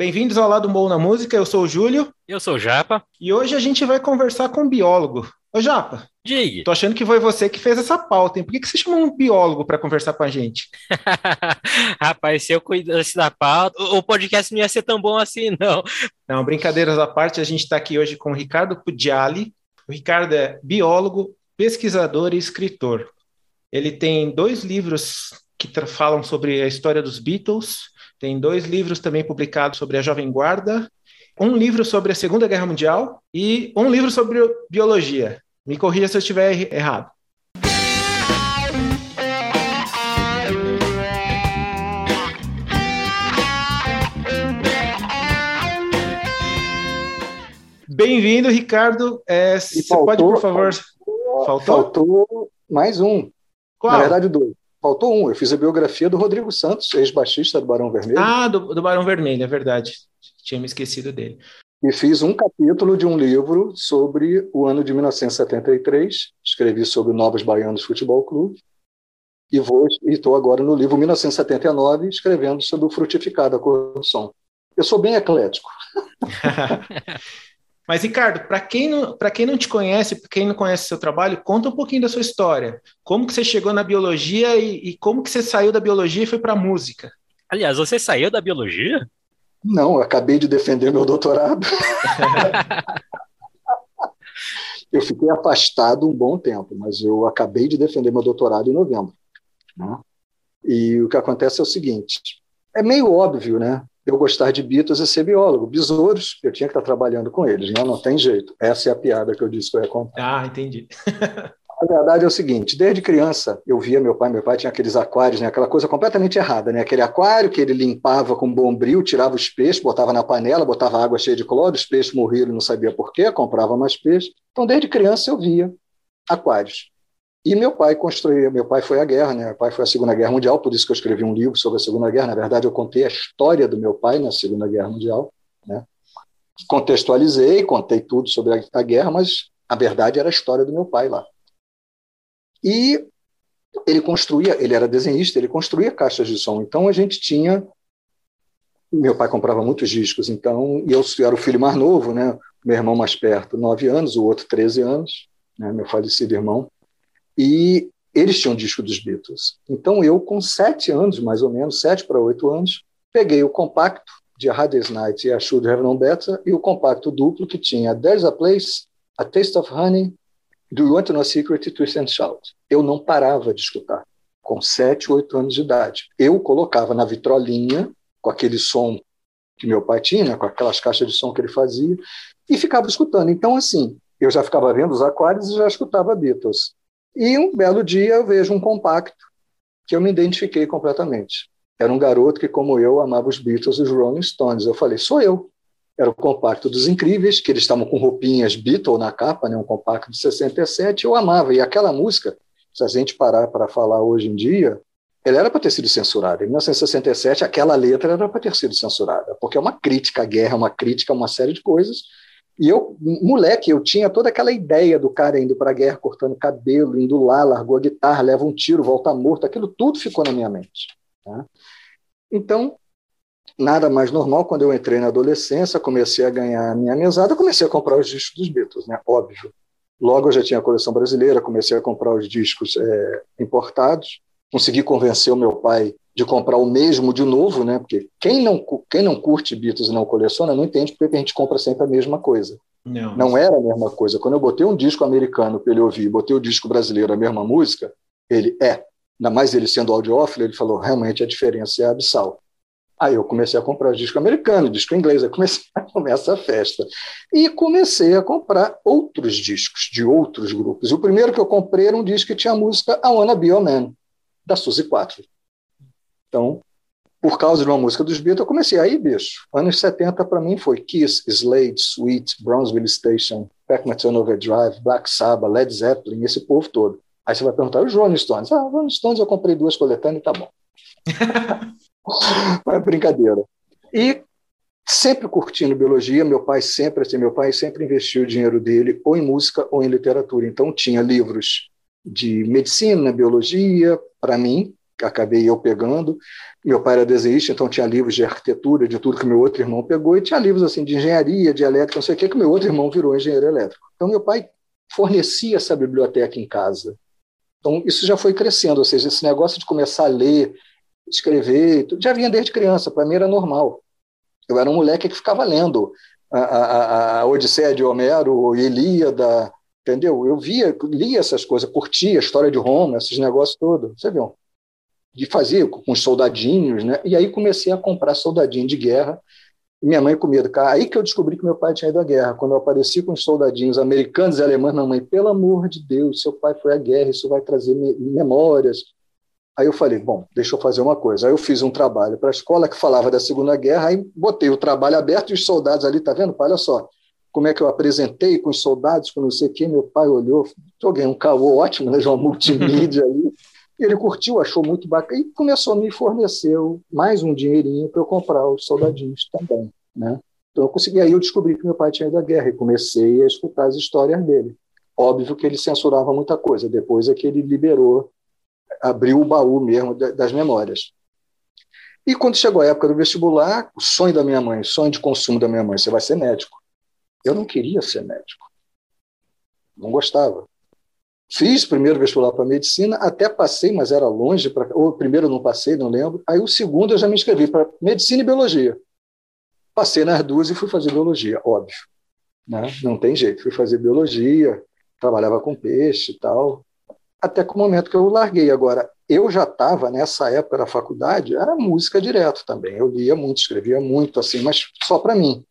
Bem-vindos ao Lado Bom na Música, eu sou o Júlio. Eu sou o Japa. E hoje a gente vai conversar com um biólogo. Ô Japa, Diga. tô achando que foi você que fez essa pauta, hein? Por que, que você chamou um biólogo para conversar com a gente? Rapaz, se eu cuidasse da pauta, o podcast não ia ser tão bom assim, não. Não, brincadeiras à parte, a gente está aqui hoje com o Ricardo Pudiali. O Ricardo é biólogo, pesquisador e escritor. Ele tem dois livros que falam sobre a história dos Beatles, tem dois livros também publicados sobre a Jovem Guarda um livro sobre a Segunda Guerra Mundial e um livro sobre biologia. Me corrija se eu estiver errado. Bem-vindo, Ricardo. É, você pode, por favor. Faltou, faltou mais um. Qual? Na verdade, dois. Faltou um. Eu fiz a biografia do Rodrigo Santos, ex-baixista do Barão Vermelho. Ah, do, do Barão Vermelho, é verdade tinha me esquecido dele. E fiz um capítulo de um livro sobre o ano de 1973, escrevi sobre o Novos Baianos Futebol Clube, e vou estou agora no livro 1979, escrevendo sobre o frutificado, a corrupção. Eu sou bem eclético. Mas, Ricardo, para quem, não, quem não te conhece, para quem não conhece seu trabalho, conta um pouquinho da sua história. Como que você chegou na biologia e, e como que você saiu da biologia e foi para a música? Aliás, você saiu da biologia? Não, acabei de defender meu doutorado. eu fiquei afastado um bom tempo, mas eu acabei de defender meu doutorado em novembro. Né? E o que acontece é o seguinte: é meio óbvio, né? Eu gostar de Beatles e ser biólogo. Besouros, eu tinha que estar trabalhando com eles, né? não tem jeito. Essa é a piada que eu disse que eu ia contar. Ah, entendi. A verdade é o seguinte: desde criança eu via meu pai, meu pai tinha aqueles aquários, né, aquela coisa completamente errada, né, aquele aquário que ele limpava com bombril, tirava os peixes, botava na panela, botava água cheia de cloro, os peixes morriam, ele não sabia por quê, comprava mais peixe. Então, desde criança eu via aquários. E meu pai construía, meu pai foi à guerra, né? Meu pai foi à Segunda Guerra Mundial, por isso que eu escrevi um livro sobre a Segunda Guerra. Na verdade, eu contei a história do meu pai na Segunda Guerra Mundial, né? Contextualizei, contei tudo sobre a guerra, mas a verdade era a história do meu pai lá. E ele construía, ele era desenhista, ele construía caixas de som. Então a gente tinha. Meu pai comprava muitos discos, então, e eu era o filho mais novo, né? Meu irmão mais perto, nove anos, o outro, 13 anos, né? meu falecido irmão. E eles tinham disco dos Beatles. Então eu, com sete anos, mais ou menos, sete para oito anos, peguei o compacto de A Hardest Night e A Should Have Known Better e o compacto duplo que tinha There's a Place, A Taste of Honey do You Want to Know Secret Twist and Shout. Eu não parava de escutar, com 7, 8 anos de idade. Eu colocava na vitrolinha, com aquele som que meu pai tinha, com aquelas caixas de som que ele fazia, e ficava escutando. Então, assim, eu já ficava vendo os aquários e já escutava Beatles. E um belo dia eu vejo um compacto que eu me identifiquei completamente. Era um garoto que, como eu, amava os Beatles e os Rolling Stones. Eu falei, sou eu era o compacto dos Incríveis, que eles estavam com roupinhas Beatle na capa, né, um compacto de 67, eu amava. E aquela música, se a gente parar para falar hoje em dia, ela era para ter sido censurada. Em 1967, aquela letra era para ter sido censurada, porque é uma crítica à guerra, uma crítica a uma série de coisas. E eu, moleque, eu tinha toda aquela ideia do cara indo para a guerra, cortando cabelo, indo lá, largou a guitarra, leva um tiro, volta morto, aquilo tudo ficou na minha mente. Tá? Então, nada mais normal, quando eu entrei na adolescência, comecei a ganhar a minha mesada, comecei a comprar os discos dos Beatles, né? Óbvio. Logo eu já tinha a coleção brasileira, comecei a comprar os discos é, importados, consegui convencer o meu pai de comprar o mesmo de novo, né? Porque quem não, quem não curte Beatles e não coleciona não entende porque a gente compra sempre a mesma coisa. Não, não era a mesma coisa. Quando eu botei um disco americano para ele ouvir, botei o disco brasileiro, a mesma música, ele é. Ainda mais ele sendo audiófilo, ele falou, realmente a diferença é abissal. Aí eu comecei a comprar disco americano, disco inglês, aí comecei a começar a festa. E comecei a comprar outros discos de outros grupos. E o primeiro que eu comprei era um disco que tinha a música I Wanna Be Your Man, da Suzy 4. Então, por causa de uma música dos Beatles, eu comecei aí, bicho. Anos 70 para mim foi Kiss, Slade, Sweet, Brownsville Station, Pac-Man Overdrive, Black Sabbath, Led Zeppelin, esse povo todo. Aí você vai perguntar, os Rolling Stones? Ah, Rolling Stones eu comprei duas coletâneas e tá bom. é brincadeira. E sempre curtindo biologia, meu pai sempre, assim, meu pai sempre investiu o dinheiro dele ou em música ou em literatura. Então tinha livros de medicina, biologia para mim, acabei eu pegando. Meu pai era desenhista, então tinha livros de arquitetura, de tudo que meu outro irmão pegou, e tinha livros assim de engenharia, de elétrica, não sei o que, que meu outro irmão virou engenheiro elétrico. Então meu pai fornecia essa biblioteca em casa. Então isso já foi crescendo, ou seja, esse negócio de começar a ler, escrever, já vinha desde criança, para mim era normal. Eu era um moleque que ficava lendo a, a, a Odisseia de Homero, Ilíada, entendeu? Eu via, lia essas coisas, curtia a história de Roma, esses negócios todos, você viu? De fazer com os soldadinhos, né? E aí comecei a comprar soldadinho de guerra, minha mãe com medo. Aí que eu descobri que meu pai tinha ido à guerra. Quando eu apareci com os soldadinhos americanos e alemães, minha mãe, pelo amor de Deus, seu pai foi à guerra, isso vai trazer memórias. Aí eu falei, bom, deixa eu fazer uma coisa. Aí eu fiz um trabalho para a escola que falava da Segunda Guerra, aí botei o trabalho aberto e os soldados ali, tá vendo? Olha só, como é que eu apresentei com os soldados, com não sei quem, meu pai olhou, joguei um caô ótimo, né, de uma multimídia ali, ele curtiu, achou muito bacana, e começou a me fornecer mais um dinheirinho para eu comprar os soldadinhos também, né? Então eu consegui, aí eu descobri que meu pai tinha ido à guerra e comecei a escutar as histórias dele. Óbvio que ele censurava muita coisa, depois é que ele liberou, abriu o baú mesmo das memórias. E quando chegou a época do vestibular, o sonho da minha mãe, o sonho de consumo da minha mãe, você vai ser médico. Eu não queria ser médico. Não gostava. Fiz primeiro vestibular para medicina, até passei, mas era longe. Pra, ou primeiro não passei, não lembro. Aí o segundo eu já me inscrevi para medicina e biologia. Passei nas duas e fui fazer biologia, óbvio. Né? Não tem jeito. Fui fazer biologia, trabalhava com peixe e tal. Até que o momento que eu larguei. Agora, eu já estava, nessa época da faculdade, era música direto também. Eu lia muito, escrevia muito, assim, mas só para mim.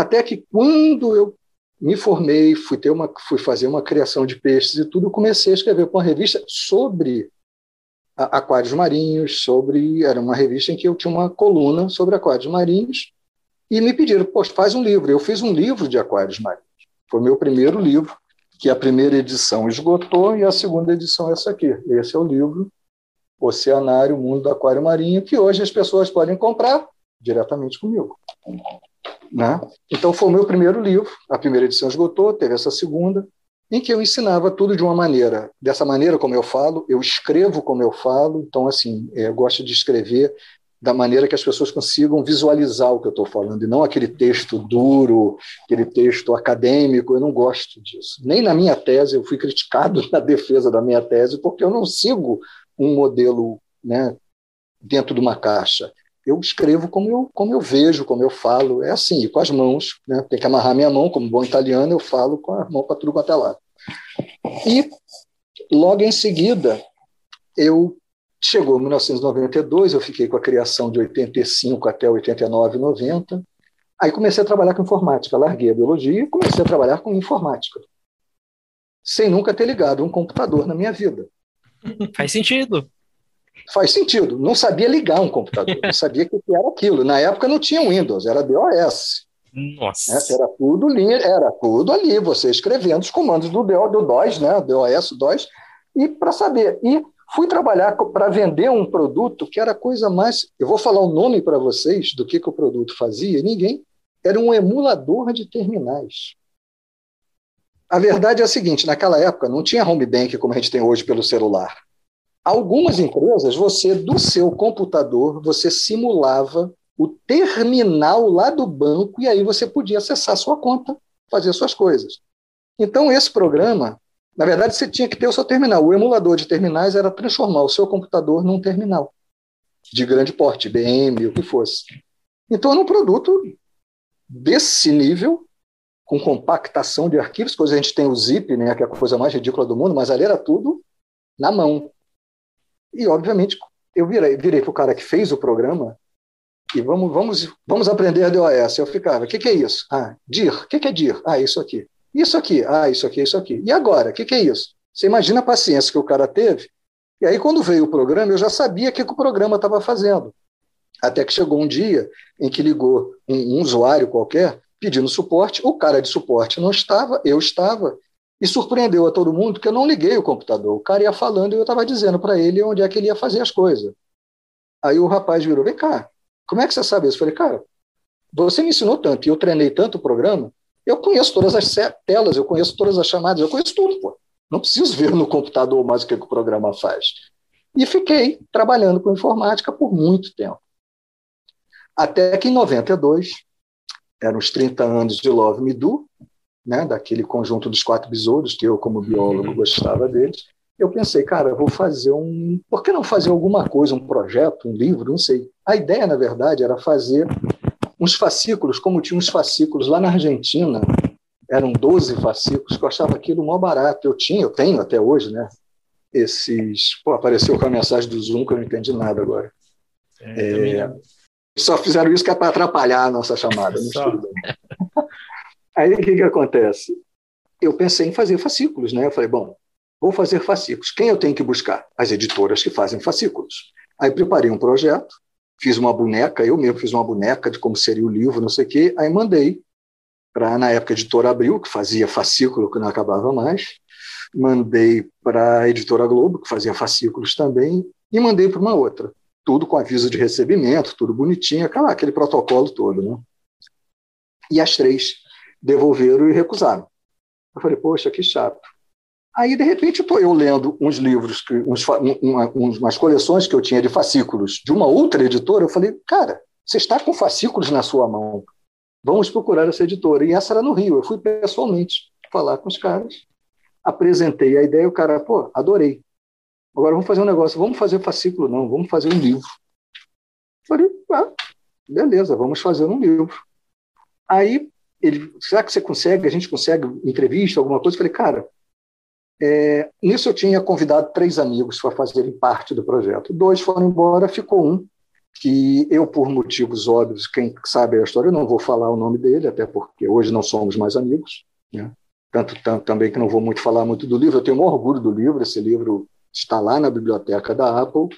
Até que quando eu me formei, fui, ter uma, fui fazer uma criação de peixes e tudo, comecei a escrever para uma revista sobre aquários marinhos, sobre era uma revista em que eu tinha uma coluna sobre aquários marinhos e me pediram, poxa, faz um livro. Eu fiz um livro de aquários marinhos. Foi meu primeiro livro, que a primeira edição esgotou e a segunda edição é essa aqui. Esse é o livro Oceanário, Mundo do Aquário Marinho, que hoje as pessoas podem comprar diretamente comigo. Né? Então, foi o meu primeiro livro, a primeira edição esgotou, teve essa segunda, em que eu ensinava tudo de uma maneira, dessa maneira como eu falo, eu escrevo como eu falo, então, assim, é, eu gosto de escrever da maneira que as pessoas consigam visualizar o que eu estou falando, e não aquele texto duro, aquele texto acadêmico, eu não gosto disso. Nem na minha tese, eu fui criticado na defesa da minha tese, porque eu não sigo um modelo né, dentro de uma caixa eu escrevo como eu, como eu vejo, como eu falo. É assim, com as mãos. Né? Tem que amarrar minha mão, como bom italiano, eu falo com a mão para tudo quanto é lado. E logo em seguida, eu chegou 1992, eu fiquei com a criação de 85 até 89, 90. Aí comecei a trabalhar com informática, larguei a biologia e comecei a trabalhar com informática. Sem nunca ter ligado um computador na minha vida. Faz sentido faz sentido. Não sabia ligar um computador, não sabia o que era aquilo. Na época não tinha Windows, era DOS. Nossa. Né? Era tudo linha, era tudo ali, você escrevendo os comandos do, do DOS, né? DOS, DOS, e para saber. E fui trabalhar para vender um produto que era a coisa mais. Eu vou falar o nome para vocês do que, que o produto fazia, ninguém. Era um emulador de terminais. A verdade é a seguinte: naquela época não tinha home bank como a gente tem hoje pelo celular. Algumas empresas, você do seu computador, você simulava o terminal lá do banco e aí você podia acessar sua conta, fazer suas coisas. Então esse programa, na verdade, você tinha que ter o seu terminal. O emulador de terminais era transformar o seu computador num terminal de grande porte, IBM, o que fosse. Então, num produto desse nível, com compactação de arquivos, coisa a gente tem o zip, né, que é a coisa mais ridícula do mundo, mas ali era tudo na mão. E, obviamente, eu virei, virei para o cara que fez o programa e vamos, vamos, vamos aprender DOS. Eu ficava, o que, que é isso? Ah, DIR. O que, que é DIR? Ah, isso aqui. Isso aqui. Ah, isso aqui, isso aqui. E agora? O que, que é isso? Você imagina a paciência que o cara teve. E aí, quando veio o programa, eu já sabia o que, que o programa estava fazendo. Até que chegou um dia em que ligou um, um usuário qualquer pedindo suporte, o cara de suporte não estava, eu estava, e surpreendeu a todo mundo que eu não liguei o computador. O cara ia falando e eu estava dizendo para ele onde é que ele ia fazer as coisas. Aí o rapaz virou: vem cá, como é que você sabe isso? Eu falei: cara, você me ensinou tanto e eu treinei tanto o programa, eu conheço todas as telas, eu conheço todas as chamadas, eu conheço tudo, pô. Não preciso ver no computador mais o que, que o programa faz. E fiquei trabalhando com informática por muito tempo. Até que em 92, eram os 30 anos de Love Me Do, né, daquele conjunto dos quatro besouros, que eu, como biólogo, uhum. gostava deles, eu pensei, cara, vou fazer um. Por que não fazer alguma coisa, um projeto, um livro? Não sei. A ideia, na verdade, era fazer uns fascículos, como tinha uns fascículos lá na Argentina, eram 12 fascículos, que eu achava aquilo mó barato. Eu tinha, eu tenho até hoje, né? Esses. Pô, apareceu com a mensagem do Zoom que eu não entendi nada agora. É, é... Só fizeram isso que é para atrapalhar a nossa chamada. Aí o que, que acontece? Eu pensei em fazer fascículos, né? Eu falei, bom, vou fazer fascículos. Quem eu tenho que buscar? As editoras que fazem fascículos. Aí preparei um projeto, fiz uma boneca, eu mesmo fiz uma boneca de como seria o livro, não sei o quê, aí mandei para, na época, a editora Abril, que fazia fascículo, que não acabava mais, mandei para a editora Globo, que fazia fascículos também, e mandei para uma outra. Tudo com aviso de recebimento, tudo bonitinho, aquele protocolo todo. Né? E as três devolveram e recusaram. Eu falei, poxa, que chato. Aí, de repente, estou eu lendo uns livros, uns, uma, umas coleções que eu tinha de fascículos de uma outra editora. Eu falei, cara, você está com fascículos na sua mão. Vamos procurar essa editora. E essa era no Rio. Eu fui pessoalmente falar com os caras, apresentei a ideia. O cara, pô, adorei. Agora vamos fazer um negócio. Vamos fazer fascículo, não. Vamos fazer um livro. Eu falei, ah, beleza, vamos fazer um livro. Aí ele, será que você consegue? A gente consegue entrevista, alguma coisa? Eu falei, cara, é, nisso eu tinha convidado três amigos para fazerem parte do projeto. Dois foram embora, ficou um, que eu, por motivos óbvios, quem sabe a história, eu não vou falar o nome dele, até porque hoje não somos mais amigos, né? tanto, tanto também que não vou muito falar muito do livro, eu tenho um orgulho do livro, esse livro está lá na biblioteca da Apple,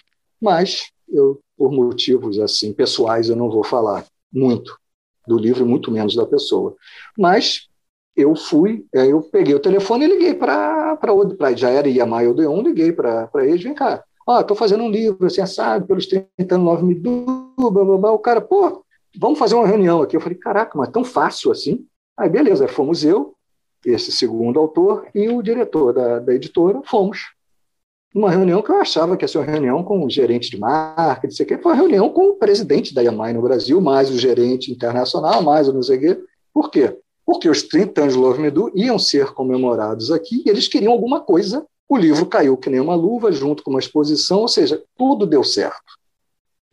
mas eu, por motivos assim pessoais, eu não vou falar muito do livro, muito menos da pessoa. Mas eu fui, eu peguei o telefone e liguei para para já era Iamai Odeon, liguei para eles, vem cá, ó, estou fazendo um livro, assim, assado, pelos 39 mil, blá, blá, blá, o cara, pô, vamos fazer uma reunião aqui. Eu falei, caraca, mas tão fácil assim? Aí, beleza, fomos eu, esse segundo autor, e o diretor da, da editora, fomos. Uma reunião que eu achava que ia ser uma reunião com o gerente de marketing, sei que, foi uma reunião com o presidente da Yamai no Brasil, mais o gerente internacional, mais o não sei o quê. Por quê? porque os 30 anos de Love Me Do iam ser comemorados aqui e eles queriam alguma coisa. O livro caiu que nem uma luva, junto com uma exposição, ou seja, tudo deu certo.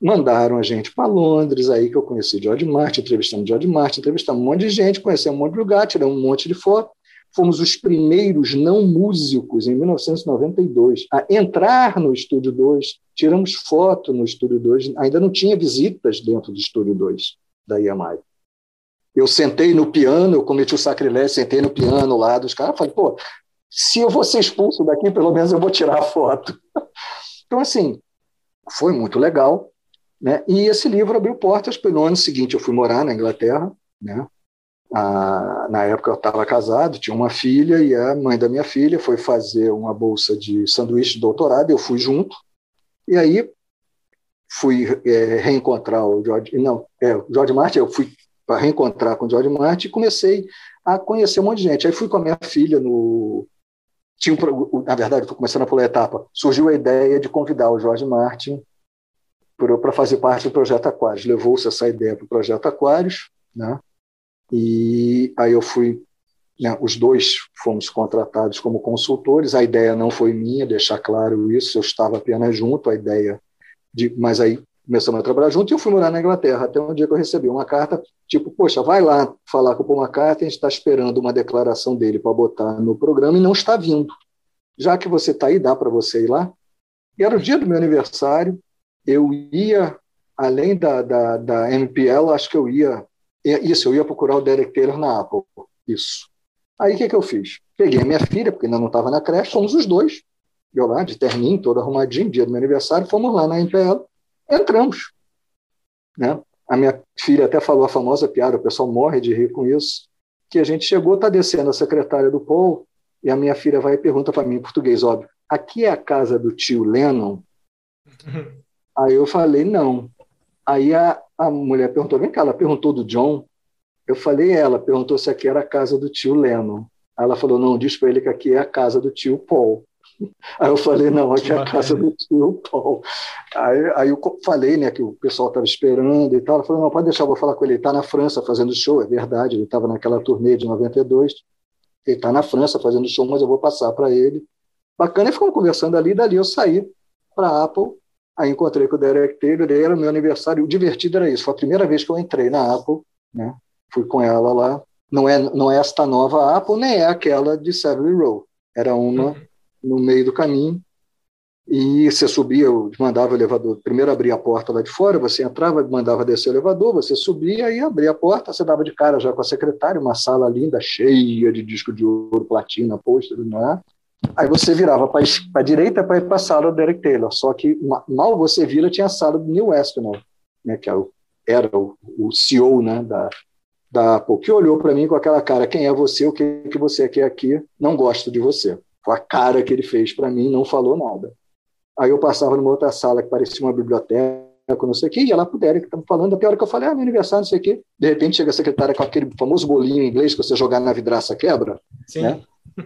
Mandaram a gente para Londres, aí que eu conheci George Martin, entrevistamos George Martin, entrevistamos um monte de gente, conhecemos um monte de lugar, tiramos um monte de foto. Fomos os primeiros não músicos, em 1992, a entrar no Estúdio 2. Tiramos foto no Estúdio 2, ainda não tinha visitas dentro do Estúdio 2 da EMI. Eu sentei no piano, eu cometi o sacrilégio, sentei no piano lá dos caras, falei, pô, se eu vou ser expulso daqui, pelo menos eu vou tirar a foto. Então, assim, foi muito legal. Né? E esse livro abriu portas para no ano seguinte eu fui morar na Inglaterra, né? Ah, na época eu estava casado, tinha uma filha e a mãe da minha filha foi fazer uma bolsa de sanduíche de doutorado, eu fui junto e aí fui é, reencontrar o George, não, é, o George Martin, eu fui para reencontrar com o George Martin e comecei a conhecer um monte de gente. Aí fui com a minha filha no. Tinha um, na verdade, estou começando a pular a etapa. Surgiu a ideia de convidar o George Martin para fazer parte do projeto Aquários. Levou-se essa ideia para o projeto Aquários, né? E aí eu fui, né, os dois fomos contratados como consultores. A ideia não foi minha, deixar claro isso. Eu estava apenas junto. A ideia de, mas aí começamos a trabalhar junto e eu fui morar na Inglaterra, até um dia que eu recebi uma carta, tipo, poxa, vai lá falar com o Paul McCartney, a gente está esperando uma declaração dele para botar no programa e não está vindo. Já que você está aí, dá para você ir lá? E era o dia do meu aniversário, eu ia, além da, da, da MPL, acho que eu ia, isso, eu ia procurar o Derek Taylor na Apple, isso. Aí o que, que eu fiz? Peguei a minha filha, porque ainda não estava na creche, fomos os dois, eu lá, de terninho, todo arrumadinho, dia do meu aniversário, fomos lá na MPL, entramos. Né? A minha filha até falou a famosa piada, o pessoal morre de rir com isso, que a gente chegou, está descendo a secretária do Paul, e a minha filha vai e pergunta para mim, em português, óbvio, aqui é a casa do tio Lennon? Aí eu falei, não. Aí a, a mulher perguntou, vem cá, ela perguntou do John. Eu falei, ela perguntou se aqui era a casa do tio Lennon. Aí ela falou, não, diz para ele que aqui é a casa do tio Paul. Aí eu falei, não, aqui é a casa do tio Paul. Aí, aí eu falei, né, que o pessoal estava esperando e tal. Ela falou, não, pode deixar, eu vou falar com ele. Ele está na França fazendo show, é verdade, ele estava naquela turnê de 92. Ele está na França fazendo show, mas eu vou passar para ele. Bacana, e ficamos conversando ali, dali eu saí para a Apple, aí encontrei com o Derek Taylor, e era meu aniversário, o divertido era isso, foi a primeira vez que eu entrei na Apple, né, fui com ela lá, não é, não é esta nova Apple, nem é aquela de Savile Row, era uma no meio do caminho, e você subia, eu mandava o elevador, primeiro abria a porta lá de fora, você entrava, mandava descer o elevador, você subia e abria a porta, você dava de cara já com a secretária, uma sala linda, cheia de disco de ouro, platina, pôster, né? Aí você virava para a direita para ir para a sala do Derek Taylor, só que mal você vira, tinha a sala do Neil Westphal, né, que era é o, era o, o CEO né, da, da Apple, que olhou para mim com aquela cara, quem é você, o que, que você quer aqui, não gosto de você. Com a cara que ele fez para mim, não falou nada. Aí eu passava numa outra sala que parecia uma biblioteca, não sei o quê, ia lá pro Derek, estamos falando, até a hora que eu falei, ah, meu aniversário, não sei o quê. De repente chega a secretária com aquele famoso bolinho em inglês que você jogar na vidraça quebra, Sim. né?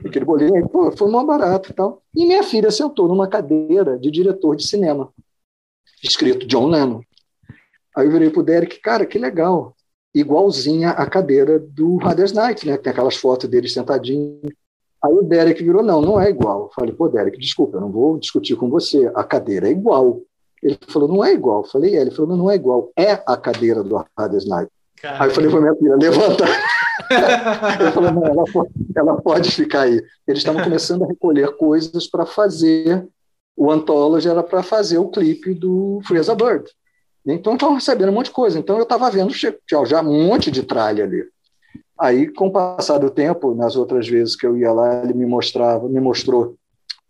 Aquele bolinho, pô, foi mó barato e tal. E minha filha sentou numa cadeira de diretor de cinema, escrito John Lennon. Aí eu virei pro Derek, cara, que legal. Igualzinha a cadeira do Hades Night, né? Tem aquelas fotos dele sentadinho. Aí o Derek virou, não, não é igual. Eu falei, pô, Derek, desculpa, eu não vou discutir com você. A cadeira é igual. Ele falou, não é igual. Eu falei, é. Ele falou, não, não é igual. É a cadeira do Hades Night. Caramba. Aí eu falei pra minha filha, levanta. Ele falou, não, ela, ela pode ficar aí. Eles estavam começando a recolher coisas para fazer o Anthology era para fazer o clipe do Free as a Bird. Então estavam recebendo um monte de coisa. Então eu estava vendo já um monte de tralha ali. Aí, com o passar do tempo, nas outras vezes que eu ia lá, ele me mostrava, me mostrou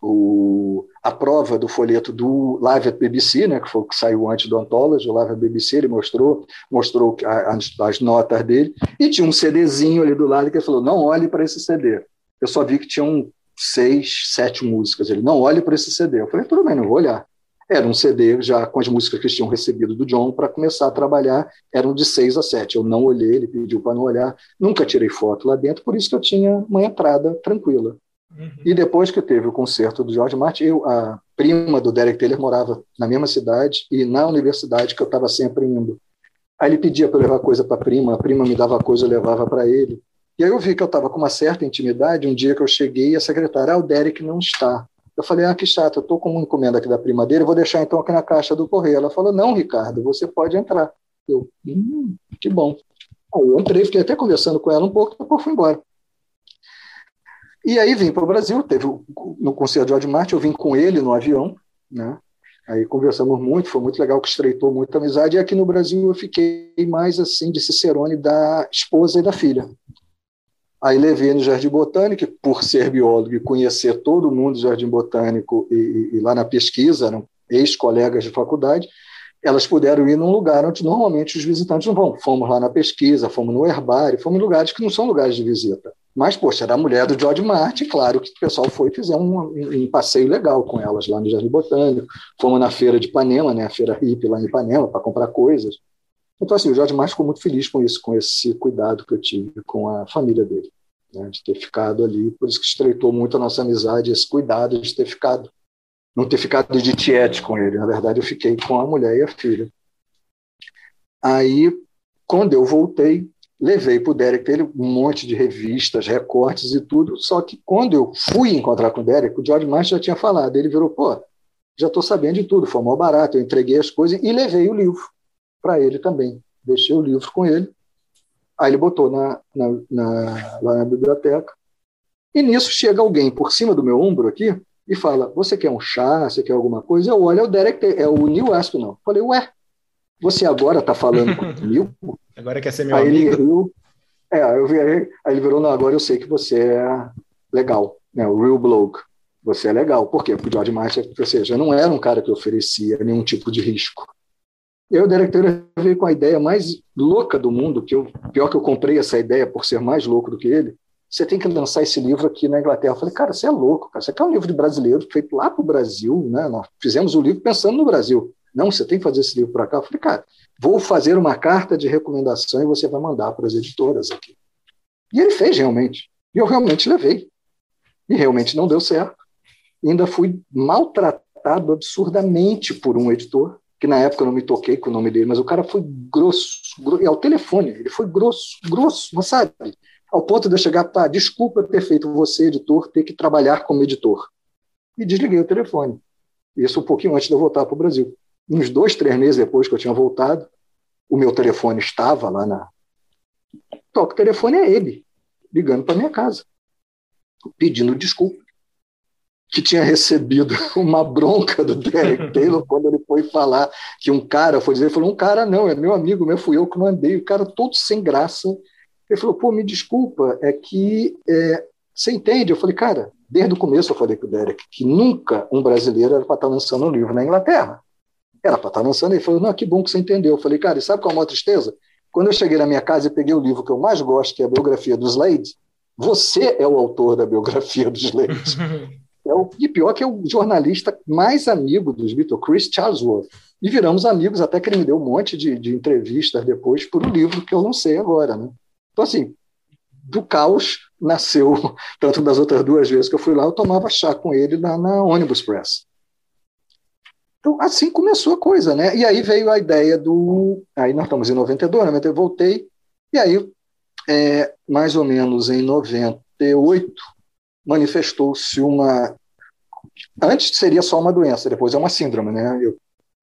o, a prova do folheto do Live at BBC, né, que foi o que saiu antes do Anthology, o Live at BBC, ele mostrou, mostrou as, as notas dele, e tinha um CDzinho ali do lado que ele falou, não olhe para esse CD. Eu só vi que tinham seis, sete músicas. Ele, não olhe para esse CD. Eu falei, tudo bem, não vou olhar. Era um CD já com as músicas que eles tinham recebido do John para começar a trabalhar, eram de seis a sete. Eu não olhei, ele pediu para não olhar, nunca tirei foto lá dentro, por isso que eu tinha uma entrada tranquila. Uhum. E depois que teve o concerto do George Martin, eu, a prima do Derek Taylor morava na mesma cidade e na universidade que eu estava sempre indo. Aí ele pedia para levar coisa para a prima, a prima me dava coisa, eu levava para ele. E aí eu vi que eu estava com uma certa intimidade. Um dia que eu cheguei, a secretária, ah, o Derek não está. Eu falei, ah, que chato, eu estou com uma encomenda aqui da prima dele, vou deixar então aqui na caixa do correio. Ela falou, não, Ricardo, você pode entrar. Eu, hum, que bom. Aí eu entrei, fiquei até conversando com ela um pouco, depois fui embora. E aí vim para o Brasil, teve no concerto de George Martin, eu vim com ele no avião, né? Aí conversamos muito, foi muito legal, que estreitou muita amizade. E aqui no Brasil eu fiquei mais assim de Cicerone da esposa e da filha. Aí levei no Jardim Botânico, por ser biólogo e conhecer todo mundo do Jardim Botânico e, e, e lá na pesquisa, eram ex-colegas de faculdade, elas puderam ir num lugar onde normalmente os visitantes não vão. Fomos lá na pesquisa, fomos no herbário, fomos em lugares que não são lugares de visita. Mas, poxa, era a mulher do George Martin, claro que o pessoal foi e um, um, passeio legal com elas lá no Jardim Botânico. Fomos na feira de Ipanema, né, a feira hippie lá em Ipanema, para comprar coisas. Então, assim, o George Martin ficou muito feliz com isso, com esse cuidado que eu tive com a família dele, né, de ter ficado ali. Por isso que estreitou muito a nossa amizade, esse cuidado de ter ficado não ter ficado de tiete com ele. Na verdade, eu fiquei com a mulher e a filha. Aí, quando eu voltei, levei para o Derek ele um monte de revistas, recortes e tudo. Só que quando eu fui encontrar com o Derek, o George Martin já tinha falado. Ele virou, pô, já estou sabendo de tudo, foi mal barato. Eu entreguei as coisas e levei o livro para ele também. Deixei o livro com ele. Aí ele botou na, na, na, lá na biblioteca. E nisso chega alguém por cima do meu ombro aqui e fala: Você quer um chá? Você quer alguma coisa? Eu olho, é o Derek, é o Neil Aspinall. Falei: Ué, você agora está falando comigo? agora quer ser meu aí amigo? Ele riu, é, eu vi, aí ele virou: Não, agora eu sei que você é legal, né? o real bloke. Você é legal. Por quê? Porque o George Martin, ou seja, não era um cara que oferecia nenhum tipo de risco. Eu, o Derek veio com a ideia mais louca do mundo, que eu, pior que eu comprei essa ideia por ser mais louco do que ele, você tem que lançar esse livro aqui na Inglaterra. Eu falei, cara, você é louco, cara. Você quer um livro de brasileiro feito lá para o Brasil, né? Nós fizemos o livro pensando no Brasil. Não, você tem que fazer esse livro para cá. Eu falei, cara, vou fazer uma carta de recomendação e você vai mandar para as editoras aqui. E ele fez realmente. E eu realmente levei. E realmente não deu certo. ainda fui maltratado absurdamente por um editor, que na época eu não me toquei com o nome dele, mas o cara foi grosso, grosso é o telefone, ele foi grosso, grosso, mas sabe? Ao ponto de eu chegar, tá, desculpa ter feito você, editor, ter que trabalhar como editor. E desliguei o telefone. Isso um pouquinho antes de eu voltar para o Brasil. Uns dois, três meses depois que eu tinha voltado, o meu telefone estava lá na. Toca o telefone é ele, ligando para minha casa, pedindo desculpa. Que tinha recebido uma bronca do Derek Taylor quando ele foi falar que um cara foi dizer, ele falou: um cara não, é meu amigo, meu, fui eu que mandei. O cara todo sem graça. Ele falou: pô, me desculpa, é que é, você entende? Eu falei, cara, desde o começo eu falei com o Derek que nunca um brasileiro era para estar lançando um livro na Inglaterra. Era para estar lançando. Ele falou, não, que bom que você entendeu. Eu falei, cara, e sabe qual é a maior tristeza? Quando eu cheguei na minha casa e peguei o livro que eu mais gosto, que é a biografia do Slade, você é o autor da biografia do Slade. É o, e pior que é o jornalista mais amigo dos Beatles, Chris Charlesworth. E viramos amigos, até que ele me deu um monte de, de entrevistas depois por um livro que eu não sei agora. Né? Então, assim, do caos nasceu, tanto das outras duas vezes que eu fui lá, eu tomava chá com ele na, na Ônibus Press. Então, assim começou a coisa, né? E aí veio a ideia do. Aí nós estamos em 92, 90 eu voltei, e aí, é, mais ou menos em 98, manifestou-se uma. Antes seria só uma doença, depois é uma síndrome, né?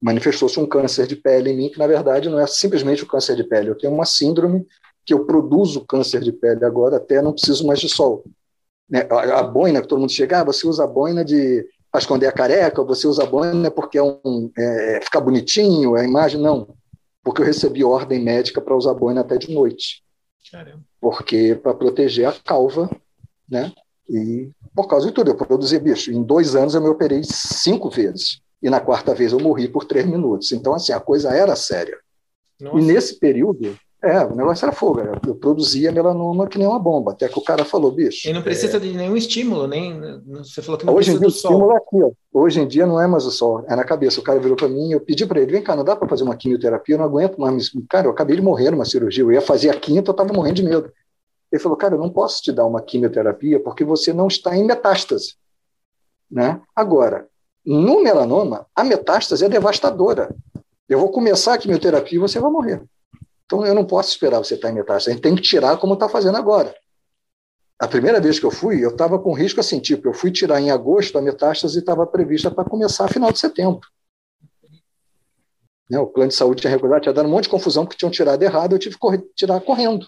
Manifestou-se um câncer de pele em mim, que na verdade não é simplesmente o câncer de pele, eu tenho uma síndrome que eu produzo câncer de pele agora, até não preciso mais de sol. Né? A, a boina, que todo mundo chega, ah, você usa a boina de para esconder a careca, você usa boina porque é um, é, fica bonitinho, a imagem, não. Porque eu recebi ordem médica para usar boina até de noite. Caramba. Porque para proteger a calva, né? E por causa de tudo, eu produzi bicho. Em dois anos eu me operei cinco vezes. E na quarta vez eu morri por três minutos. Então, assim, a coisa era séria. Nossa. E nesse período, é, o negócio era fogo. Eu produzia melanoma que nem uma bomba. Até que o cara falou, bicho. E não precisa é... de nenhum estímulo, nem. Você falou que não Hoje precisa em dia, do sol. estímulo é aqui, ó. Hoje em dia não é mais o sol, é na cabeça. O cara virou para mim, eu pedi para ele: vem cá, não dá para fazer uma quimioterapia, eu não aguento mais. Cara, eu acabei de morrer numa cirurgia, eu ia fazer a quinta, eu estava morrendo de medo. Ele falou: cara, eu não posso te dar uma quimioterapia porque você não está em metástase. Né? Agora, no melanoma, a metástase é devastadora. Eu vou começar a quimioterapia e você vai morrer. Então eu não posso esperar você estar em metástase, a gente tem que tirar como está fazendo agora. A primeira vez que eu fui, eu estava com risco assim, tipo, eu fui tirar em agosto, a metástase estava prevista para começar a final de setembro. Né, o plano de saúde tinha recordado, tinha dado um monte de confusão porque tinham tirado errado, eu tive que correr, tirar correndo.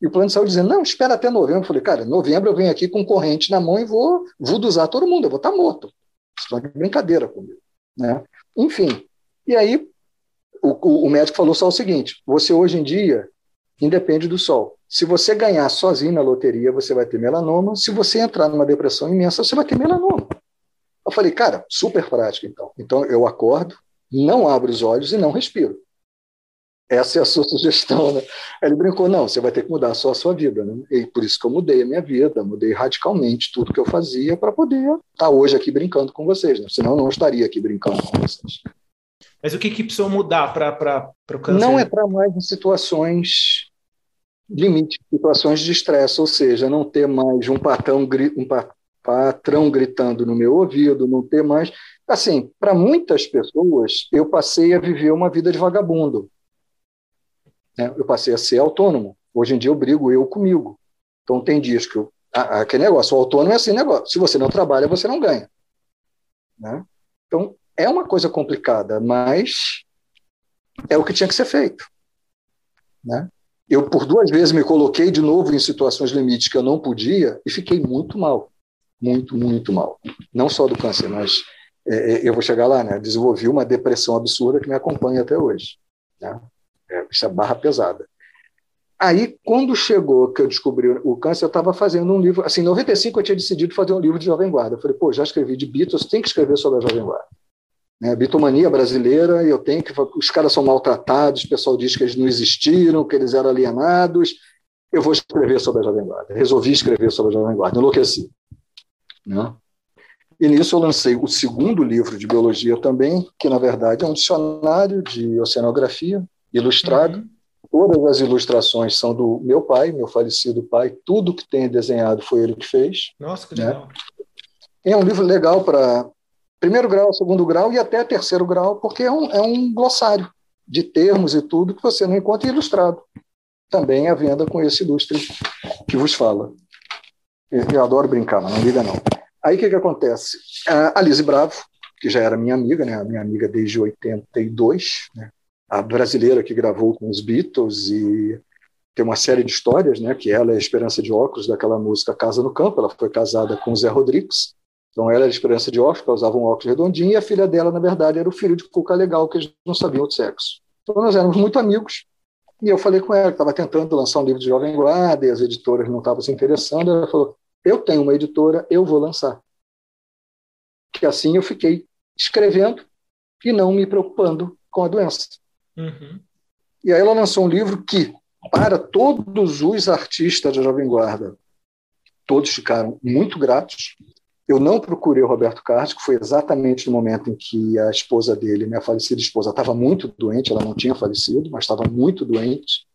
E o plano de saúde dizendo, não, espera até novembro. Eu falei, cara, novembro eu venho aqui com corrente na mão e vou vuduzar todo mundo, eu vou estar tá morto. Isso é brincadeira comigo. Né? Enfim, e aí o, o, médico falou só o seguinte: você hoje em dia independe do sol. Se você ganhar sozinho na loteria, você vai ter melanoma. Se você entrar numa depressão imensa, você vai ter melanoma. Eu falei, cara, super prático então. Então eu acordo, não abro os olhos e não respiro. Essa é a sua sugestão, né? Aí ele brincou, não, você vai ter que mudar só a sua vida, né? E por isso que eu mudei a minha vida, mudei radicalmente tudo que eu fazia para poder estar hoje aqui brincando com vocês, né? Senão eu não estaria aqui brincando com vocês. Mas o que, que precisou mudar para o câncer? Não entrar mais em situações limite, situações de estresse, ou seja, não ter mais um patrão, um patrão gritando no meu ouvido, não ter mais. Assim, para muitas pessoas, eu passei a viver uma vida de vagabundo. Né? Eu passei a ser autônomo. Hoje em dia eu brigo eu comigo. Então tem dias que eu, aquele negócio, o autônomo é assim negócio. Se você não trabalha, você não ganha. Né? Então é uma coisa complicada, mas é o que tinha que ser feito. Né? Eu, por duas vezes, me coloquei de novo em situações limites que eu não podia e fiquei muito mal. Muito, muito mal. Não só do câncer, mas é, é eu vou chegar lá, né? Desenvolvi uma depressão absurda que me acompanha até hoje. Né? É, isso é barra pesada. Aí, quando chegou que eu descobri o câncer, eu estava fazendo um livro. Assim, em 95 eu tinha decidido fazer um livro de Jovem Guarda. Eu falei, pô, já escrevi de Beatles, tem que escrever sobre a Jovem Guarda né, bitomania brasileira, eu tenho que. Os caras são maltratados, o pessoal diz que eles não existiram, que eles eram alienados. Eu vou escrever sobre a Jovem Guarda. Resolvi escrever sobre a Jovem Guarda, enlouqueci. Né? E nisso eu lancei o segundo livro de biologia também, que na verdade é um dicionário de oceanografia ilustrado. Uhum. Todas as ilustrações são do meu pai, meu falecido pai. Tudo que tem desenhado foi ele que fez. Nossa, que né? legal. É um livro legal para primeiro grau, segundo grau e até terceiro grau, porque é um, é um glossário de termos e tudo que você não encontra ilustrado. Também à venda com esse ilustre que vos fala. Eu adoro brincar, mas não liga não. Aí o que, que acontece? A Lise Bravo, que já era minha amiga, né? minha amiga desde 82, né? a brasileira que gravou com os Beatles e tem uma série de histórias, né? que ela é a Esperança de Óculos daquela música Casa no Campo, ela foi casada com o Zé Rodrigues, então ela era Esperança de Óculos, ela usava um óculos redondinho, e a filha dela, na verdade, era o filho de Cuca Legal, que eles não sabiam de sexo. Então nós éramos muito amigos, e eu falei com ela, que estava tentando lançar um livro de Jovem Guarda, e as editoras não estavam se interessando, ela falou, eu tenho uma editora, eu vou lançar. Que assim eu fiquei escrevendo e não me preocupando com a doença. Uhum. E aí ela lançou um livro que, para todos os artistas da Jovem Guarda, todos ficaram muito gratos. Eu não procurei o Roberto Carlos, que foi exatamente no momento em que a esposa dele, minha falecida esposa, estava muito doente, ela não tinha falecido, mas estava muito doente.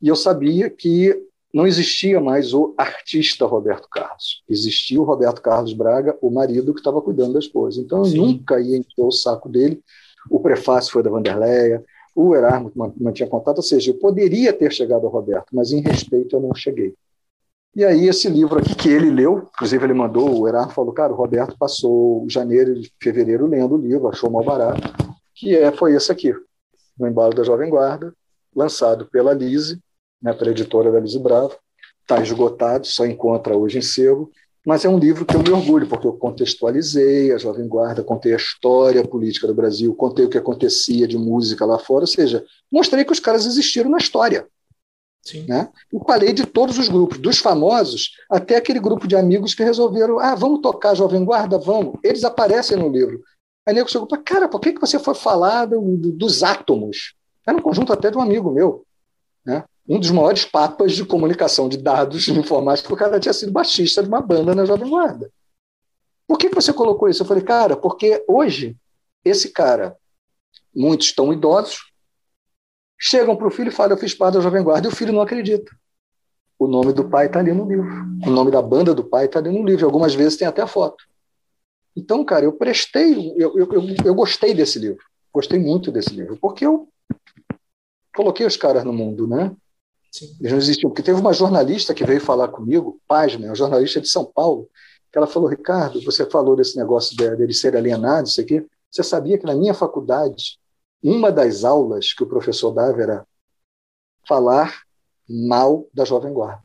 E eu sabia que não existia mais o artista Roberto Carlos. Existia o Roberto Carlos Braga, o marido que estava cuidando da esposa. Então eu Sim. nunca ia encher o saco dele. O prefácio foi da Vanderleia, o Erasmo mantinha contato, ou seja, eu poderia ter chegado ao Roberto, mas em respeito eu não cheguei. E aí esse livro aqui que ele leu, inclusive ele mandou, o Erasmo falou, cara, o Roberto passou janeiro e fevereiro lendo o livro, achou mal barato, que é, foi esse aqui, No Embalo da Jovem Guarda, lançado pela Lise, né, para a editora da Lise Bravo. Está esgotado, só encontra hoje em sebo, mas é um livro que eu me orgulho, porque eu contextualizei a Jovem Guarda, contei a história política do Brasil, contei o que acontecia de música lá fora, ou seja, mostrei que os caras existiram na história. Sim. Né? E falei de todos os grupos, dos famosos até aquele grupo de amigos que resolveram, ah, vamos tocar Jovem Guarda? Vamos. Eles aparecem no livro. Aí nego chegou para, cara, por que, que você foi falar do, do, dos átomos? Era um conjunto até de um amigo meu. Né? um dos maiores papas de comunicação de dados de informática, o cara tinha sido baixista de uma banda na Jovem Guarda. Por que você colocou isso? Eu falei, cara, porque hoje esse cara, muitos estão idosos, chegam para o filho e falam, eu fiz parte da Jovem Guarda, e o filho não acredita. O nome do pai está ali no livro. O nome da banda do pai está ali no livro. Algumas vezes tem até a foto. Então, cara, eu prestei, eu, eu, eu, gostei desse livro. Gostei muito desse livro, porque eu coloquei os caras no mundo, né? Sim. Eles não existiam. Porque teve uma jornalista que veio falar comigo, Página, uma jornalista de São Paulo, que ela falou: Ricardo, você falou desse negócio dele ser alienado, isso aqui. Você sabia que na minha faculdade, uma das aulas que o professor dava era falar mal da Jovem Guarda.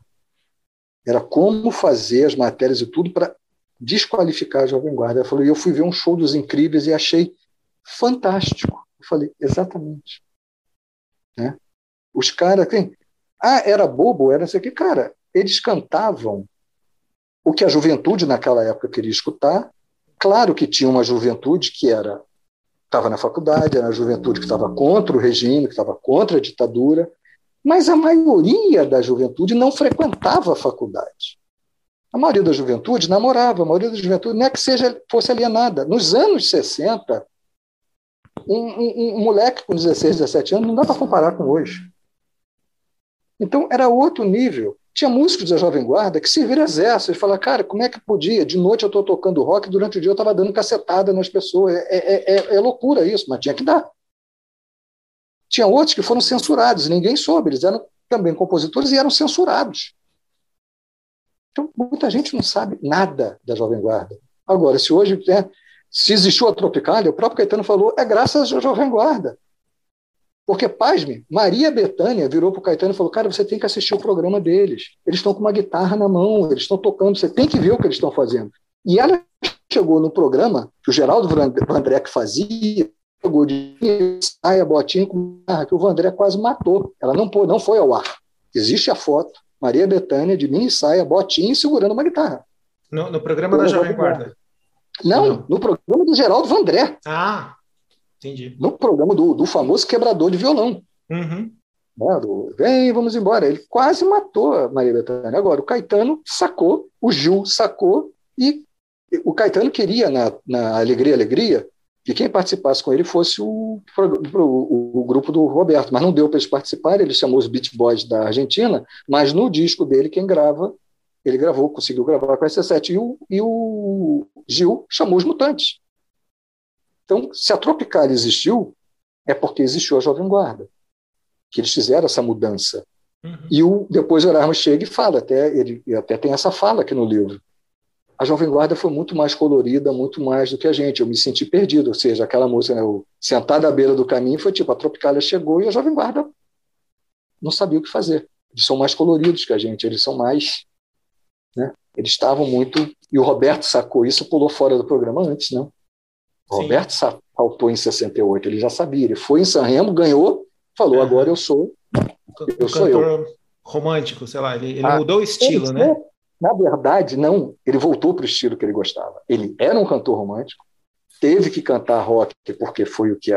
Era como fazer as matérias e tudo para desqualificar a Jovem Guarda. Ela falou: e eu fui ver um show dos incríveis e achei fantástico. Eu falei: exatamente. Né? Os caras, tem, ah, era bobo, era isso aqui. Cara, eles cantavam o que a juventude naquela época queria escutar. Claro que tinha uma juventude que era estava na faculdade, era a juventude que estava contra o regime, que estava contra a ditadura, mas a maioria da juventude não frequentava a faculdade. A maioria da juventude namorava, a maioria da juventude não é que seja, fosse alienada. Nos anos 60, um, um, um moleque com 16, 17 anos não dá para comparar com hoje. Então, era outro nível. Tinha músicos da Jovem Guarda que serviram exército. Eles falaram, cara, como é que podia? De noite eu estou tocando rock, durante o dia eu estava dando cacetada nas pessoas. É, é, é, é, loucura isso, mas tinha que dar. Tinha outros que foram censurados, ninguém soube. Eles eram também compositores e eram censurados. Então, muita gente não sabe nada da Jovem Guarda. Agora, se hoje, né, se existiu a Tropicália, o próprio Caetano falou, é graças à Jovem Guarda. Porque, pasme, Maria Bethânia virou para o Caetano e falou: Cara, você tem que assistir o programa deles. Eles estão com uma guitarra na mão, eles estão tocando, você tem que ver o que eles estão fazendo. E ela chegou no programa que o Geraldo Vandré que fazia, chegou de saia, botinha com guitarra, que o Vandré quase matou. Ela não, não foi ao ar. Existe a foto, Maria Bethânia de mini saia, botinha segurando uma guitarra. No, no programa da Jovem Guarda? Não, não, no programa do Geraldo Vandré. Ah, Entendi. No programa do, do famoso quebrador de violão. Uhum. Né, do, Vem, vamos embora. Ele quase matou a Maria Bethânia. Agora, o Caetano sacou, o Gil sacou, e o Caetano queria, na, na Alegria, Alegria, que quem participasse com ele fosse o, o, o grupo do Roberto, mas não deu para eles participarem, ele chamou os Beat Boys da Argentina, mas no disco dele quem grava ele gravou, conseguiu gravar com a RC7. E o, e o Gil chamou os Mutantes. Então, se a Tropical existiu, é porque existiu a Jovem Guarda, que eles fizeram essa mudança. Uhum. E o, depois o Erasmo chega e fala, até, ele até tem essa fala aqui no livro. A Jovem Guarda foi muito mais colorida, muito mais do que a gente. Eu me senti perdido, ou seja, aquela música, né, o Sentado à beira do caminho, foi tipo, a Tropicália chegou e a Jovem Guarda não sabia o que fazer. Eles são mais coloridos que a gente, eles são mais. Né? Eles estavam muito. E o Roberto sacou isso pulou fora do programa antes, não? O Sim. Roberto saltou em 68, ele já sabia. Ele foi em San Remo, ganhou, falou: uhum. agora eu sou. Eu sou eu. Romântico, sei lá, ele, ele ah, mudou o estilo, ele, né? Na verdade, não. Ele voltou para o estilo que ele gostava. Ele era um cantor romântico, teve que cantar rock porque foi o que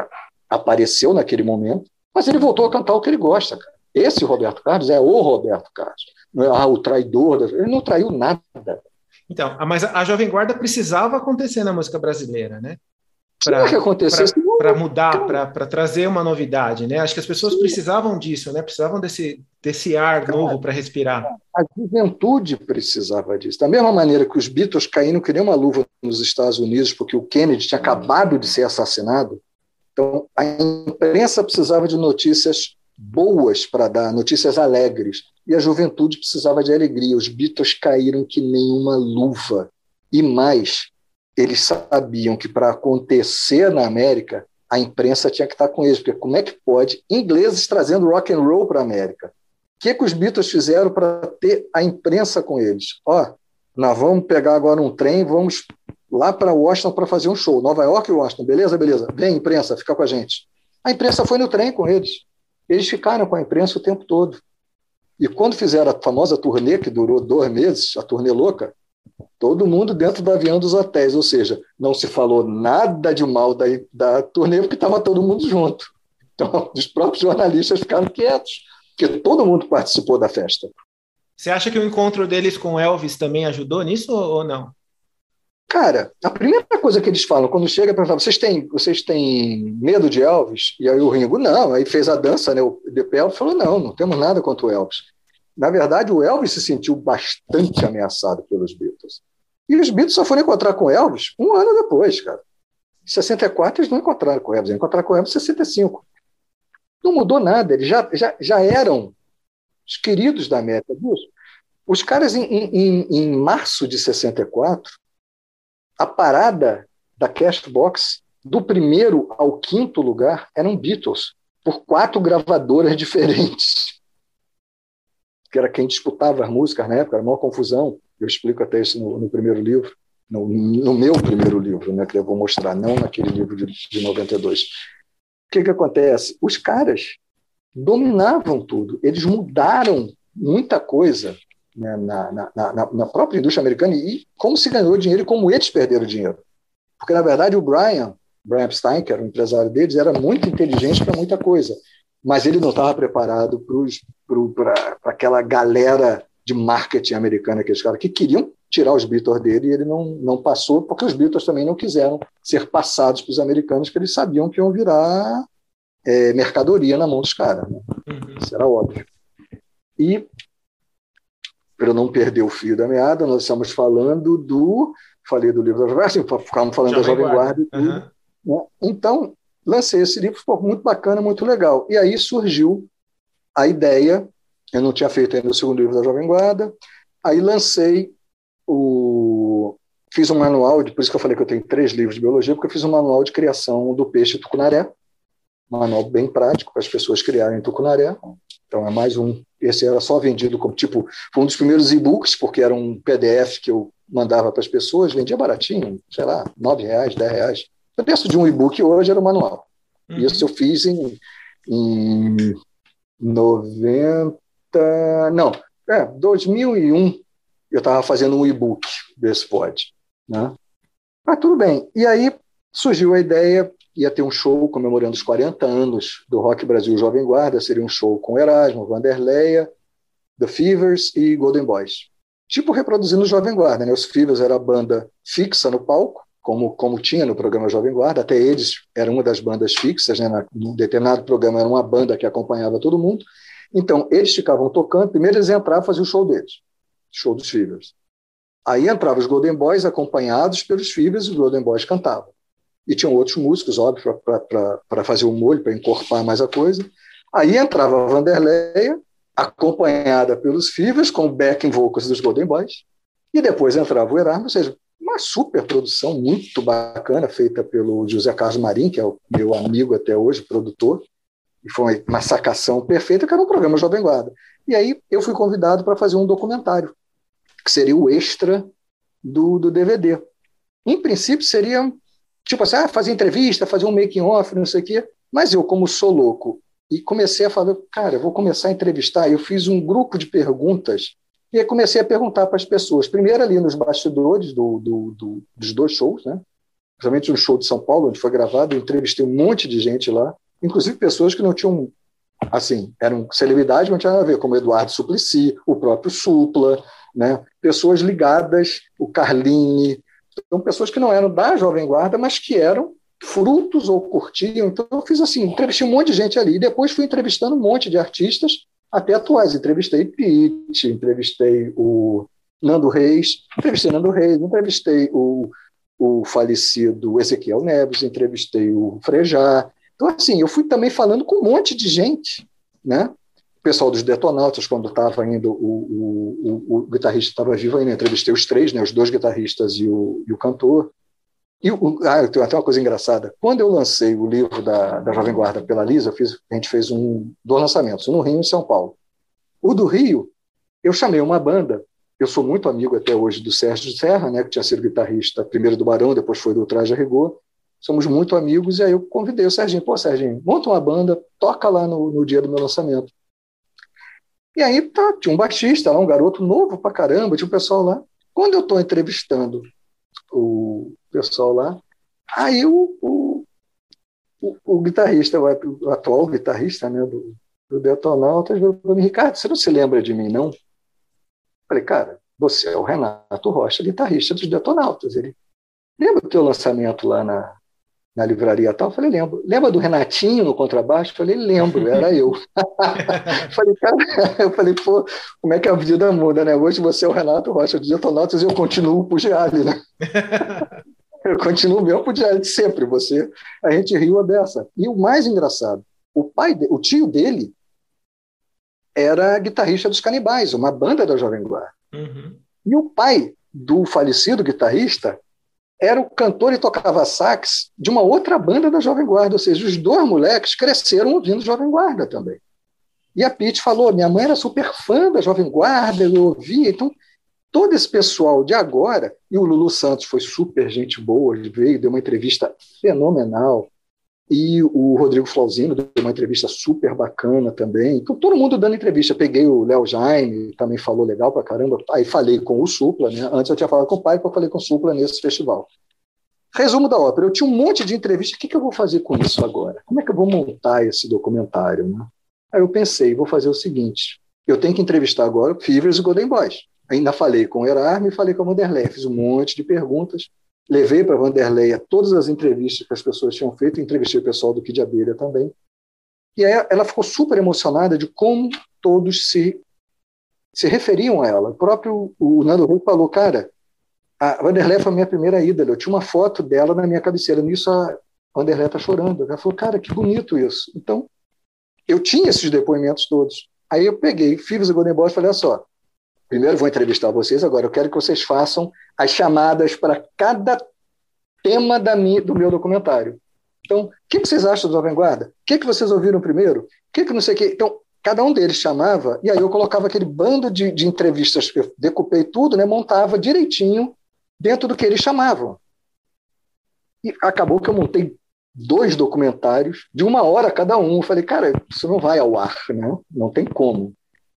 apareceu naquele momento, mas ele voltou a cantar o que ele gosta, cara. Esse Roberto Carlos é o Roberto Carlos. Não é ah, o traidor. Da... Ele não traiu nada. Então, mas a Jovem Guarda precisava acontecer na música brasileira, né? Para mudar, para trazer uma novidade, né? Acho que as pessoas Sim. precisavam disso, né? Precisavam desse, desse ar Cara, novo para respirar. A juventude precisava disso. Da mesma maneira que os Beatles caíram que nem uma luva nos Estados Unidos, porque o Kennedy tinha acabado de ser assassinado. Então, a imprensa precisava de notícias boas para dar, notícias alegres. E a juventude precisava de alegria. Os Beatles caíram que nem uma luva. E mais, eles sabiam que para acontecer na América, a imprensa tinha que estar com eles, porque como é que pode ingleses trazendo rock and roll para a América? O que, que os Beatles fizeram para ter a imprensa com eles? Ó, nós vamos pegar agora um trem, vamos lá para Washington para fazer um show. Nova York e Washington, beleza, beleza. Vem, imprensa, fica com a gente. A imprensa foi no trem com eles. Eles ficaram com a imprensa o tempo todo. E quando fizeram a famosa turnê, que durou dois meses, a turnê louca, todo mundo dentro do avião dos hotéis, ou seja, não se falou nada de mal da, da turnê, porque estava todo mundo junto. Então, os próprios jornalistas ficaram quietos, porque todo mundo participou da festa. Você acha que o encontro deles com Elvis também ajudou nisso ou não? Cara, a primeira coisa que eles falam quando chega para falar, vocês têm, vocês têm medo de Elvis? E aí o Ringo, não. Aí fez a dança, né? O De Elvis falou, não, não temos nada contra o Elvis. Na verdade, o Elvis se sentiu bastante ameaçado pelos Beatles. E os Beatles só foram encontrar com Elvis um ano depois, cara. Em 64 eles não encontraram com Elvis, eles encontraram com Elvis em 65. Não mudou nada, eles já, já, já eram os queridos da América. Os caras, em, em, em março de 64, a parada da Cashbox, do primeiro ao quinto lugar, eram Beatles, por quatro gravadoras diferentes. Que era quem disputava as músicas na época, era uma confusão. Eu explico até isso no, no primeiro livro, no, no, meu primeiro livro, né, que eu vou mostrar, não naquele livro de, de 92. O que, que acontece? Os caras dominavam tudo, eles mudaram muita coisa né, na, na, na, na, própria indústria americana e como se ganhou dinheiro e como eles perderam dinheiro. Porque, na verdade, o Brian, Brian Epstein, que era o empresário deles, era muito inteligente para muita coisa, mas ele não estava preparado para aquela galera de marketing americana, aqueles caras que queriam tirar os Beatles dele e ele não, não passou, porque os Beatles também não quiseram ser passados para os americanos, que eles sabiam que iam virar é, mercadoria na mão dos caras. Né? Uhum. Isso era óbvio. E para não perder o fio da meada, nós estamos falando do. Falei do livro da Jovem assim, ficamos falando Jovem da Jovem Guarda. Guarda uhum. né? Então, lancei esse livro, ficou muito bacana, muito legal. E aí surgiu a ideia, eu não tinha feito ainda o segundo livro da Jovem Guarda, aí lancei o. Fiz um manual, por isso que eu falei que eu tenho três livros de biologia, porque eu fiz um manual de criação do peixe tucunaré, um manual bem prático para as pessoas criarem tucunaré. Então é mais um. Esse era só vendido como tipo, foi um dos primeiros e-books, porque era um PDF que eu mandava para as pessoas, vendia baratinho, sei lá, nove reais, dez reais. O preço de um e-book hoje era o manual. Uhum. Isso eu fiz em, em 90. Não, é, 2001 eu estava fazendo um e-book desse pod. Né? Mas tudo bem. E aí surgiu a ideia ia ter um show comemorando os 40 anos do Rock Brasil Jovem Guarda, seria um show com Erasmo, Vanderleia, The Fevers e Golden Boys. Tipo reproduzindo o Jovem Guarda, né? Os Fevers era a banda fixa no palco, como, como tinha no programa Jovem Guarda, até eles eram uma das bandas fixas, né? Num determinado programa era uma banda que acompanhava todo mundo. Então, eles ficavam tocando, primeiro eles entravam e faziam o show deles. show dos Fivers. Aí entravam os Golden Boys acompanhados pelos Fivers e os Golden Boys cantavam. E tinham outros músicos, óbvio, para fazer o molho, para encorpar mais a coisa. Aí entrava a Vanderleia, acompanhada pelos Fivers, com o backing vocals dos Golden Boys. E depois entrava o Erasmo, ou seja, uma super produção muito bacana, feita pelo José Carlos Marim, que é o meu amigo até hoje, produtor. E foi uma sacação perfeita, que era um programa Jovem Guarda. E aí eu fui convidado para fazer um documentário, que seria o extra do, do DVD. Em princípio, seria tipo assim, ah, fazer entrevista, fazer um making-off, não sei o quê. Mas eu, como sou louco, e comecei a falar, cara, vou começar a entrevistar. Eu fiz um grupo de perguntas e comecei a perguntar para as pessoas. Primeiro ali nos bastidores do, do, do, dos dois shows, né? principalmente no show de São Paulo, onde foi gravado, eu entrevistei um monte de gente lá, inclusive pessoas que não tinham assim, eram celebridades, mas não tinha nada a ver, como Eduardo Suplicy, o próprio Supla, né? pessoas ligadas, o Carline, então pessoas que não eram da Jovem Guarda, mas que eram frutos ou curtiam. Então eu fiz assim, entrevistei um monte de gente ali, e depois fui entrevistando um monte de artistas, até atuais. Entrevistei Pete, entrevistei o Nando Reis, entrevistei Nando Reis, entrevistei o, o falecido Ezequiel Neves, entrevistei o Frejá, então, assim, eu fui também falando com um monte de gente, né? O pessoal dos Detonautas, quando estava indo, o, o, o, o guitarrista estava vivo ainda, entrevistei os três, né? Os dois guitarristas e o, e o cantor. E o, ah, tem até uma coisa engraçada. Quando eu lancei o livro da, da Jovem Guarda pela Lisa, fiz, a gente fez um, dois lançamentos, um no Rio e em São Paulo. O do Rio, eu chamei uma banda, eu sou muito amigo até hoje do Sérgio Serra, né, que tinha sido guitarrista primeiro do Barão, depois foi do Traje a Rigor, somos muito amigos, e aí eu convidei o Serginho, pô, Serginho, monta uma banda, toca lá no, no dia do meu lançamento. E aí tá, tinha um baixista lá, um garoto novo pra caramba, tinha um pessoal lá. Quando eu estou entrevistando o pessoal lá, aí o, o, o, o guitarrista, o atual guitarrista né, do, do Detonautas, falou Ricardo, você não se lembra de mim, não? Falei, cara, você é o Renato Rocha, guitarrista dos Detonautas. Ele, lembra do teu lançamento lá na, na livraria tal? Eu falei, lembro. Lembra do Renatinho no contrabaixo? Falei, lembro, era eu. falei, cara, eu falei, pô, como é que a vida muda, né? Hoje você é o Renato Rocha do Detonautas e eu continuo o Pugiali, né? eu continuo mesmo Pugiali de sempre, você. A gente riu a dessa. E o mais engraçado, o pai, de, o tio dele era guitarrista dos Canibais, uma banda da Jovem Guarda. Uhum. E o pai do falecido guitarrista era o cantor e tocava sax de uma outra banda da Jovem Guarda, ou seja, os dois moleques cresceram ouvindo Jovem Guarda também. E a Pete falou: minha mãe era super fã da Jovem Guarda, eu ouvia. Então, todo esse pessoal de agora, e o Lulu Santos foi super gente boa, veio, deu uma entrevista fenomenal, e o Rodrigo Flauzino deu uma entrevista super bacana também. Então, todo mundo dando entrevista. Peguei o Léo Jaime, também falou legal pra caramba. Aí falei com o Supla, né? Antes eu tinha falado com o pai, depois falei com o Supla nesse festival. Resumo da ópera: eu tinha um monte de entrevista. O que, que eu vou fazer com isso agora? Como é que eu vou montar esse documentário? Né? Aí eu pensei: vou fazer o seguinte. Eu tenho que entrevistar agora o Fivers e Golden Boys. Ainda falei com o Erasmo e falei com a Vanderlei. Fiz um monte de perguntas Levei para a Vanderleia todas as entrevistas que as pessoas tinham feito, entrevistei o pessoal do Kid Abelha também. E aí ela ficou super emocionada de como todos se, se referiam a ela. O próprio o Nando Rui falou, cara, a Vanderlei foi a minha primeira ídola. Eu tinha uma foto dela na minha cabeceira. Nisso a Vanderlei está chorando. Ela falou, cara, que bonito isso. Então, eu tinha esses depoimentos todos. Aí eu peguei, fiz o Golden Boy e falei, olha só, primeiro vou entrevistar vocês, agora eu quero que vocês façam as chamadas para cada tema da minha, do meu documentário. Então, o que, vocês acham do Jovem Guarda? O que, que vocês ouviram primeiro? O que, que não sei o quê? Então, cada um deles chamava, e aí eu colocava aquele bando de, de entrevistas, eu decupei tudo, né, montava direitinho dentro do que eles chamavam. E acabou que eu montei dois documentários de uma hora cada um. Eu falei, cara, isso não vai ao ar, né? não tem como.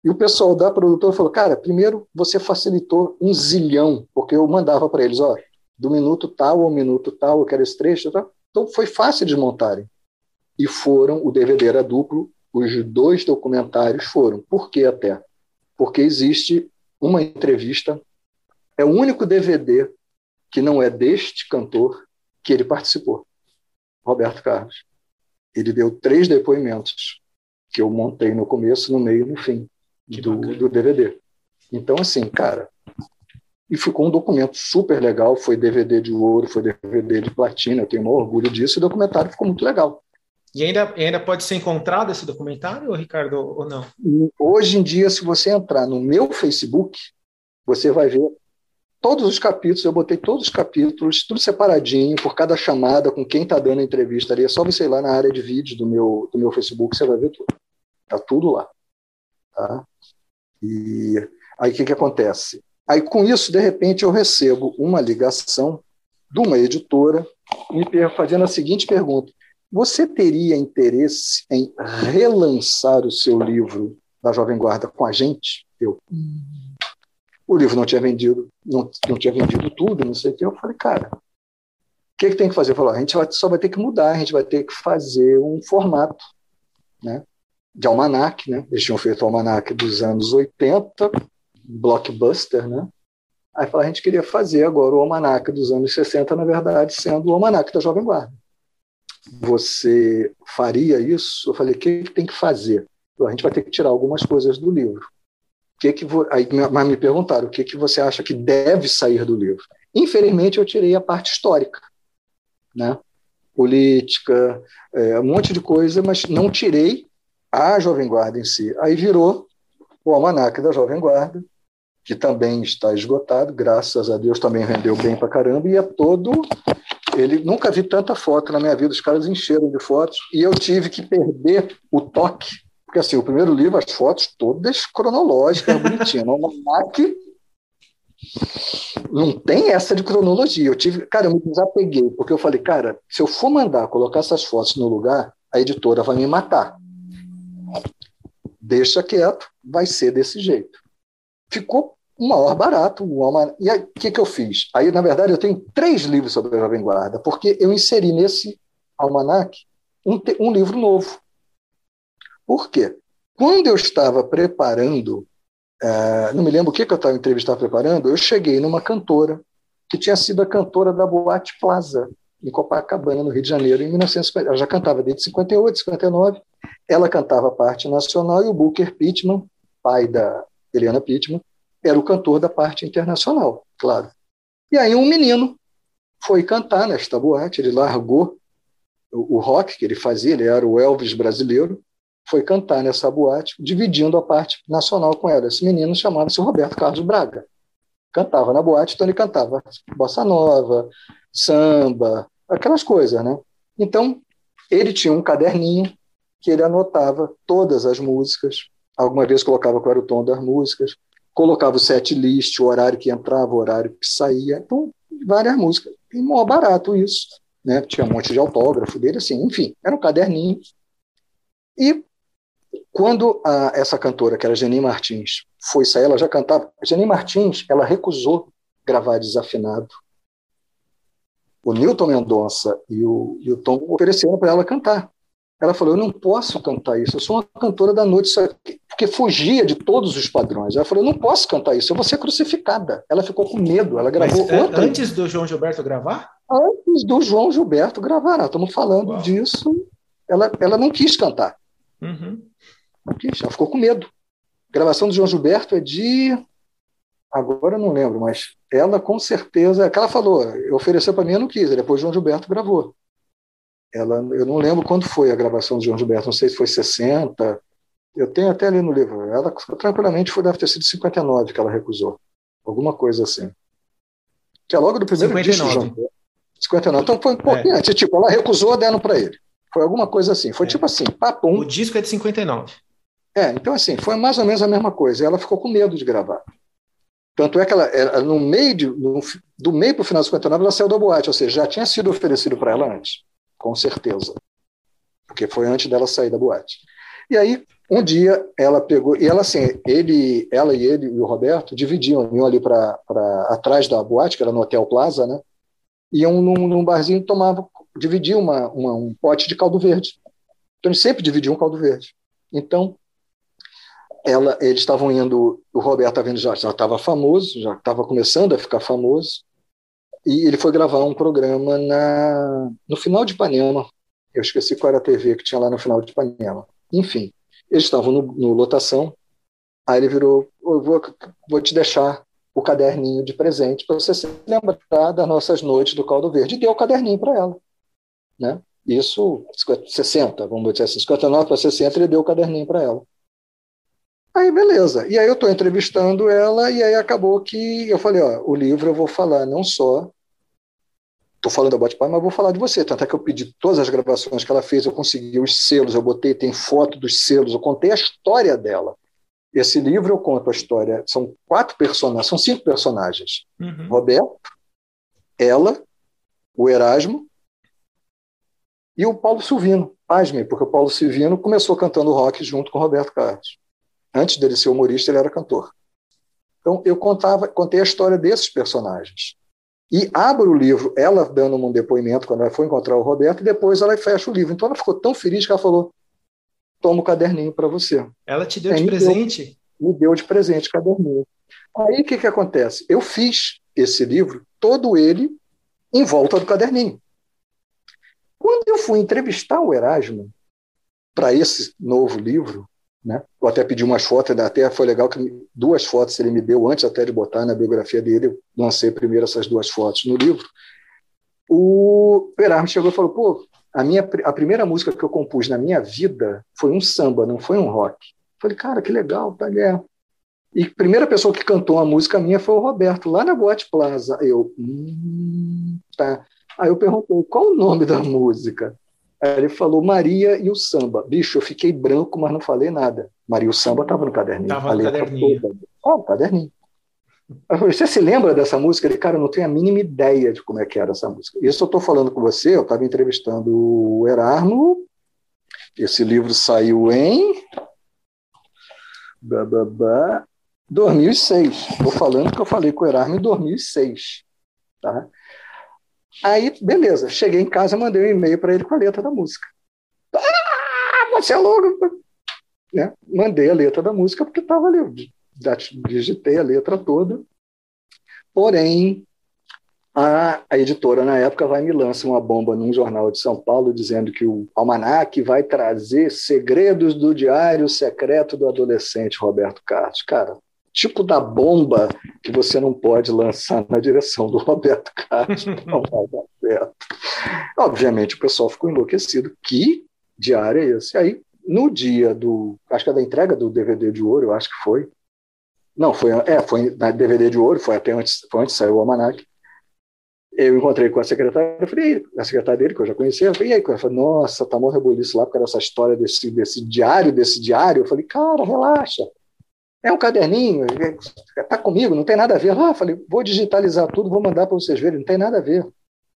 E o pessoal da produtora falou: cara, primeiro você facilitou um zilhão, porque eu mandava para eles: ó, do minuto tal ao minuto tal, eu quero esse trecho. Tá? Então foi fácil de montarem. E foram, o DVD era duplo, os dois documentários foram. Por que até? Porque existe uma entrevista, é o único DVD que não é deste cantor que ele participou, Roberto Carlos. Ele deu três depoimentos que eu montei no começo, no meio e no fim do, do, DVD. Então, assim, cara, e ficou um documento super legal, foi DVD de ouro, foi DVD de platina, eu tenho um orgulho disso, e o documentário ficou muito legal. E ainda, ainda pode ser encontrado esse documentário, Ricardo, ou não? Hoje em dia, se você entrar no meu Facebook, você vai ver todos os capítulos, eu botei todos os capítulos, tudo separadinho, por cada chamada, com quem está dando a entrevista ali. É só você ir lá na área de vídeos do meu, do meu Facebook, você vai ver tudo. Está tudo lá. Tá? E aí o que, que acontece? Aí com isso, de repente, eu recebo uma ligação de uma editora me fazendo a seguinte pergunta: Você teria interesse em relançar o seu livro da Jovem Guarda com a gente? Eu. O livro não tinha vendido, não, não tinha vendido tudo, não sei o que. Eu falei, cara, o que, que tem que fazer? Falei, a gente vai, só vai ter que mudar, a gente vai ter que fazer um formato, né? De almanac, né? Eles tinham feito o almanac dos anos 80, blockbuster, né? Aí a gente queria fazer agora o almanac dos anos 60, na verdade, sendo o almanac da Jovem Guarda. Você faria isso? Eu falei, o que, tem que fazer? A gente vai ter que tirar algumas coisas do livro. Que que. Aí mas me perguntaram o que, que você acha que deve sair do livro. Infelizmente, eu tirei a parte histórica, né? política, é, um monte de coisa, mas não tirei a Jovem Guarda em si. Aí virou o almanac da Jovem Guarda, que também está esgotado, graças a Deus também rendeu bem para caramba, e é todo. Ele nunca vi tanta foto na minha vida, os caras encheram de fotos, e eu tive que perder o toque, porque assim, o primeiro livro, as fotos todas cronológicas, bonitinhas, no almanac não tem essa de cronologia. Eu tive, cara, eu me desapeguei, porque eu falei, cara, se eu for mandar colocar essas fotos no lugar, a editora vai me matar. Deixa quieto, vai ser desse jeito. Ficou o maior barato. O E aí, o que, que eu fiz? Aí, na verdade, eu tenho três livros sobre a Jovem Guarda, porque eu inseri nesse almanac um, um livro novo. Por quê? Quando eu estava preparando, uh, não me lembro o que, que eu estava entrevistando preparando, eu cheguei numa cantora que tinha sido a cantora da Boate Plaza, em Copacabana, no Rio de Janeiro, em 1950. Ela já cantava desde 58, 59. Ela cantava a parte nacional e o Booker Pittman, pai da Eliana Pittman, era o cantor da parte internacional, claro. E aí um menino foi cantar nesta boate, ele largou o, o rock que ele fazia, ele era o Elvis brasileiro, foi cantar nessa boate, dividindo a parte nacional com ela. Esse menino chamava-se Roberto Carlos Braga. Cantava na boate, então ele cantava bossa nova, samba, aquelas coisas, né? Então, ele tinha um caderninho que ele anotava todas as músicas, alguma vez colocava qual era o tom das músicas, colocava o set list, o horário que entrava, o horário que saía, então várias músicas. E mó barato isso, né? Tinha um monte de autógrafo dele, assim, enfim, era um caderninho. E quando a, essa cantora, que era Jenny Martins, foi sair, ela já cantava. Jenny Martins, ela recusou gravar desafinado. O Newton Mendonça e o, e o Tom ofereceram para ela cantar. Ela falou: Eu não posso cantar isso, eu sou uma cantora da noite, porque fugia de todos os padrões. Ela falou: Eu não posso cantar isso, eu vou ser crucificada. Ela ficou com medo, ela gravou Mas, é, outra. Antes do João Gilberto gravar? Antes do João Gilberto gravar, estamos falando Uau. disso. Ela, ela não quis cantar. Uhum. Não quis, ela ficou com medo. A gravação do João Gilberto é de. Agora eu não lembro, mas ela com certeza. É que ela falou, ofereceu para mim, eu não quis. Depois o João Gilberto gravou. Ela, eu não lembro quando foi a gravação de João Gilberto, não sei se foi 60. Eu tenho até ali no livro. Ela tranquilamente foi, deve ter sido 59 que ela recusou. Alguma coisa assim. Que é logo do primeiro 59. disco. João, 59. Então foi um pouquinho é. antes. Tipo, ela recusou, deram para ele. Foi alguma coisa assim. Foi é. tipo assim, papum. O disco é de 59. É, então assim, foi mais ou menos a mesma coisa. Ela ficou com medo de gravar. Tanto é que ela, ela no meio de, no, do meio para o final de 59, ela saiu da boate, ou seja, já tinha sido oferecido para ela antes com certeza. Porque foi antes dela sair da boate. E aí, um dia, ela pegou. E ela, assim, ele, ela e ele e o Roberto dividiam, iam ali para atrás da boate, que era no Hotel Plaza, né? Iam num, num barzinho tomavam, dividiam uma, uma, um pote de caldo verde. Então, eles sempre dividiam um caldo verde. Então, ela, eles estavam indo. O Roberto estava já estava famoso, já estava começando a ficar famoso. E ele foi gravar um programa na, no final de Ipanema. Eu esqueci qual era a TV que tinha lá no final de Ipanema. Enfim, eles estavam no, no lotação Aí ele virou, eu vou, vou te deixar o caderninho de presente para você se lembrar das nossas noites do Caldo Verde. E deu o caderninho para ela. Né? Isso, 60, vamos dizer assim, 59 para 60, ele deu o caderninho para ela. Aí, beleza. E aí eu estou entrevistando ela, e aí acabou que eu falei, ó, o livro eu vou falar não só Estou falando da Botpai, mas vou falar de você. Tanto é que eu pedi todas as gravações que ela fez, eu consegui os selos, eu botei, tem foto dos selos, eu contei a história dela. Esse livro eu conto a história. São quatro personagens, são cinco personagens: uhum. Roberto, ela, o Erasmo e o Paulo Silvino. Pasmem, porque o Paulo Silvino começou cantando rock junto com o Roberto Carlos. Antes dele ser humorista, ele era cantor. Então, eu contava, contei a história desses personagens. E abro o livro, ela dando um depoimento quando ela foi encontrar o Roberto, e depois ela fecha o livro. Então ela ficou tão feliz que ela falou: toma o caderninho para você. Ela te deu Aí, de presente? Deu, me deu de presente o caderninho. Aí o que, que acontece? Eu fiz esse livro, todo ele, em volta do caderninho. Quando eu fui entrevistar o Erasmo para esse novo livro, né? Eu até pedi umas fotos, até foi legal que duas fotos ele me deu antes até de botar na biografia dele. Eu lancei primeiro essas duas fotos no livro. O Erasmo chegou e falou: pô, a, minha, a primeira música que eu compus na minha vida foi um samba, não foi um rock. Eu falei, cara, que legal, tá é. E a primeira pessoa que cantou a música minha foi o Roberto, lá na Boate Plaza. Eu, hum, tá. Aí eu perguntei, qual o nome da música? Aí ele falou Maria e o samba. Bicho, eu fiquei branco, mas não falei nada. Maria e o samba estava no caderninho. Tava no caderninho. Oh, caderninho. Você se lembra dessa música? Ele, cara, eu não tenho a mínima ideia de como é que era essa música. Isso eu estou falando com você, eu estava entrevistando o Erasmo. Esse livro saiu em 2006. Estou falando que eu falei com o Erasmo em 2006. Tá? Aí, beleza, cheguei em casa, mandei um e-mail para ele com a letra da música. Ah, você é louco! Né? Mandei a letra da música porque estava ali, digitei a letra toda. Porém, a, a, editora na época vai me lança uma bomba num jornal de São Paulo dizendo que o almanac vai trazer segredos do diário secreto do adolescente Roberto Carlos. Cara, tipo da bomba que você não pode lançar na direção do Roberto Carlos, não vai dar certo. Obviamente o pessoal ficou enlouquecido. Que diário é esse? Aí, no dia do. Acho que é da entrega do DVD de ouro, eu acho que foi. Não, foi, é, foi na DVD de ouro, foi até antes, foi antes saiu o Almanac. Eu encontrei com a secretária, eu falei, a secretária dele, que eu já conhecia, eu falei, e aí? Ela falou, nossa, tá mó rebuliço lá, porque era essa história desse, desse diário, desse diário. Eu falei, cara, relaxa é um caderninho, está comigo, não tem nada a ver. Ah, falei, vou digitalizar tudo, vou mandar para vocês verem, não tem nada a ver.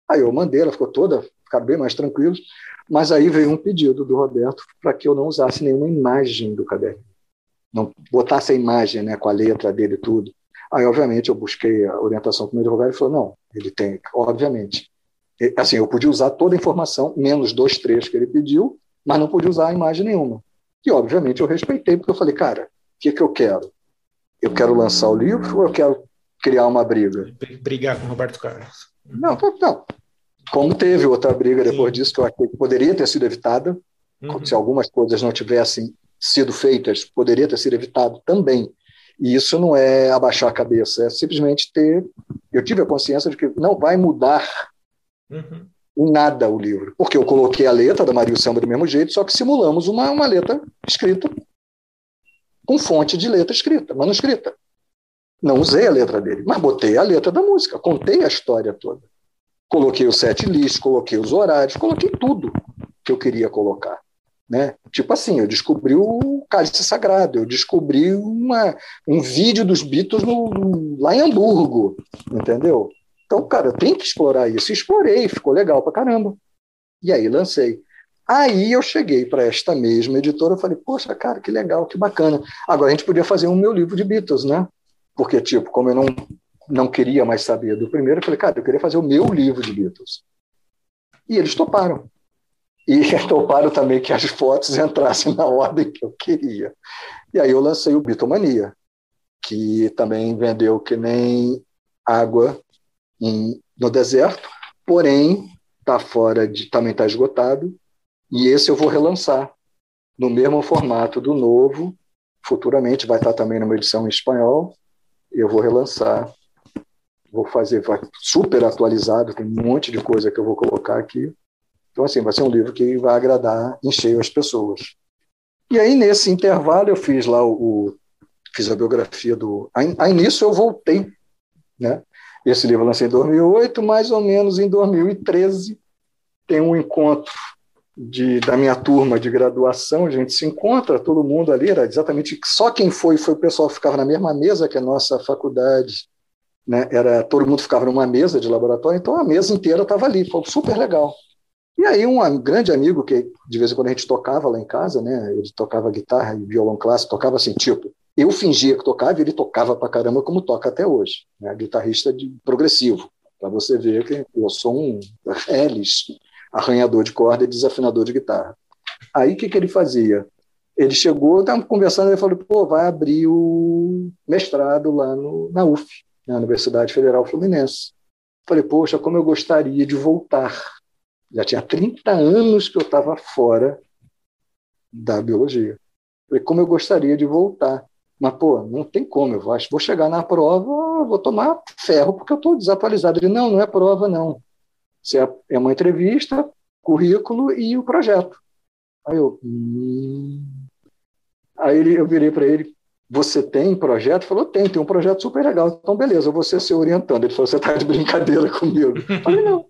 Aí eu mandei, ela ficou toda, ficaram bem mais tranquilos, mas aí veio um pedido do Roberto para que eu não usasse nenhuma imagem do caderno. Não botasse a imagem né, com a letra dele e tudo. Aí, obviamente, eu busquei a orientação com o meu advogado e falou: não, ele tem, obviamente. Assim, eu podia usar toda a informação, menos dois trechos que ele pediu, mas não podia usar a imagem nenhuma. E, obviamente, eu respeitei, porque eu falei, cara, que, que eu quero? Eu quero lançar o livro ou eu quero criar uma briga? Brigar com o Roberto Carlos. Não, não. Como teve outra briga depois Sim. disso, que eu achei que poderia ter sido evitada, uhum. se algumas coisas não tivessem sido feitas, poderia ter sido evitado também. E isso não é abaixar a cabeça, é simplesmente ter. Eu tive a consciência de que não vai mudar uhum. em nada o livro, porque eu coloquei a letra da Maria Samba do mesmo jeito, só que simulamos uma, uma letra escrita com fonte de letra escrita, manuscrita. Não usei a letra dele, mas botei a letra da música, contei a história toda. Coloquei o set list, coloquei os horários, coloquei tudo que eu queria colocar. Né? Tipo assim, eu descobri o Cálice Sagrado, eu descobri uma, um vídeo dos Beatles no, lá em Hamburgo, entendeu? Então, cara, tenho que explorar isso. Explorei, ficou legal pra caramba. E aí lancei. Aí eu cheguei para esta mesma editora e falei, poxa, cara, que legal, que bacana. Agora a gente podia fazer um meu livro de Beatles, né? Porque, tipo, como eu não, não queria mais saber do primeiro, eu falei, cara, eu queria fazer o meu livro de Beatles. E eles toparam. E toparam também que as fotos entrassem na ordem que eu queria. E aí eu lancei o Beatlemania, que também vendeu que nem água em, no deserto, porém tá fora de também está esgotado e esse eu vou relançar no mesmo formato do novo, futuramente vai estar também numa edição em espanhol. Eu vou relançar, vou fazer, vai super atualizado, tem um monte de coisa que eu vou colocar aqui. Então, assim, vai ser um livro que vai agradar em cheio as pessoas. E aí, nesse intervalo, eu fiz lá o, fiz a biografia do. Aí nisso eu voltei, né? Esse livro eu lancei em 2008, mais ou menos em 2013 tem um encontro de, da minha turma de graduação, a gente se encontra, todo mundo ali, era exatamente só quem foi, foi o pessoal que ficava na mesma mesa que a nossa faculdade, né? Era todo mundo ficava numa mesa de laboratório, então a mesa inteira estava ali, foi super legal. E aí um grande amigo que de vez em quando a gente tocava lá em casa, né? Ele tocava guitarra e violão clássico, tocava assim, tipo, eu fingia que tocava e ele tocava pra caramba como toca até hoje, né? Guitarrista de progressivo, para você ver que eu sou um Ellis, arranhador de corda e desafinador de guitarra. Aí o que, que ele fazia? Ele chegou, estava conversando, e falou, pô, vai abrir o mestrado lá no, na UF, na Universidade Federal Fluminense. Falei, poxa, como eu gostaria de voltar. Já tinha 30 anos que eu estava fora da biologia. Falei, como eu gostaria de voltar. Mas, pô, não tem como, eu. Vou chegar na prova, vou tomar ferro, porque eu estou desatualizado. Ele, não, não é prova, não. É, é uma entrevista, currículo e o projeto. Aí eu. Hum... Aí ele, eu virei para ele: Você tem projeto? Ele falou: Tem, tem um projeto super legal. Então, beleza, eu vou ser seu orientando. Ele falou: Você está de brincadeira comigo? Eu falei: Não.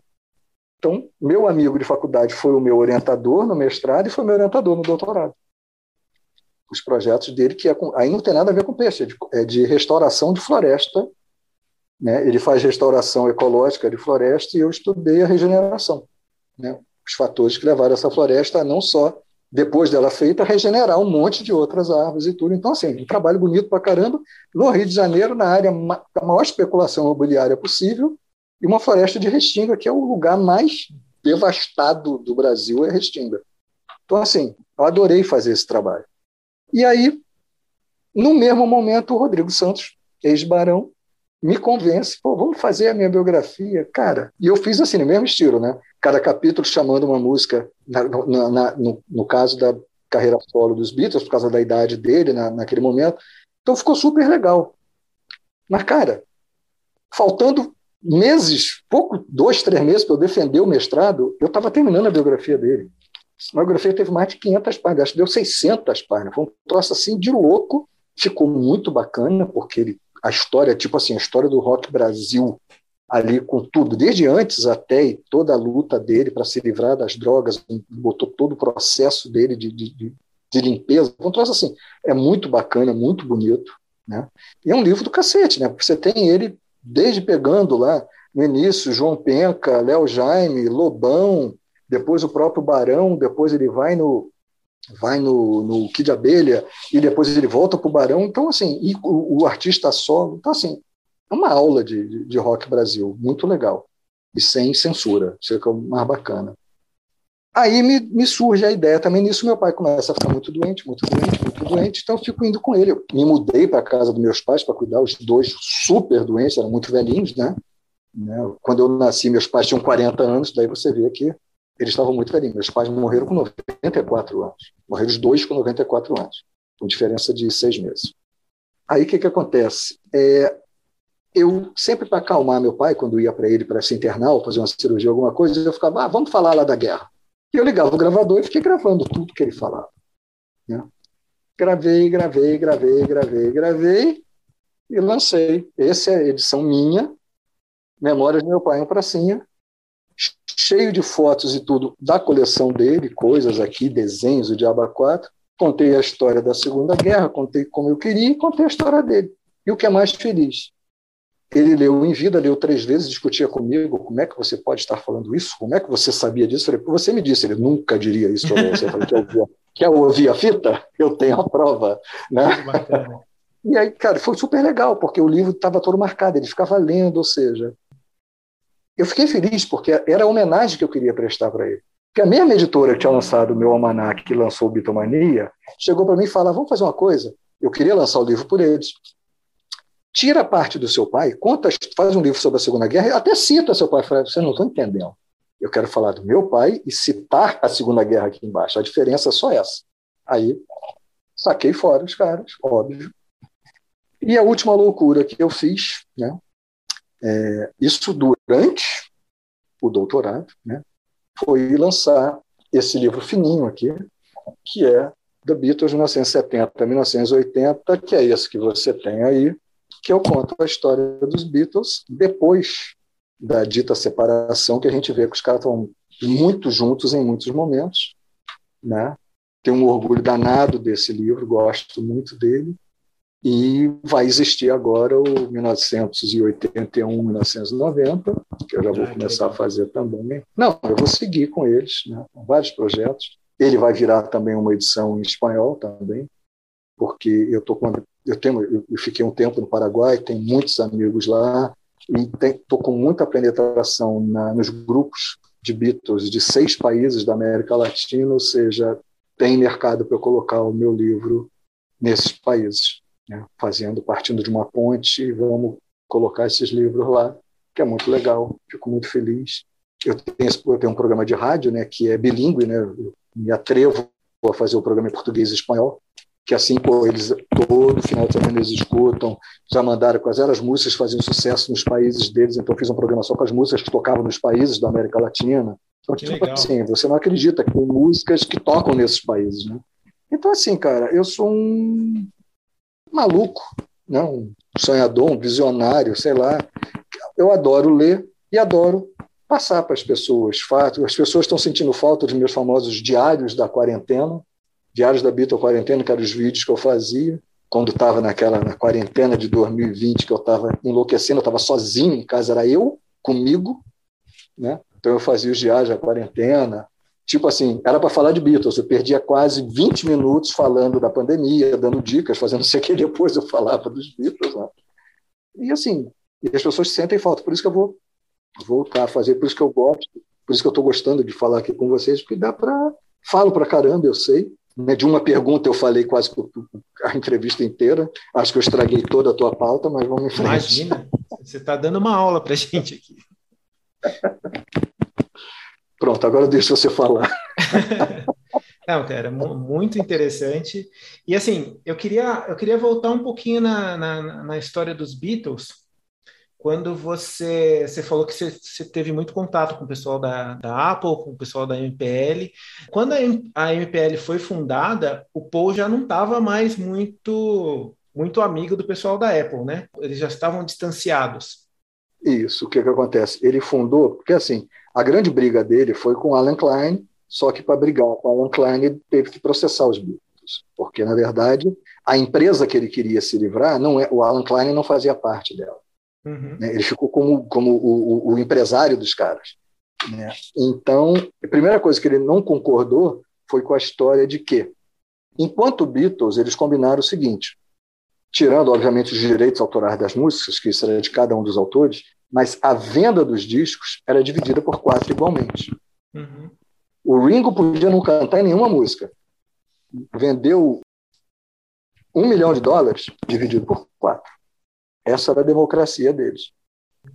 Então, meu amigo de faculdade foi o meu orientador no mestrado e foi meu orientador no doutorado. Os projetos dele, que é com, aí não tem nada a ver com peixe, é de, é de restauração de floresta né? Ele faz restauração ecológica de floresta e eu estudei a regeneração, né? os fatores que levaram essa floresta a não só depois dela feita, regenerar um monte de outras árvores e tudo. Então, assim, um trabalho bonito para caramba, no Rio de Janeiro, na área da maior especulação imobiliária possível, e uma floresta de Restinga, que é o lugar mais devastado do Brasil, é Restinga. Então, assim, eu adorei fazer esse trabalho. E aí, no mesmo momento, o Rodrigo Santos, ex-barão, me convence, pô, vamos fazer a minha biografia, cara. E eu fiz assim, no mesmo estilo, né? Cada capítulo chamando uma música, na, na, no, no, caso da carreira solo dos Beatles, por causa da idade dele na, naquele momento. Então ficou super legal. Mas, cara, faltando meses, pouco, dois, três meses para eu defender o mestrado, eu estava terminando a biografia dele. A biografia teve mais de 500 páginas, acho que deu 600 páginas. Foi um troço assim de louco. Ficou muito bacana, porque ele a história, tipo assim, a história do rock Brasil ali com tudo, desde antes até toda a luta dele para se livrar das drogas, botou todo o processo dele de, de, de limpeza. Então, troço assim, é muito bacana, muito bonito, né? E é um livro do cacete, né? Você tem ele desde pegando lá no início João Penca, Léo Jaime, Lobão, depois o próprio Barão, depois ele vai no vai no, no Kid Abelha e depois ele volta para o Barão. Então, assim, e o, o, artista solo. Então, assim, é uma aula de, de, rock Brasil, muito legal. E sem censura, isso é o mais bacana. Aí me, me, surge a ideia também nisso. Meu pai começa a ficar muito doente, muito doente, muito doente. Então eu fico indo com ele. Eu me mudei para a casa dos meus pais para cuidar, os dois super doentes, eram muito velhinhos, né? né? Quando eu nasci, meus pais tinham 40 anos, daí você vê que eles estavam muito velhinhos. Meus pais morreram com 94 anos. Morreram os dois com 94 anos, com diferença de seis meses. Aí o que, que acontece? É, eu sempre para acalmar meu pai, quando ia para ele para se internar ou fazer uma cirurgia, alguma coisa, eu ficava, ah, vamos falar lá da guerra. E eu ligava o gravador e fiquei gravando tudo que ele falava. Né? Gravei, gravei, gravei, gravei, gravei e lancei. Essa é a edição minha, Memórias do meu pai, um pracinha, cheio de fotos e tudo da coleção dele, coisas aqui, desenhos, o Diabo 4. Contei a história da Segunda Guerra, contei como eu queria e contei a história dele. E o que é mais feliz? Ele leu em vida, leu três vezes, discutia comigo, como é que você pode estar falando isso? Como é que você sabia disso? Eu falei, você me disse, ele nunca diria isso para você. Eu falei, quer ouvir, quer ouvir a fita? Eu tenho a prova. Né? E aí, cara, foi super legal, porque o livro estava todo marcado, ele ficava lendo, ou seja, eu fiquei feliz porque era a homenagem que eu queria prestar para ele. Porque a mesma editora que tinha lançado o meu almanac, que lançou o Bitomania, chegou para mim e falou: vamos fazer uma coisa. Eu queria lançar o livro por eles. Tira a parte do seu pai, conta, faz um livro sobre a Segunda Guerra, até cita seu pai. Falei, você não está entendendo. Eu quero falar do meu pai e citar a Segunda Guerra aqui embaixo. A diferença é só essa. Aí saquei fora os caras, óbvio. E a última loucura que eu fiz, né, é, isso durante o doutorado, né, foi lançar esse livro fininho aqui, que é The Beatles 1970-1980, que é esse que você tem aí, que eu conto a história dos Beatles depois da dita separação, que a gente vê que os caras estão muito juntos em muitos momentos, né? Tenho um orgulho danado desse livro, gosto muito dele. E vai existir agora o 1981-1990, que eu já vou ah, começar a fazer também. Não, eu vou seguir com eles, né? com vários projetos. Ele vai virar também uma edição em espanhol também, porque eu tô com eu tenho eu fiquei um tempo no Paraguai, tenho muitos amigos lá e estou com muita penetração na, nos grupos de Beatles de seis países da América Latina, ou seja, tem mercado para eu colocar o meu livro nesses países, né? fazendo, partindo de uma ponte, vamos colocar esses livros lá, que é muito legal, fico muito feliz. Eu tenho, eu tenho um programa de rádio, né, que é bilíngue, né, eu me atrevo a fazer o programa em português e espanhol, que assim, pô, eles todo final de semana eles escutam, já mandaram quais eram as músicas que faziam sucesso nos países deles, então fiz um programa só com as músicas que tocavam nos países da América Latina. Então, que tipo legal. assim, você não acredita que tem músicas que tocam nesses países, né? Então, assim, cara, eu sou um maluco, né? um sonhador, um visionário, sei lá. Eu adoro ler e adoro passar para as pessoas fatos. As pessoas estão sentindo falta dos meus famosos diários da quarentena, diários da Beatle Quarentena, que eram os vídeos que eu fazia quando estava naquela na quarentena de 2020, que eu estava enlouquecendo, eu estava sozinho em casa, era eu comigo, né? Então eu fazia os diários da quarentena, tipo assim, era para falar de Beatles, eu perdia quase 20 minutos falando da pandemia, dando dicas, fazendo isso aqui, depois eu falava dos Beatles, né? E assim, e as pessoas sentem falta, por isso que eu vou voltar a fazer, por isso que eu gosto, por isso que eu estou gostando de falar aqui com vocês, porque dá para falo para caramba, eu sei, né, de uma pergunta eu falei quase a entrevista inteira. Acho que eu estraguei toda a tua pauta, mas vamos em frente. Imagina, você está dando uma aula para a gente aqui. Pronto, agora deixa você falar. Não, cara, muito interessante. E assim, eu queria, eu queria voltar um pouquinho na, na, na história dos Beatles, quando você, você falou que você, você, teve muito contato com o pessoal da, da Apple, com o pessoal da MPL. Quando a, a MPL foi fundada, o Paul já não estava mais muito muito amigo do pessoal da Apple, né? Eles já estavam distanciados. Isso, o que, que acontece? Ele fundou, porque assim, a grande briga dele foi com Alan Klein, só que para brigar com Alan Klein ele teve que processar os Beatles, porque na verdade a empresa que ele queria se livrar, não é, o Alan Klein não fazia parte dela. Uhum. Né? Ele ficou como, como o, o, o empresário dos caras. Né? Então, a primeira coisa que ele não concordou foi com a história de que, enquanto Beatles, eles combinaram o seguinte: tirando, obviamente, os direitos autorais das músicas, que isso era de cada um dos autores, mas a venda dos discos era dividida por quatro igualmente. Uhum. O Ringo podia não cantar em nenhuma música. Vendeu um milhão de dólares dividido por quatro. Essa era a democracia deles.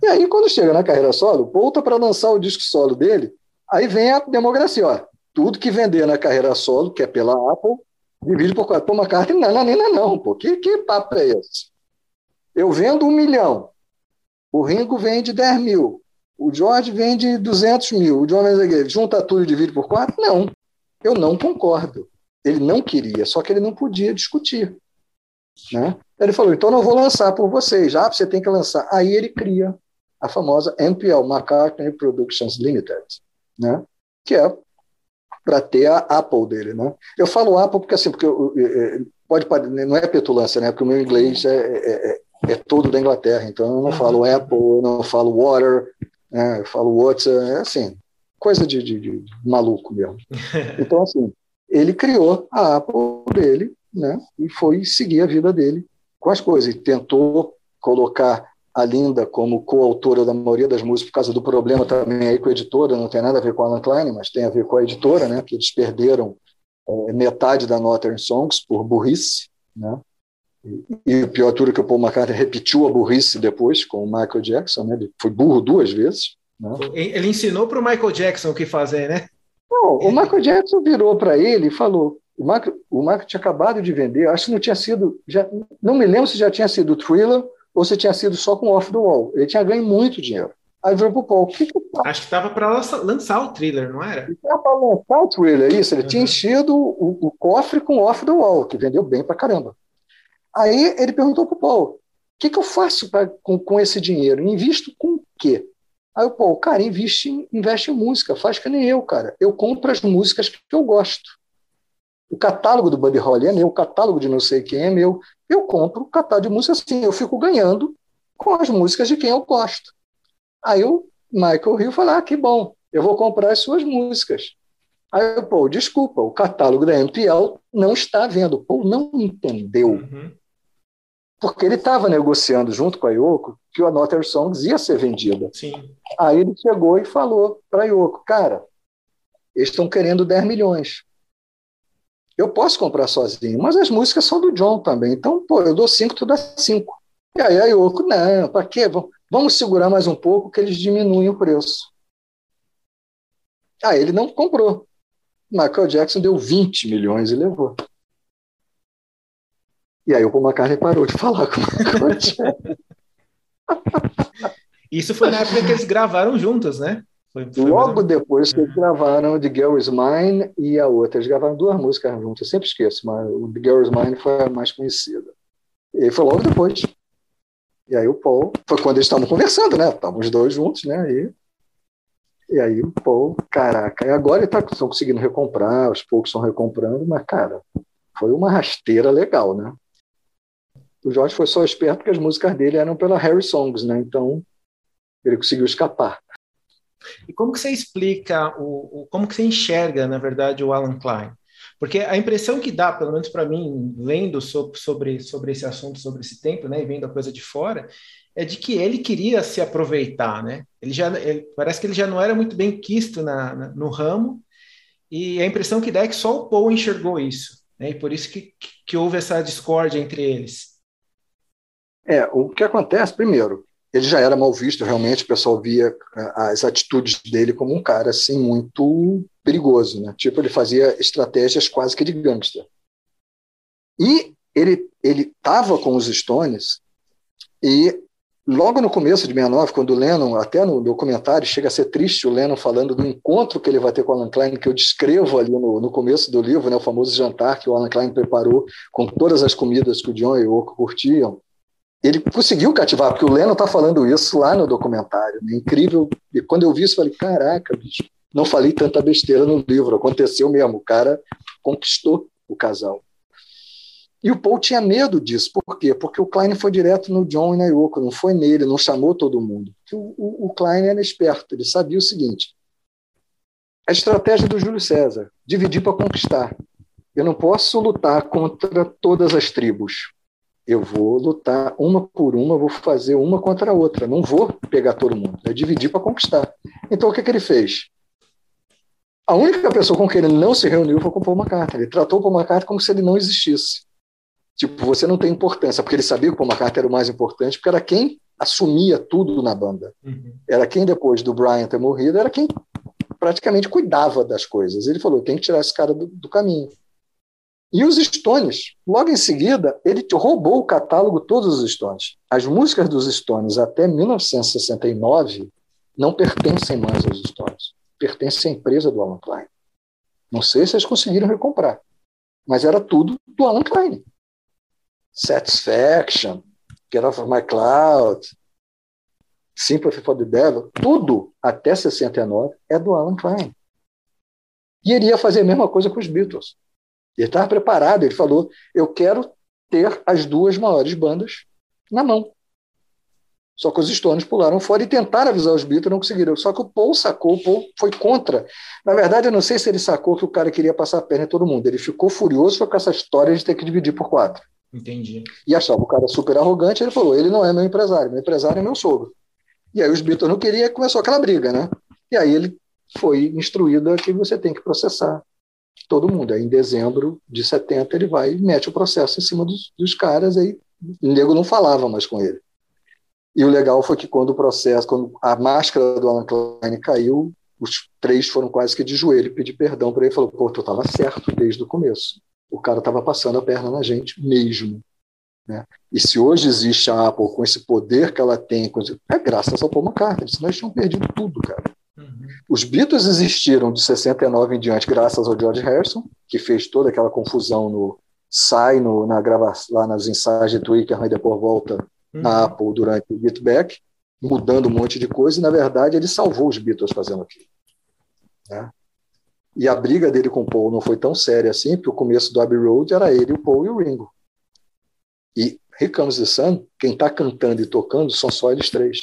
E aí, quando chega na carreira solo, volta para lançar o disco solo dele, aí vem a democracia. Ó, tudo que vender na carreira solo, que é pela Apple, divide por quatro. Pô, McCartney, não, não, não, não, pô. Que, que papo é esse? Eu vendo um milhão, o Ringo vende 10 mil, o George vende 200 mil, o John Lennon junta tudo e divide por quatro? Não, eu não concordo. Ele não queria, só que ele não podia discutir. Né? Ele falou: então não vou lançar por vocês, ah, você tem que lançar. Aí ele cria a famosa MPL, McCartney Productions Limited, né? que é para ter a Apple dele. Né? Eu falo Apple porque assim, porque eu, pode não é petulância, né? porque o meu inglês é, é, é, é todo da Inglaterra, então eu não falo Apple, eu não falo Water, né? eu falo Water, é assim, coisa de, de, de maluco mesmo. Então, assim, ele criou a Apple dele né? e foi seguir a vida dele com as coisas. E tentou colocar a Linda como coautora da maioria das músicas por causa do problema também aí com a editora, não tem nada a ver com a Alan Klein, mas tem a ver com a editora, né? que eles perderam é, metade da Northern Songs por burrice, né? E, o pior tudo é que o Paul McCartney repetiu a burrice depois com o Michael Jackson, né? Ele foi burro duas vezes. Né? Ele ensinou para o Michael Jackson o que fazer, né? Não, o Michael Jackson virou para ele e falou: O Mark, o Mark tinha acabado de vender, acho que não tinha sido, já, não me lembro se já tinha sido Thriller ou se tinha sido só com Off the Wall. Ele tinha ganho muito dinheiro. Aí virou pro Paul, o que, que faço? Acho que estava para lançar o thriller, não era? Estava para lançar o thriller, isso. Ele uhum. tinha enchido o, o, cofre com Off the Wall, que vendeu bem para caramba. Aí ele perguntou pro Paul, o que, que eu faço pra, com, com esse dinheiro? Invisto com o quê? Aí o Paul, cara, investe, investe em música, faz que nem eu, cara. Eu compro as músicas que eu gosto. O catálogo do Buddy Holly é meu, o catálogo de não sei quem é meu. Eu compro o catálogo de música assim, eu fico ganhando com as músicas de quem eu gosto. Aí o Michael Hill falou: ah, que bom, eu vou comprar as suas músicas. Aí o Paul, desculpa, o catálogo da MPL não está vendo. O Paul não entendeu. Uhum. Porque ele estava negociando junto com a Yoko que o Another Songs ia ser vendida. Sim. Aí ele chegou e falou para a Yoko: cara, eles estão querendo 10 milhões. Eu posso comprar sozinho, mas as músicas são do John também. Então, pô, eu dou cinco, tu dá cinco. E aí a Yoko, não, para quê? Vamos segurar mais um pouco que eles diminuem o preço. Aí ele não comprou. Michael Jackson deu 20 milhões e levou. E aí o Paul McCartney parou de falar com o Michael. Isso foi na época que eles gravaram juntos, né? Foi, foi Logo depois que eles gravaram The Girl Is Mine e a outra. Eles gravaram duas músicas juntas, eu sempre esqueço, mas o The Girl Is Mine foi a mais conhecida. E foi logo depois. E aí o Paul, foi quando eles estavam conversando, né? Estavam os dois juntos, né? E, e aí o Paul, caraca, e agora eles tá, estão conseguindo recomprar, os poucos estão recomprando, mas, cara, foi uma rasteira legal, né? O Jorge foi só esperto porque as músicas dele eram pela Harry Songs, né? Então ele conseguiu escapar. E como que você explica, o, o, como que você enxerga, na verdade, o Alan Klein? Porque a impressão que dá, pelo menos para mim, lendo sobre, sobre, sobre esse assunto, sobre esse tempo, né, e vendo a coisa de fora, é de que ele queria se aproveitar, né? Ele já, ele, parece que ele já não era muito bem quisto na, na, no ramo, e a impressão que dá é que só o Paul enxergou isso, né? E por isso que, que, houve essa discórdia entre eles. É, o que acontece, primeiro, ele já era mal visto, realmente, o pessoal via é, as atitudes dele como um cara assim muito perigoso, né? Tipo, ele fazia estratégias quase que de gangster. E ele ele estava com os Stones e logo no começo de 69, quando o Lennon, até no documentário, chega a ser triste o Lennon falando do encontro que ele vai ter com o Alan Klein, que eu descrevo ali no, no começo do livro, né, o famoso jantar que o Alan Klein preparou com todas as comidas que o John e o Oco curtiam ele conseguiu cativar, porque o Leno está falando isso lá no documentário. Né? Incrível. E quando eu vi isso, falei: caraca, bicho, não falei tanta besteira no livro, aconteceu mesmo. O cara conquistou o casal. E o Paul tinha medo disso. Por quê? Porque o Klein foi direto no John e na Yoko, não foi nele, não chamou todo mundo. O, o, o Klein era esperto, ele sabia o seguinte: a estratégia do Júlio César, dividir para conquistar. Eu não posso lutar contra todas as tribos eu vou lutar uma por uma, vou fazer uma contra a outra. Não vou pegar todo mundo, é dividir para conquistar. Então o que, que ele fez? A única pessoa com quem ele não se reuniu foi com o Paul McCartney. Ele tratou o Paul McCartney como se ele não existisse. Tipo, você não tem importância, porque ele sabia que o Paul McCartney era o mais importante, porque era quem assumia tudo na banda. Uhum. Era quem, depois do Brian ter morrido, era quem praticamente cuidava das coisas. Ele falou: tem que tirar esse cara do, do caminho. E os Stones, logo em seguida, ele roubou o catálogo todos os Stones. As músicas dos Stones até 1969 não pertencem mais aos Stones, pertencem à empresa do Alan Klein. Não sei se eles conseguiram recomprar, mas era tudo do Alan Klein. Satisfaction, Get Off of My Cloud, Sympathy for the Devil, tudo até 69 é do Alan Klein. E ele ia fazer a mesma coisa com os Beatles. Ele estava preparado, ele falou: eu quero ter as duas maiores bandas na mão. Só que os Stones pularam fora e tentaram avisar os Beatles, não conseguiram. Só que o Paul sacou, o Paul foi contra. Na verdade, eu não sei se ele sacou que o cara queria passar a perna em todo mundo. Ele ficou furioso com essa história de ter que dividir por quatro. Entendi. E achava o cara super arrogante. Ele falou: ele não é meu empresário, meu empresário é meu sogro. E aí os Beatles não queriam, começou aquela briga, né? E aí ele foi instruído a que você tem que processar todo mundo. Aí, em dezembro de 70, ele vai e mete o processo em cima dos, dos caras, aí o nego não falava mais com ele. E o legal foi que quando o processo, quando a máscara do Alan Klein caiu, os três foram quase que de joelho pedir perdão para ele. Falou, pô, tu estava certo desde o começo. o cara estava passando a perna na gente mesmo. Né? E se hoje existe a Apple com esse poder que ela tem, é graças ao Paul McCartney, senão eles tinham perdido tudo, cara. Uhum. Os Beatles existiram de 69 em diante graças ao George Harrison, que fez toda aquela confusão no sai no, na gravação lá nas ensaios de Twitter e depois volta uhum. na Apple durante o Get Back, mudando um monte de coisa, e na verdade ele salvou os Beatles fazendo aquilo. Né? E a briga dele com o Paul não foi tão séria assim, porque o começo do Abbey Road era ele, o Paul e o Ringo. E Here Comes the Sun, quem está cantando e tocando são só eles três.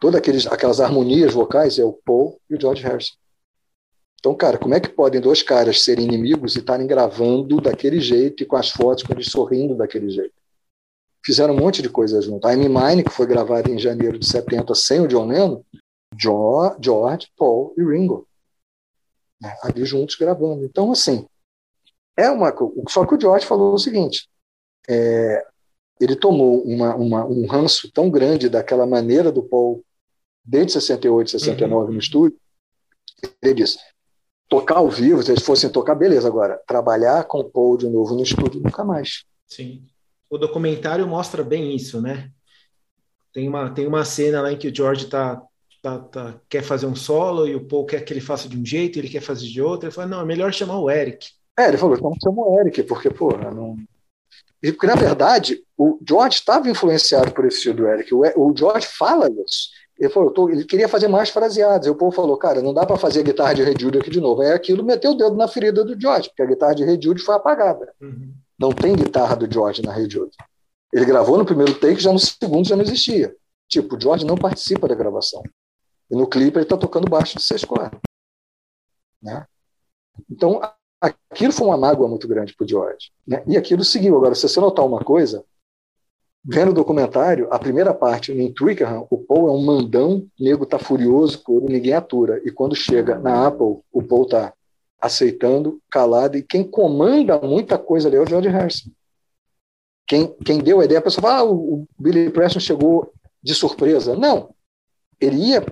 Todas aqueles, aquelas harmonias vocais é o Paul e o George Harrison. Então, cara, como é que podem dois caras serem inimigos e estarem gravando daquele jeito e com as fotos com eles sorrindo daquele jeito? Fizeram um monte de coisa junto. I'm Mine, que foi gravada em janeiro de 70 sem o John Lennon, George, Paul e Ringo né, ali juntos gravando. Então, assim, é uma. Só que o George falou o seguinte: é, ele tomou uma, uma, um ranço tão grande daquela maneira do Paul, desde 68, 69 uhum. no estúdio, ele disse: tocar ao vivo, se eles fossem tocar, beleza, agora, trabalhar com o Paul de novo no estúdio, nunca mais. Sim. O documentário mostra bem isso, né? Tem uma, tem uma cena lá em que o George está tá, tá, quer fazer um solo e o Paul quer que ele faça de um jeito, ele quer fazer de outro. Ele falou, não, é melhor chamar o Eric. É, ele falou, então chama o Eric, porque, pô, não. E, porque, na verdade, o George estava influenciado por esse estilo do Eric. O, George fala isso. Ele falou, tô, ele queria fazer mais fraseados. E o Paul falou, cara, não dá para fazer a guitarra de Ray Jude aqui de novo. Aí aquilo meteu o dedo na ferida do George, porque a guitarra de Ray Jude foi apagada. Uhum. Não tem guitarra do George na Ray Jude. Ele gravou no primeiro take, já no segundo já não existia. Tipo, o George não participa da gravação. E no clipe ele está tocando baixo de seis cordas. Né? Então, aquilo foi uma mágoa muito grande para o George. Né? E aquilo seguiu. Agora, se você notar uma coisa, vendo o documentário, a primeira parte, em Twickenham, o Paul é um mandão, o nego está furioso com ele, ninguém atura. E quando chega na Apple, o Paul está aceitando, calado, e quem comanda muita coisa ali é o George Harrison. Quem, quem deu a ideia, a pessoa fala, ah, o Billy Preston chegou de surpresa. Não, ele ia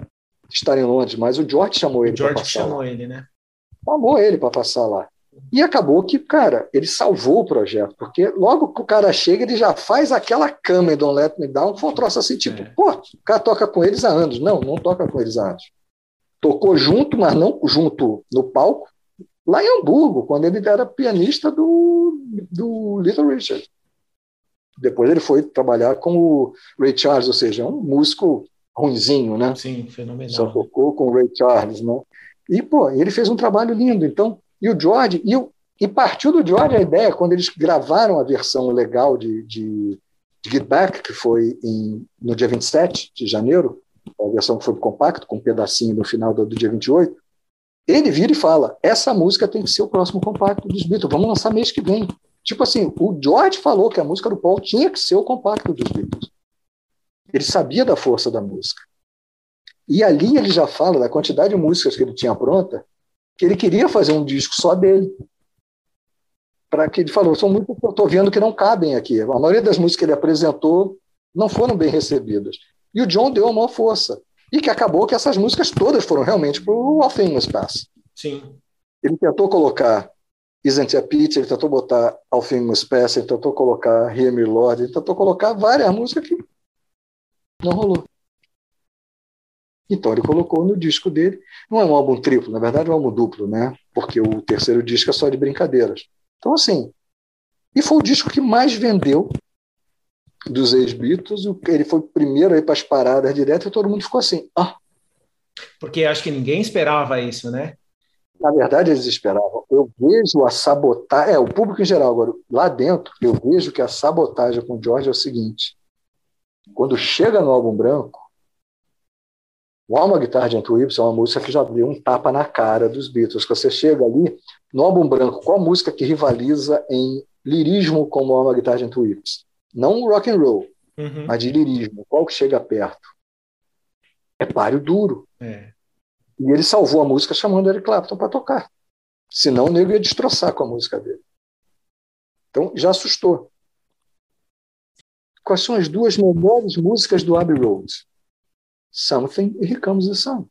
estar em Londres, mas o George chamou ele. O George chamou lá. ele, né? Chamou ele para passar lá. E acabou que, cara, ele salvou o projeto, porque logo que o cara chega, ele já faz aquela cama em Don't Let Me Down, foi um troço assim, tipo, é. pô, o cara toca com eles há anos. Não, não toca com eles há anos. Tocou junto, mas não junto no palco, lá em Hamburgo, quando ele era pianista do, do Little Richard. Depois ele foi trabalhar com o Ray Charles, ou seja, um músico ruinzinho, né? Sim, fenomenal. Só tocou com o Ray Charles, né? E, pô, ele fez um trabalho lindo. Então, e o George, e, e partiu do George a ideia, quando eles gravaram a versão legal de, de, de Get Back, que foi em, no dia 27 de janeiro, a versão que foi compacto, com um pedacinho no final do, do dia 28, ele vira e fala: essa música tem que ser o próximo compacto dos Beatles, vamos lançar mês que vem. Tipo assim, o George falou que a música do Paul tinha que ser o compacto dos Beatles. Ele sabia da força da música. E ali ele já fala da quantidade de músicas que ele tinha pronta, que ele queria fazer um disco só dele. Para que ele falou, são músicas que eu estou vendo que não cabem aqui. A maioria das músicas que ele apresentou não foram bem recebidas. E o John deu a maior força. E que acabou que essas músicas todas foram realmente para o All Things Pass. Sim. Ele tentou colocar Isn't a Pity, ele tentou botar All Things Pass, ele tentou colocar Hear Me Lord, ele tentou colocar várias músicas que não rolou. Então ele colocou no disco dele. Não é um álbum triplo, na verdade é um álbum duplo, né? Porque o terceiro disco é só de brincadeiras. Então, assim. E foi o disco que mais vendeu dos ex-Beatles. Ele foi o primeiro aí para as paradas direto e todo mundo ficou assim. Ah. Porque acho que ninguém esperava isso, né? Na verdade, eles esperavam. Eu vejo a sabotagem. É, o público em geral, agora, lá dentro, eu vejo que a sabotagem com o George é o seguinte: quando chega no álbum branco, o Alma Guitar de Antwerp é uma música que já deu um tapa na cara dos Beatles. Quando você chega ali, no álbum branco, qual música que rivaliza em lirismo com o Alma Guitar de Antwerp? Não rock and roll, uhum. mas de lirismo. Qual que chega perto? É Páreo Duro. É. E ele salvou a música chamando Eric Clapton para tocar. Senão o nego ia destroçar com a música dele. Então já assustou quais são as duas melhores músicas do Abbey Road? Something e Comes the Sun.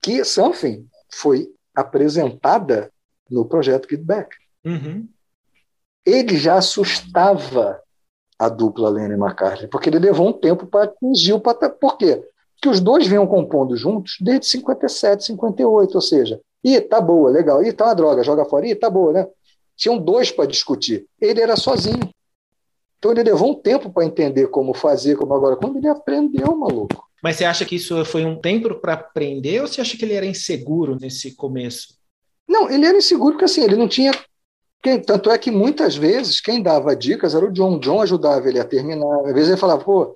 Que Something foi apresentada no projeto Get Back. Uhum. Ele já assustava a dupla Lennon e McCartney, porque ele levou um tempo para atingir o patamar. Por quê? Porque os dois vinham compondo juntos desde 57, 58, ou seja, e tá boa, legal, e tá uma droga, joga fora, e tá boa, né? Tinham dois para discutir. Ele era sozinho. Então ele levou um tempo para entender como fazer, como agora. Quando ele aprendeu, maluco. Mas você acha que isso foi um tempo para aprender ou você acha que ele era inseguro nesse começo? Não, ele era inseguro porque assim, ele não tinha. Quem, tanto é que muitas vezes quem dava dicas era o John. John ajudava ele a terminar. Às vezes ele falava, pô,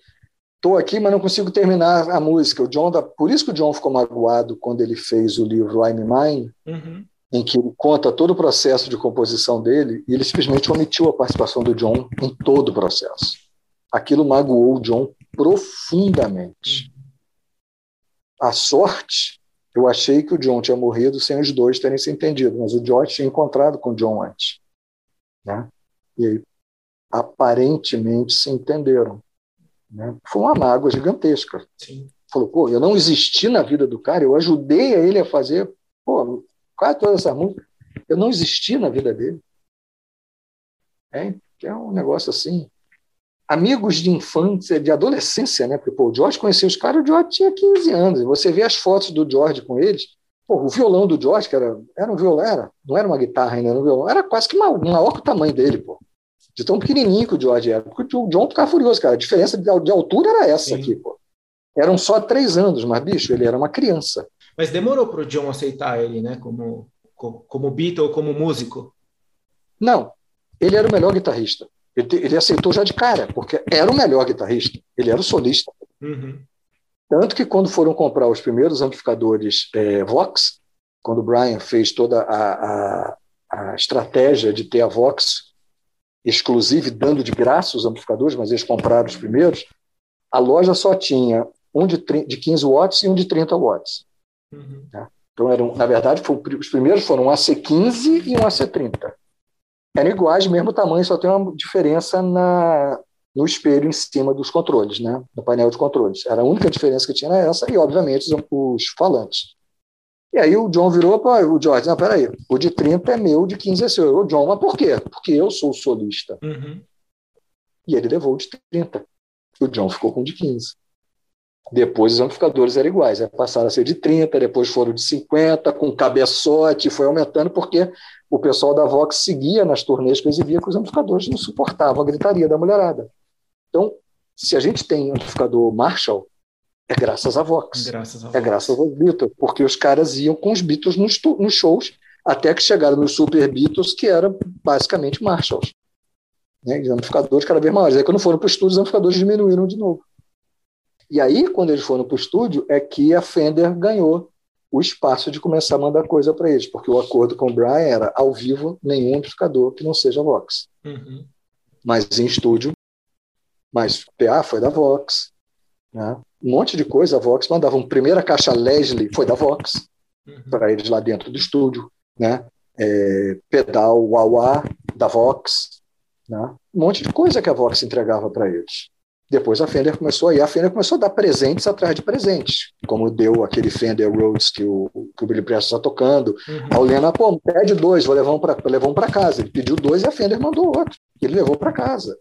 tô aqui, mas não consigo terminar a música. O John, por isso que o John ficou magoado quando ele fez o livro I'm Mine, uhum em que ele conta todo o processo de composição dele e ele simplesmente omitiu a participação do John em todo o processo. Aquilo magoou o John profundamente. A sorte, eu achei que o John tinha morrido sem os dois terem se entendido, mas o George tinha encontrado com o John antes. Né? E aí, aparentemente, se entenderam. Né? Foi uma mágoa gigantesca. Sim. Falou, pô, eu não existi na vida do cara, eu ajudei a ele a fazer. Pô, quase todas essas músicas, eu não existi na vida dele. É, é um negócio assim. Amigos de infância, de adolescência, né? Porque pô, o George conhecia os caras, o George tinha 15 anos. E você vê as fotos do George com eles. Pô, o violão do George, que era, era um violão, era, não era uma guitarra ainda, era um violão, era quase que maior que o tamanho dele, pô. De tão pequenininho que o George era. Porque o John ficava furioso, cara. A diferença de, de altura era essa Sim. aqui, pô. Eram só três anos, mas, bicho, ele era uma criança. Mas demorou para o John aceitar ele, né? Como, como, como Beatle, como músico. Não, ele era o melhor guitarrista. Ele, ele, aceitou já de cara, porque era o melhor guitarrista. Ele era o solista. Uhum. Tanto que quando foram comprar os primeiros amplificadores é, Vox, quando o Brian fez toda a, a, a, estratégia de ter a Vox exclusiva, dando de graça os amplificadores, mas eles compraram os primeiros, a loja só tinha um de, de 15 watts e um de 30 watts. Uhum. Né? Então, eram, na verdade, foi, os primeiros foram um AC15 e um AC30. Eram iguais, mesmo tamanho, só tem uma diferença na, no espelho em cima dos controles, né? no painel de controles. Era a única diferença que tinha era essa, e, obviamente, os, os falantes. E aí o John virou para o George, não, peraí, o de 30 é meu, o de 15 é seu. O John, mas por quê? Porque eu sou solista. Uhum. E ele levou o de 30. O John ficou com o de 15. Depois os amplificadores eram iguais, né? passaram a ser de 30, depois foram de 50, com cabeçote, foi aumentando, porque o pessoal da Vox seguia nas turnês que exibia que os amplificadores não suportavam a gritaria da mulherada. Então, se a gente tem um amplificador Marshall, é graças à Vox. Graças a é graças aos Beatles, porque os caras iam com os Beatles nos, nos shows, até que chegaram nos Super Beatles, que eram basicamente Marshalls. Né? Os amplificadores cada vez maiores. Aí, quando foram para o estúdio, os amplificadores diminuíram de novo. E aí, quando eles foram para o estúdio, é que a Fender ganhou o espaço de começar a mandar coisa para eles, porque o acordo com o Brian era ao vivo nenhum amplificador que não seja Vox. Uhum. Mas em estúdio, mas PA foi da Vox, né? um monte de coisa a Vox mandava. Uma primeira caixa Leslie foi da Vox uhum. para eles lá dentro do estúdio, né? É, pedal Wawa da Vox, né? um monte de coisa que a Vox entregava para eles. Depois a Fender começou aí, a Fender começou a dar presentes atrás de presentes, como deu aquele Fender Rhodes que o, que o Billy Preston está tocando. Uhum. A Lena, pô, pede dois, vou levar um para levar um para casa. Ele pediu dois e a Fender mandou outro. Ele levou para casa.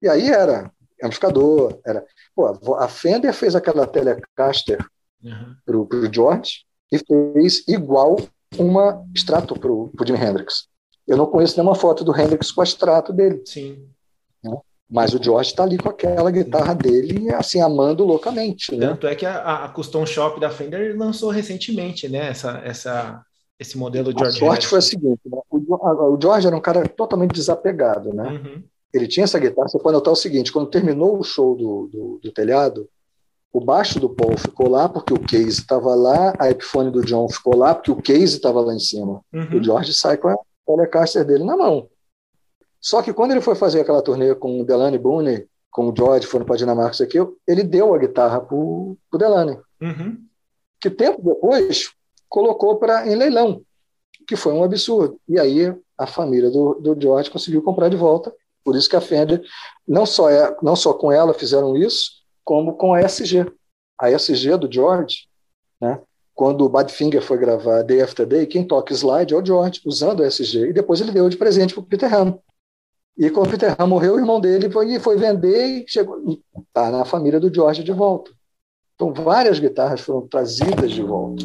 E aí era amplificador, era. Pô, a Fender fez aquela Telecaster uhum. pro, pro George e fez igual uma extrato pro, pro Jimi Hendrix. Eu não conheço nenhuma foto do Hendrix com a extrato dele. Sim. Né? Mas o George está ali com aquela guitarra dele, assim, amando loucamente. Né? Tanto é que a, a Custom Shop da Fender lançou recentemente, né? Essa, essa, esse modelo George. A sorte Harrison. foi a seguinte: né? o, o, George era um cara totalmente desapegado, né? Uhum. Ele tinha essa guitarra. Você pode notar o seguinte: quando terminou o show do, do, do telhado, o baixo do Paul ficou lá porque o case estava lá, a Epiphone do John ficou lá porque o case estava lá em cima. Uhum. O George sai com a Telecaster dele na mão. Só que quando ele foi fazer aquela turnê com o Delaney Boone, com o George, foram para Dinamarca, isso aqui, ele deu a guitarra para o Delaney. Uhum. Que tempo depois colocou para em leilão, que foi um absurdo. E aí a família do, do George conseguiu comprar de volta. Por isso que a Fender, não só, é, não só com ela fizeram isso, como com a SG. A SG do George, né, quando o Badfinger foi gravar Day After Day, quem toca slide é o George, usando o SG, e depois ele deu de presente para o Peter Ham. E quando o Peter Ham morreu, o irmão dele foi, foi vender e chegou. Está na família do George de volta. Então, várias guitarras foram trazidas de volta.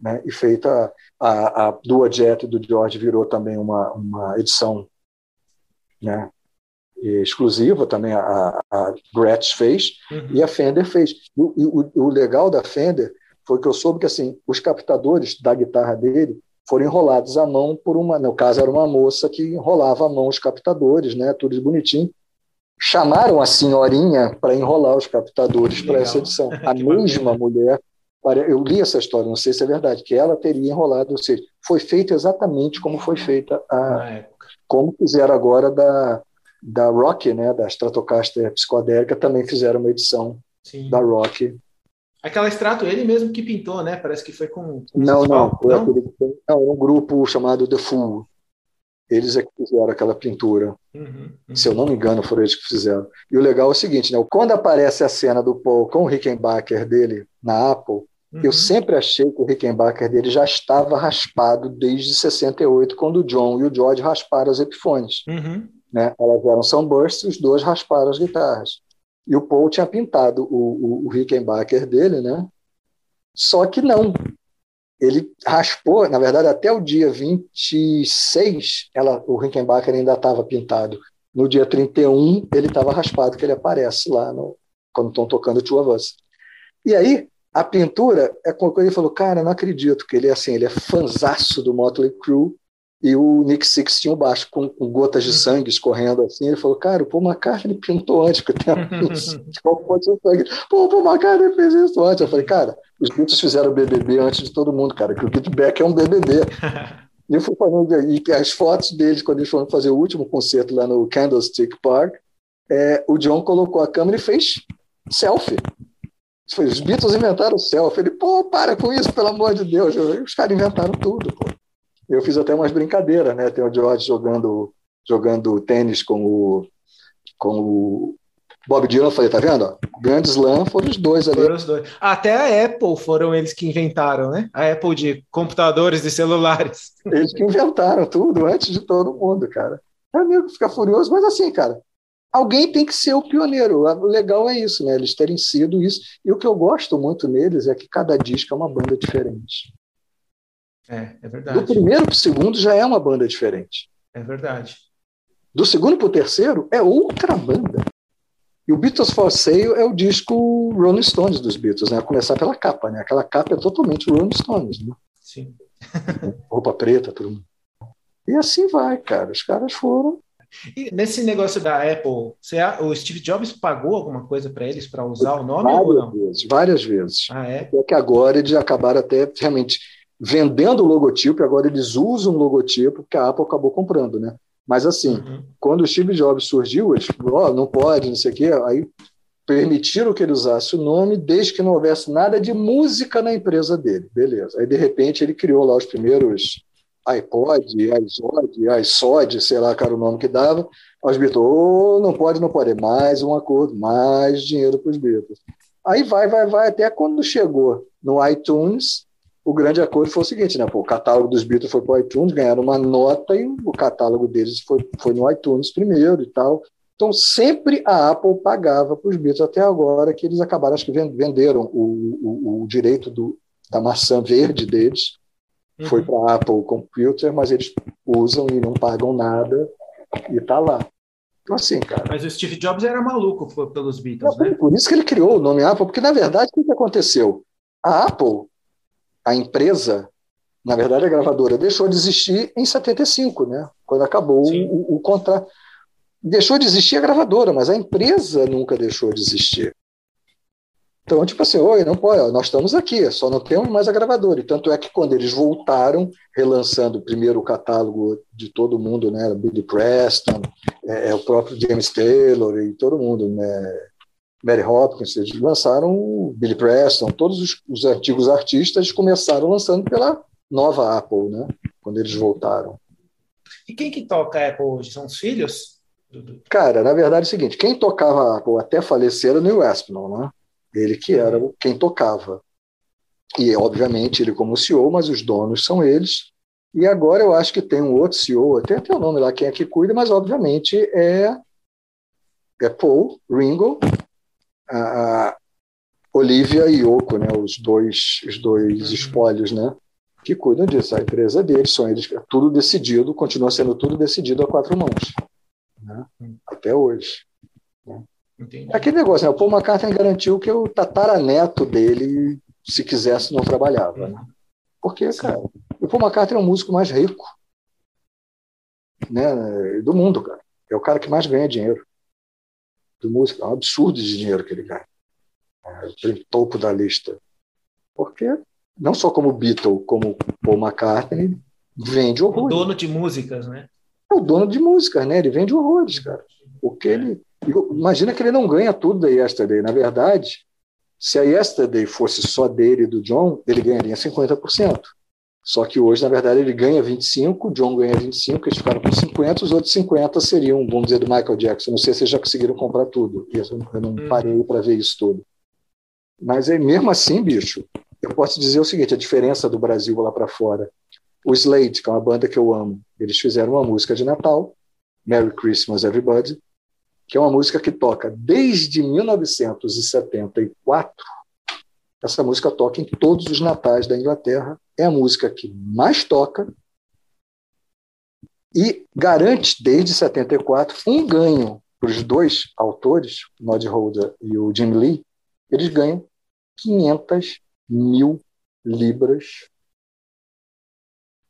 Né? E feita a, a Dua Jet do George virou também uma, uma edição né? exclusiva, também a, a Gretsch fez, uhum. e a Fender fez. E, o, o legal da Fender foi que eu soube que assim os captadores da guitarra dele foram enrolados à mão por uma, no caso era uma moça que enrolava à mão os captadores, né, tudo bonitinho. Chamaram a senhorinha para enrolar os captadores para essa edição. A mesma mulher, eu li essa história, não sei se é verdade, que ela teria enrolado, ou seja, foi feito exatamente como foi feita a, como fizeram agora da da Rock, né, da Stratocaster psicodélica, também fizeram uma edição Sim. da Rock Aquela extrato ele mesmo que pintou, né? Parece que foi com. com não, não, foi não? Aquele, não, um grupo chamado The Fool. Eles é que fizeram aquela pintura. Uhum, uhum. Se eu não me engano, foram eles que fizeram. E o legal é o seguinte, né? Quando aparece a cena do Paul com o Rickenbacker dele na Apple, uhum. eu sempre achei que o Rickenbacker dele já estava raspado desde 68, quando o John e o George rasparam as Epiphones. Uhum. Né? Elas eram sunbursts, os dois rasparam as guitarras. E o Paul tinha pintado o, o, o Rickenbacker dele, né? Só que não. Ele raspou, na verdade, até o dia 26, ela, o Rickenbacker ainda estava pintado. No dia 31, ele estava raspado, que ele aparece lá no, quando estão tocando Two of Us. E aí, a pintura é com ele falou, cara, não acredito que ele é assim, ele é fanzaço do Motley Crue e o Nick Six tinha um baixo com, com, gotas de uhum. sangue escorrendo assim. Ele falou, cara, o Paul McCartney pintou antes, que tem qual pode ser sangue? Pô, o Paul McCartney fez isso antes. Eu falei, cara, os Beatles fizeram BBB antes de todo mundo, cara, que o Get Back é um BBB. e eu fui falando, e as fotos deles, quando eles foram fazer o último concerto lá no Candlestick Park, é, o John colocou a câmera e fez selfie. Os Beatles inventaram selfie. Ele, pô, para com isso, pelo amor de Deus. Os caras inventaram tudo, pô. Eu fiz até umas brincadeiras, né? Tem o George jogando, jogando tênis com o, com o Bob Dylan. Eu falei, tá vendo? Grand Slam foram os dois ali. Foram os dois. Até a Apple foram eles que inventaram, né? A Apple de computadores e celulares. Eles que inventaram tudo antes de todo mundo, cara. É amigo ficar furioso, mas assim, cara, alguém tem que ser o pioneiro. O legal é isso, né? Eles terem sido isso. E o que eu gosto muito neles é que cada disco é uma banda diferente. É, é verdade. Do primeiro para o segundo já é uma banda diferente. É verdade. Do segundo para o terceiro é outra banda. E o Beatles for Sale é o disco Rolling Stones dos Beatles, né? A começar pela capa, né? Aquela capa é totalmente Rolling Stones, né? Sim. Roupa preta, tudo. E assim vai, cara. Os caras foram. E nesse negócio da Apple, você, o Steve Jobs pagou alguma coisa para eles para usar o nome várias ou não? Vezes, várias vezes. Ah, é? Até que agora eles acabaram até realmente vendendo o logotipo, e agora eles usam o logotipo que a Apple acabou comprando, né? Mas assim, uhum. quando o Steve Jobs surgiu, eles falaram, oh, não pode, não sei o quê, aí permitiram que ele usasse o nome desde que não houvesse nada de música na empresa dele, beleza. Aí, de repente, ele criou lá os primeiros iPod, iZod, iSod, sei lá, cara, o nome que dava, os Beatles, oh, não pode, não pode, mais um acordo, mais dinheiro para os Beatles. Aí vai, vai, vai, até quando chegou no iTunes, o grande acordo foi o seguinte, né? Pô, o catálogo dos Beatles foi para o iTunes, ganharam uma nota e o catálogo deles foi, foi no iTunes primeiro e tal. Então, sempre a Apple pagava para os Beatles, até agora que eles acabaram, acho que venderam o, o, o direito do, da maçã verde deles, uhum. foi para a Apple Computer, mas eles usam e não pagam nada, e está lá. Então, assim, cara. Mas o Steve Jobs era maluco pelos Beatles, não, né? Por isso que ele criou o nome Apple, porque, na verdade, o que aconteceu? A Apple a empresa, na verdade a gravadora, deixou de existir em 75, né? quando acabou o, o contrato. Deixou de existir a gravadora, mas a empresa nunca deixou de existir. Então, tipo assim, oi, não pode, nós estamos aqui, só não temos mais a gravadora. E tanto é que quando eles voltaram, relançando primeiro o catálogo de todo mundo, né, Billy Preston, é, é, o próprio James Taylor e todo mundo, né, Mary Hopkins, eles lançaram Billy Preston, todos os, os, antigos artistas começaram lançando pela nova Apple, né? Quando eles voltaram. E quem que toca a Apple hoje? São os filhos? Cara, na verdade é o seguinte, quem tocava a Apple até falecer era o Neil Aspinall, né? Ele que era quem tocava. E, obviamente, ele como CEO, mas os donos são eles. E agora eu acho que tem um outro CEO, tem até o nome lá, quem é que cuida, mas, obviamente, é, é Paul, Ringo, a, Olivia e Yoko, né, os dois, os dois uhum. espólios, né, que cuidam disso. A empresa deles, são eles, é tudo decidido, continua sendo tudo decidido a quatro mãos, né, até hoje. Né. Aquele negócio, né, o Paul McCartney garantiu que o tataraneto dele se quisesse, não trabalhava. Né? Porque, cara, o Paul McCartney é o músico mais rico né, do mundo, cara. É o cara que mais ganha dinheiro do músico. É um absurdo de dinheiro que ele ganha. É, topo da lista. Porque, não só como Beatle, como Paul McCartney, vende horrores. O dono de músicas, né? É o dono de músicas, né? Ele vende horrores, cara. Porque ele. Imagina que ele não ganha tudo da Yesterday. Na verdade, se a Yesterday fosse só dele e do John, ele ganharia 50%. Só que hoje, na verdade, ele ganha 25, o John ganha 25, eles ficaram com 50, os outros 50 seriam, vamos dizer, do Michael Jackson. Não sei se já conseguiram comprar tudo. Eu não uhum. parei para ver isso tudo. Mas é mesmo assim, bicho, eu posso dizer o seguinte: a diferença do Brasil lá para fora. O Slade, que é uma banda que eu amo, eles fizeram uma música de Natal, Merry Christmas Everybody, que é uma música que toca desde 1974. Essa música toca em todos os natais da Inglaterra. É a música que mais toca e garante, desde 74, um ganho para os dois autores, o Nod Holder e o Jim Lee. Eles ganham 500 mil libras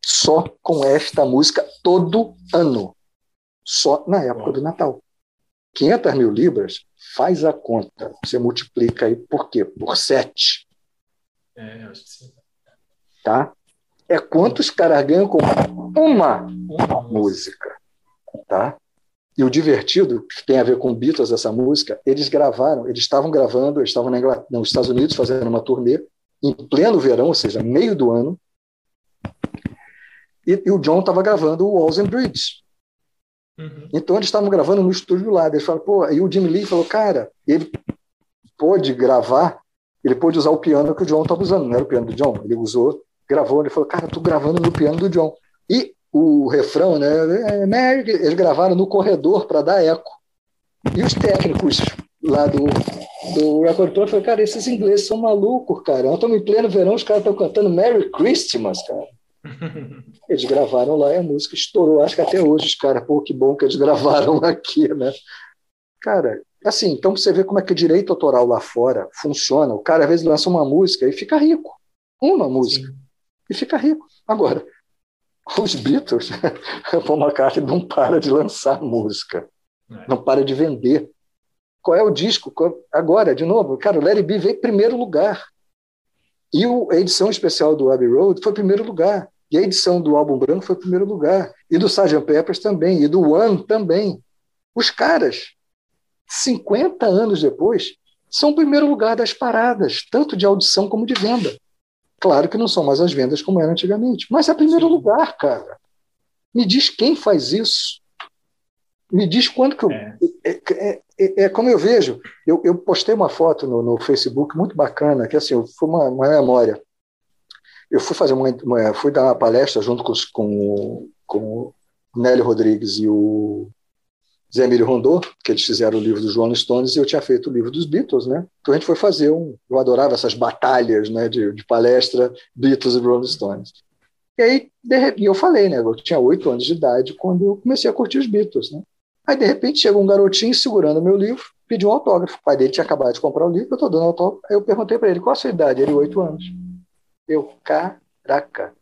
só com esta música todo ano, só na época do Natal. 500 mil libras, faz a conta. Você multiplica aí por quê? Por 7. É, acho que sim. Tá? É quanto os caras ganham com uma, uma música. Tá? E o divertido, que tem a ver com Beatles, essa música, eles gravaram, eles estavam gravando, eles estavam nos Estados Unidos fazendo uma turnê, em pleno verão, ou seja, meio do ano, e, e o John estava gravando o Walls and Bridge, Uhum. Então eles estavam gravando no estúdio lado. Eles falaram, pô, aí o Jimmy Lee falou, cara, ele pôde gravar, ele pôde usar o piano que o John estava usando, não era o piano do John, ele usou, gravou, ele falou, cara, tô gravando no piano do John. E o refrão, né, é, eles gravaram no corredor para dar eco. E os técnicos lá do, do record falaram, cara, esses ingleses são malucos, cara. Estamos em pleno verão, os caras estão cantando Merry Christmas, cara. Eles gravaram lá e a música estourou. Acho que até hoje os caras, pô, que bom que eles gravaram aqui, né? Cara, assim, então você vê como é que o direito autoral lá fora funciona. O cara às vezes lança uma música e fica rico. Uma música. Sim. E fica rico. Agora, os Beatles, Paul McCartney não para de lançar música. É. Não para de vender. Qual é o disco? Agora, de novo, cara, o Larry B veio em primeiro lugar. E a edição especial do Abbey Road foi primeiro lugar. E a edição do álbum branco foi primeiro lugar. E do Sgt. Peppers também. E do One também. Os caras, 50 anos depois, são primeiro lugar das paradas, tanto de audição como de venda. Claro que não são mais as vendas como eram antigamente, mas é primeiro Sim. lugar, cara. Me diz quem faz isso. Me diz quando que eu. É, é, é, é, como eu vejo. Eu, eu postei uma foto no, no, Facebook muito bacana, que assim, foi uma, uma memória. Eu fui fazer uma, uma, fui dar uma palestra junto com, com, com o Nélio Rodrigues e o Zé Emílio Rondô, que eles fizeram o livro dos Rolling Stones e eu tinha feito o livro dos Beatles, né? Então a gente foi fazer um. Eu adorava essas batalhas, né, de, de palestra Beatles e Rolling Stones. E aí, de, e eu falei, né? Eu tinha oito anos de idade quando eu comecei a curtir os Beatles, né? Aí, de repente, chega um garotinho segurando meu livro, pediu um autógrafo. O pai dele tinha acabado de comprar o livro, eu estou dando autógrafo. Aí eu perguntei para ele, qual a sua idade? Ele, oito anos. Eu, caraca,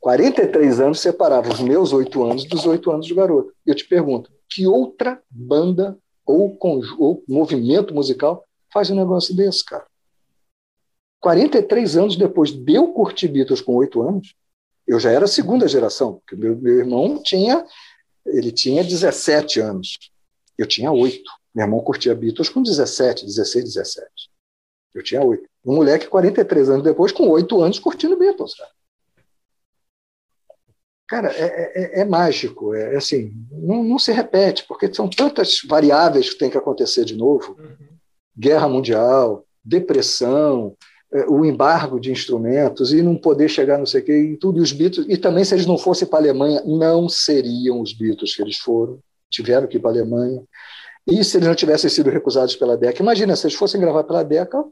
43 anos separava os meus oito anos dos oito anos do garoto. Eu te pergunto, que outra banda ou, ou movimento musical faz um negócio desse, cara? 43 anos depois de eu curtir Beatles com oito anos, eu já era segunda geração, porque meu, meu irmão tinha ele tinha 17 anos. Eu tinha 8. Meu irmão curtia Beatles com 17, 16, 17. Eu tinha 8. Um moleque 43 anos depois, com 8 anos, curtindo Beatles. Cara, cara é, é, é mágico. É, assim, não, não, se repete, porque são tantas variáveis que tem que acontecer de novo. Uhum. Guerra mundial, depressão, é, o embargo de instrumentos e não poder chegar não sei o quê, e tudo, e os Beatles, e também se eles não fossem para a Alemanha, não seriam os Beatles que eles foram, tiveram que ir para a Alemanha. E se eles não tivessem sido recusados pela DECA, imagina, se eles fossem gravar pela DECA,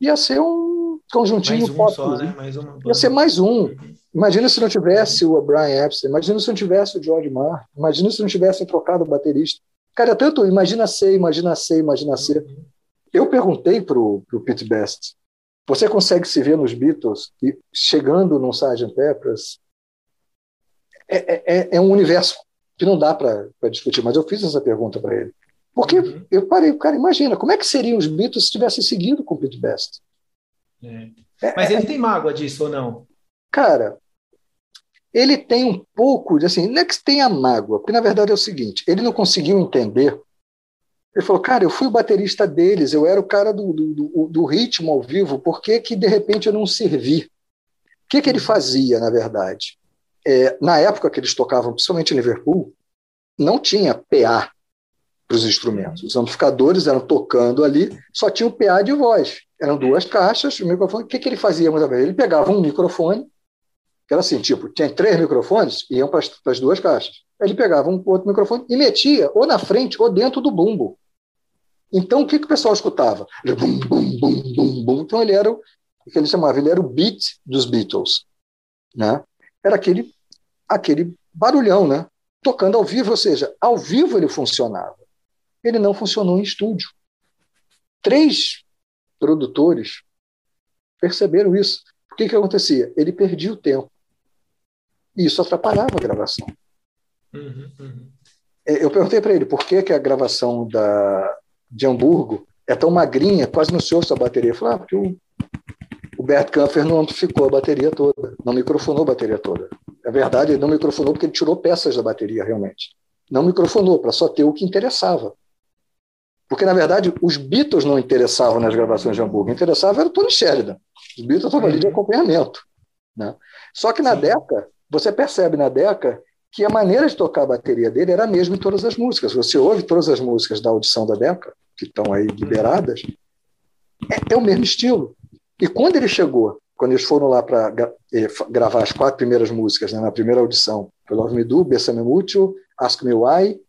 ia ser um conjuntinho mais um pop. só, né? mais uma ia ser mais um. Imagina se não tivesse o Brian Epstein, imagina se não tivesse o George Martin, imagina se não tivessem trocado o baterista. Cara, é tanto imagina ser, imagina ser, imagina ser. Uhum. Eu perguntei para o Pete Best, você consegue se ver nos Beatles e chegando num Sgt. Peppers? É, é, é um universo que não dá para discutir, mas eu fiz essa pergunta para ele. Porque uhum. eu parei, cara, imagina, como é que seriam os Beatles se tivessem seguido com o Pete Best? É. Mas ele tem mágoa disso ou não? Cara, ele tem um pouco de assim, não é que tenha mágoa, porque na verdade é o seguinte: ele não conseguiu entender. Ele falou, cara, eu fui o baterista deles, eu era o cara do, do, do ritmo ao vivo, por que, que de repente eu não servi? O que, que ele fazia, na verdade? É, na época que eles tocavam, principalmente em Liverpool, não tinha PA para os instrumentos. Os amplificadores eram tocando ali, só tinha o PA de voz. Eram duas caixas, o microfone. O que, que ele fazia muitas vezes? Ele pegava um microfone, que era assim, tipo, tinha três microfones, iam para as duas caixas. Ele pegava um outro microfone e metia ou na frente ou dentro do bumbo. Então, o que, que o pessoal escutava? Ele, bum, bum, bum, bum, bum. Então, ele era o que ele chamava, ele era o beat dos Beatles. Né? Era aquele, aquele barulhão, né? tocando ao vivo, ou seja, ao vivo ele funcionava. Ele não funcionou em estúdio. Três produtores perceberam isso. O que, que acontecia? Ele perdia o tempo. E isso atrapalhava a gravação. Uhum, uhum. Eu perguntei para ele por que, que a gravação da, de Hamburgo é tão magrinha, quase não se ouve a bateria. Eu falei, ah, porque o, o Bert Kampfer não amplificou a bateria toda, não microfonou a bateria toda. É verdade, ele não microfonou porque ele tirou peças da bateria, realmente. Não microfonou, para só ter o que interessava. Porque, na verdade, os Beatles não interessavam nas gravações de Hamburgo, interessava era o Tony Sheridan. Os Beatles estavam ali de uhum. acompanhamento. Né? Só que na. Deca, você percebe na Deca que a maneira de tocar a bateria dele era a mesma em todas as músicas. Você ouve todas as músicas da audição da Deca, que estão aí liberadas, é, é o mesmo estilo. E quando ele chegou, quando eles foram lá para eh, gravar as quatro primeiras músicas, né, na primeira audição, foi Love Me Do, Bessame Mútuo, Ask Me Why,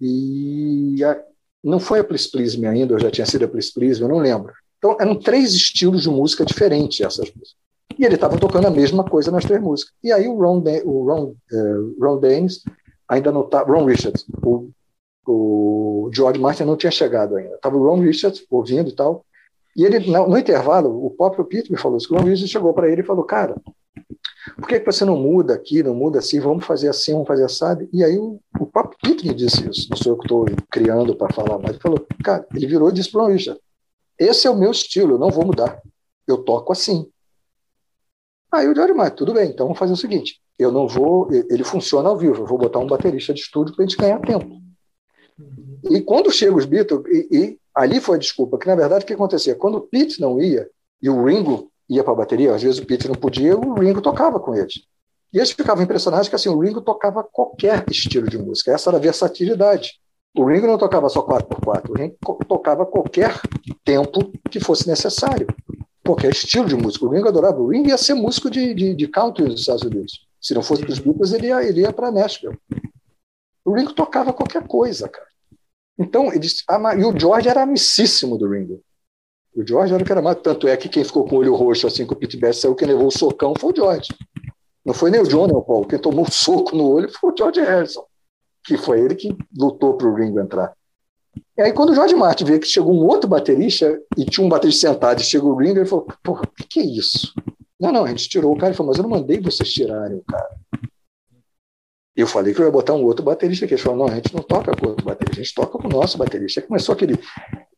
e a, não foi a Please Please Me ainda, ou já tinha sido a Please Please Me, eu não lembro. Então eram três estilos de música diferentes essas músicas. E ele estava tocando a mesma coisa nas três músicas. E aí o Ron, o Ron, uh, Ron ainda não estava, Ron Richards, o, o George Martin não tinha chegado ainda. Estava o Ron Richards ouvindo e tal. E ele, no, intervalo, o próprio Peter me falou isso. O Ron Richards chegou para ele e falou: Cara, por que, que você não muda aqui, não muda assim? Vamos fazer assim, vamos fazer assado. E aí o, o próprio Peter me disse isso. Não sou eu que estou criando para falar, mas ele falou: Cara, ele virou e disse para o Ron Richards: Esse é o meu estilo, eu não vou mudar. Eu toco assim. Aí o George Martin, tudo bem, então vamos fazer o seguinte: eu não vou, ele funciona ao vivo, eu vou botar um baterista de estúdio para a gente ganhar tempo. E quando chega os Beatles, e, e, ali foi a desculpa, que na verdade o que acontecia? Quando o Pete não ia, e o Ringo ia para a bateria, às vezes o Pete não podia, o Ringo tocava com eles. E eles ficavam impressionados que assim, o Ringo tocava qualquer estilo de música, essa era a versatilidade. O Ringo não tocava só 4x4, o Ringo tocava qualquer tempo que fosse necessário qualquer estilo de música. O Ringo adorava. O Ringo ia ser músico de, de, de country nos Estados Unidos. Se não fosse para os Beatles, ele ia, ele ia para Nashville. O Ringo tocava qualquer coisa, cara. Então, ele, e o George era amicíssimo do Ringo. O George era o que era mais. Tanto é que quem ficou com o olho roxo assim com o Pete Best saiu, quem levou o socão foi o George. Não foi nem o John nem o Paul. Quem tomou um soco no olho foi o George Harrison, que foi ele que lutou para o Ringo entrar. E aí, quando o Jorge Martin vê que chegou um outro baterista e tinha um baterista sentado e chegou o Ringo, ele falou: Porra, o que, que, é isso? Não, não, a gente tirou o cara. Ele falou: Mas eu não mandei vocês tirarem o cara. Eu falei que eu ia botar um outro baterista aqui. Ele falou: Não, a gente não toca com outro baterista, a gente toca com o nosso baterista. Aí começou aquele,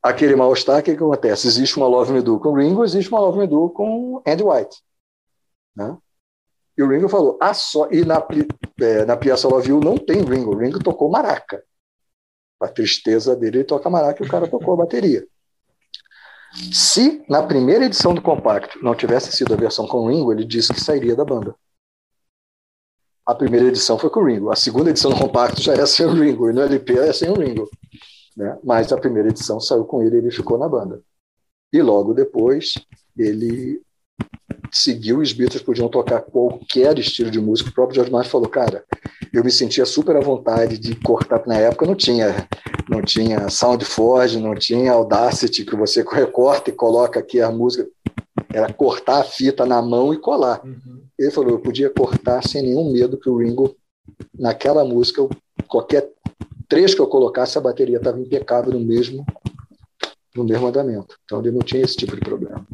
aquele mal-estar. O que, que acontece? Existe uma Love Me Do com o Ringo, existe uma Love Me Do com Andy White. Né? E o Ringo falou: ah, só. E na, é, na Piazza Love You não tem Ringo. O Ringo tocou maraca a tristeza dele, ele toca maraca e o cara tocou a bateria. Se na primeira edição do compacto não tivesse sido a versão com o Ringo, ele disse que sairia da banda. A primeira edição foi com o Ringo. A segunda edição do compacto já é sem o Ringo. E no LP é sem o Ringo. Né? Mas a primeira edição saiu com ele e ele ficou na banda. E logo depois, ele seguiu os Beatles podiam tocar qualquer estilo de música. O próprio George Martin falou, cara, eu me sentia super à vontade de cortar. Na época não tinha, não tinha SoundForge, não tinha Audacity que você recorta e coloca aqui a música. Era cortar a fita na mão e colar. Uhum. Ele falou, eu podia cortar sem nenhum medo que o Ringo naquela música qualquer trecho que eu colocasse a bateria estava impecável no mesmo no mesmo andamento. Então ele não tinha esse tipo de problema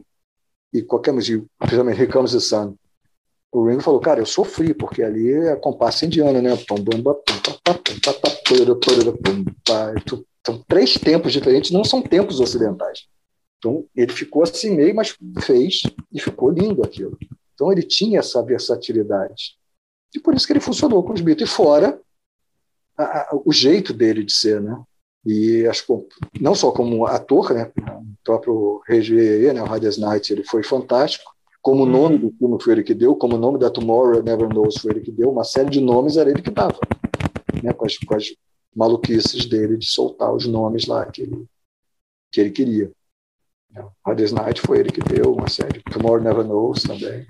e qualquer música, principalmente Here Comes Sun, o Ringo falou, cara, eu sofri, porque ali é compasso indiano, né? São três tempos diferentes, não são tempos ocidentais. Então, ele ficou assim meio, mas fez e ficou lindo aquilo. Então, ele tinha essa versatilidade. E por isso que ele funcionou com os Beatles. E fora a, a, o jeito dele de ser, né? E acho que não só como ator, né? O próprio Regé, né? O Hades Night, ele foi fantástico. Como o uhum. nome do filme foi ele que deu, como o nome da Tomorrow Never Knows foi ele que deu, uma série de nomes era ele que dava, né? Com as, com as maluquices dele de soltar os nomes lá que ele, que ele queria. Hades Night foi ele que deu, uma série. Tomorrow Never Knows também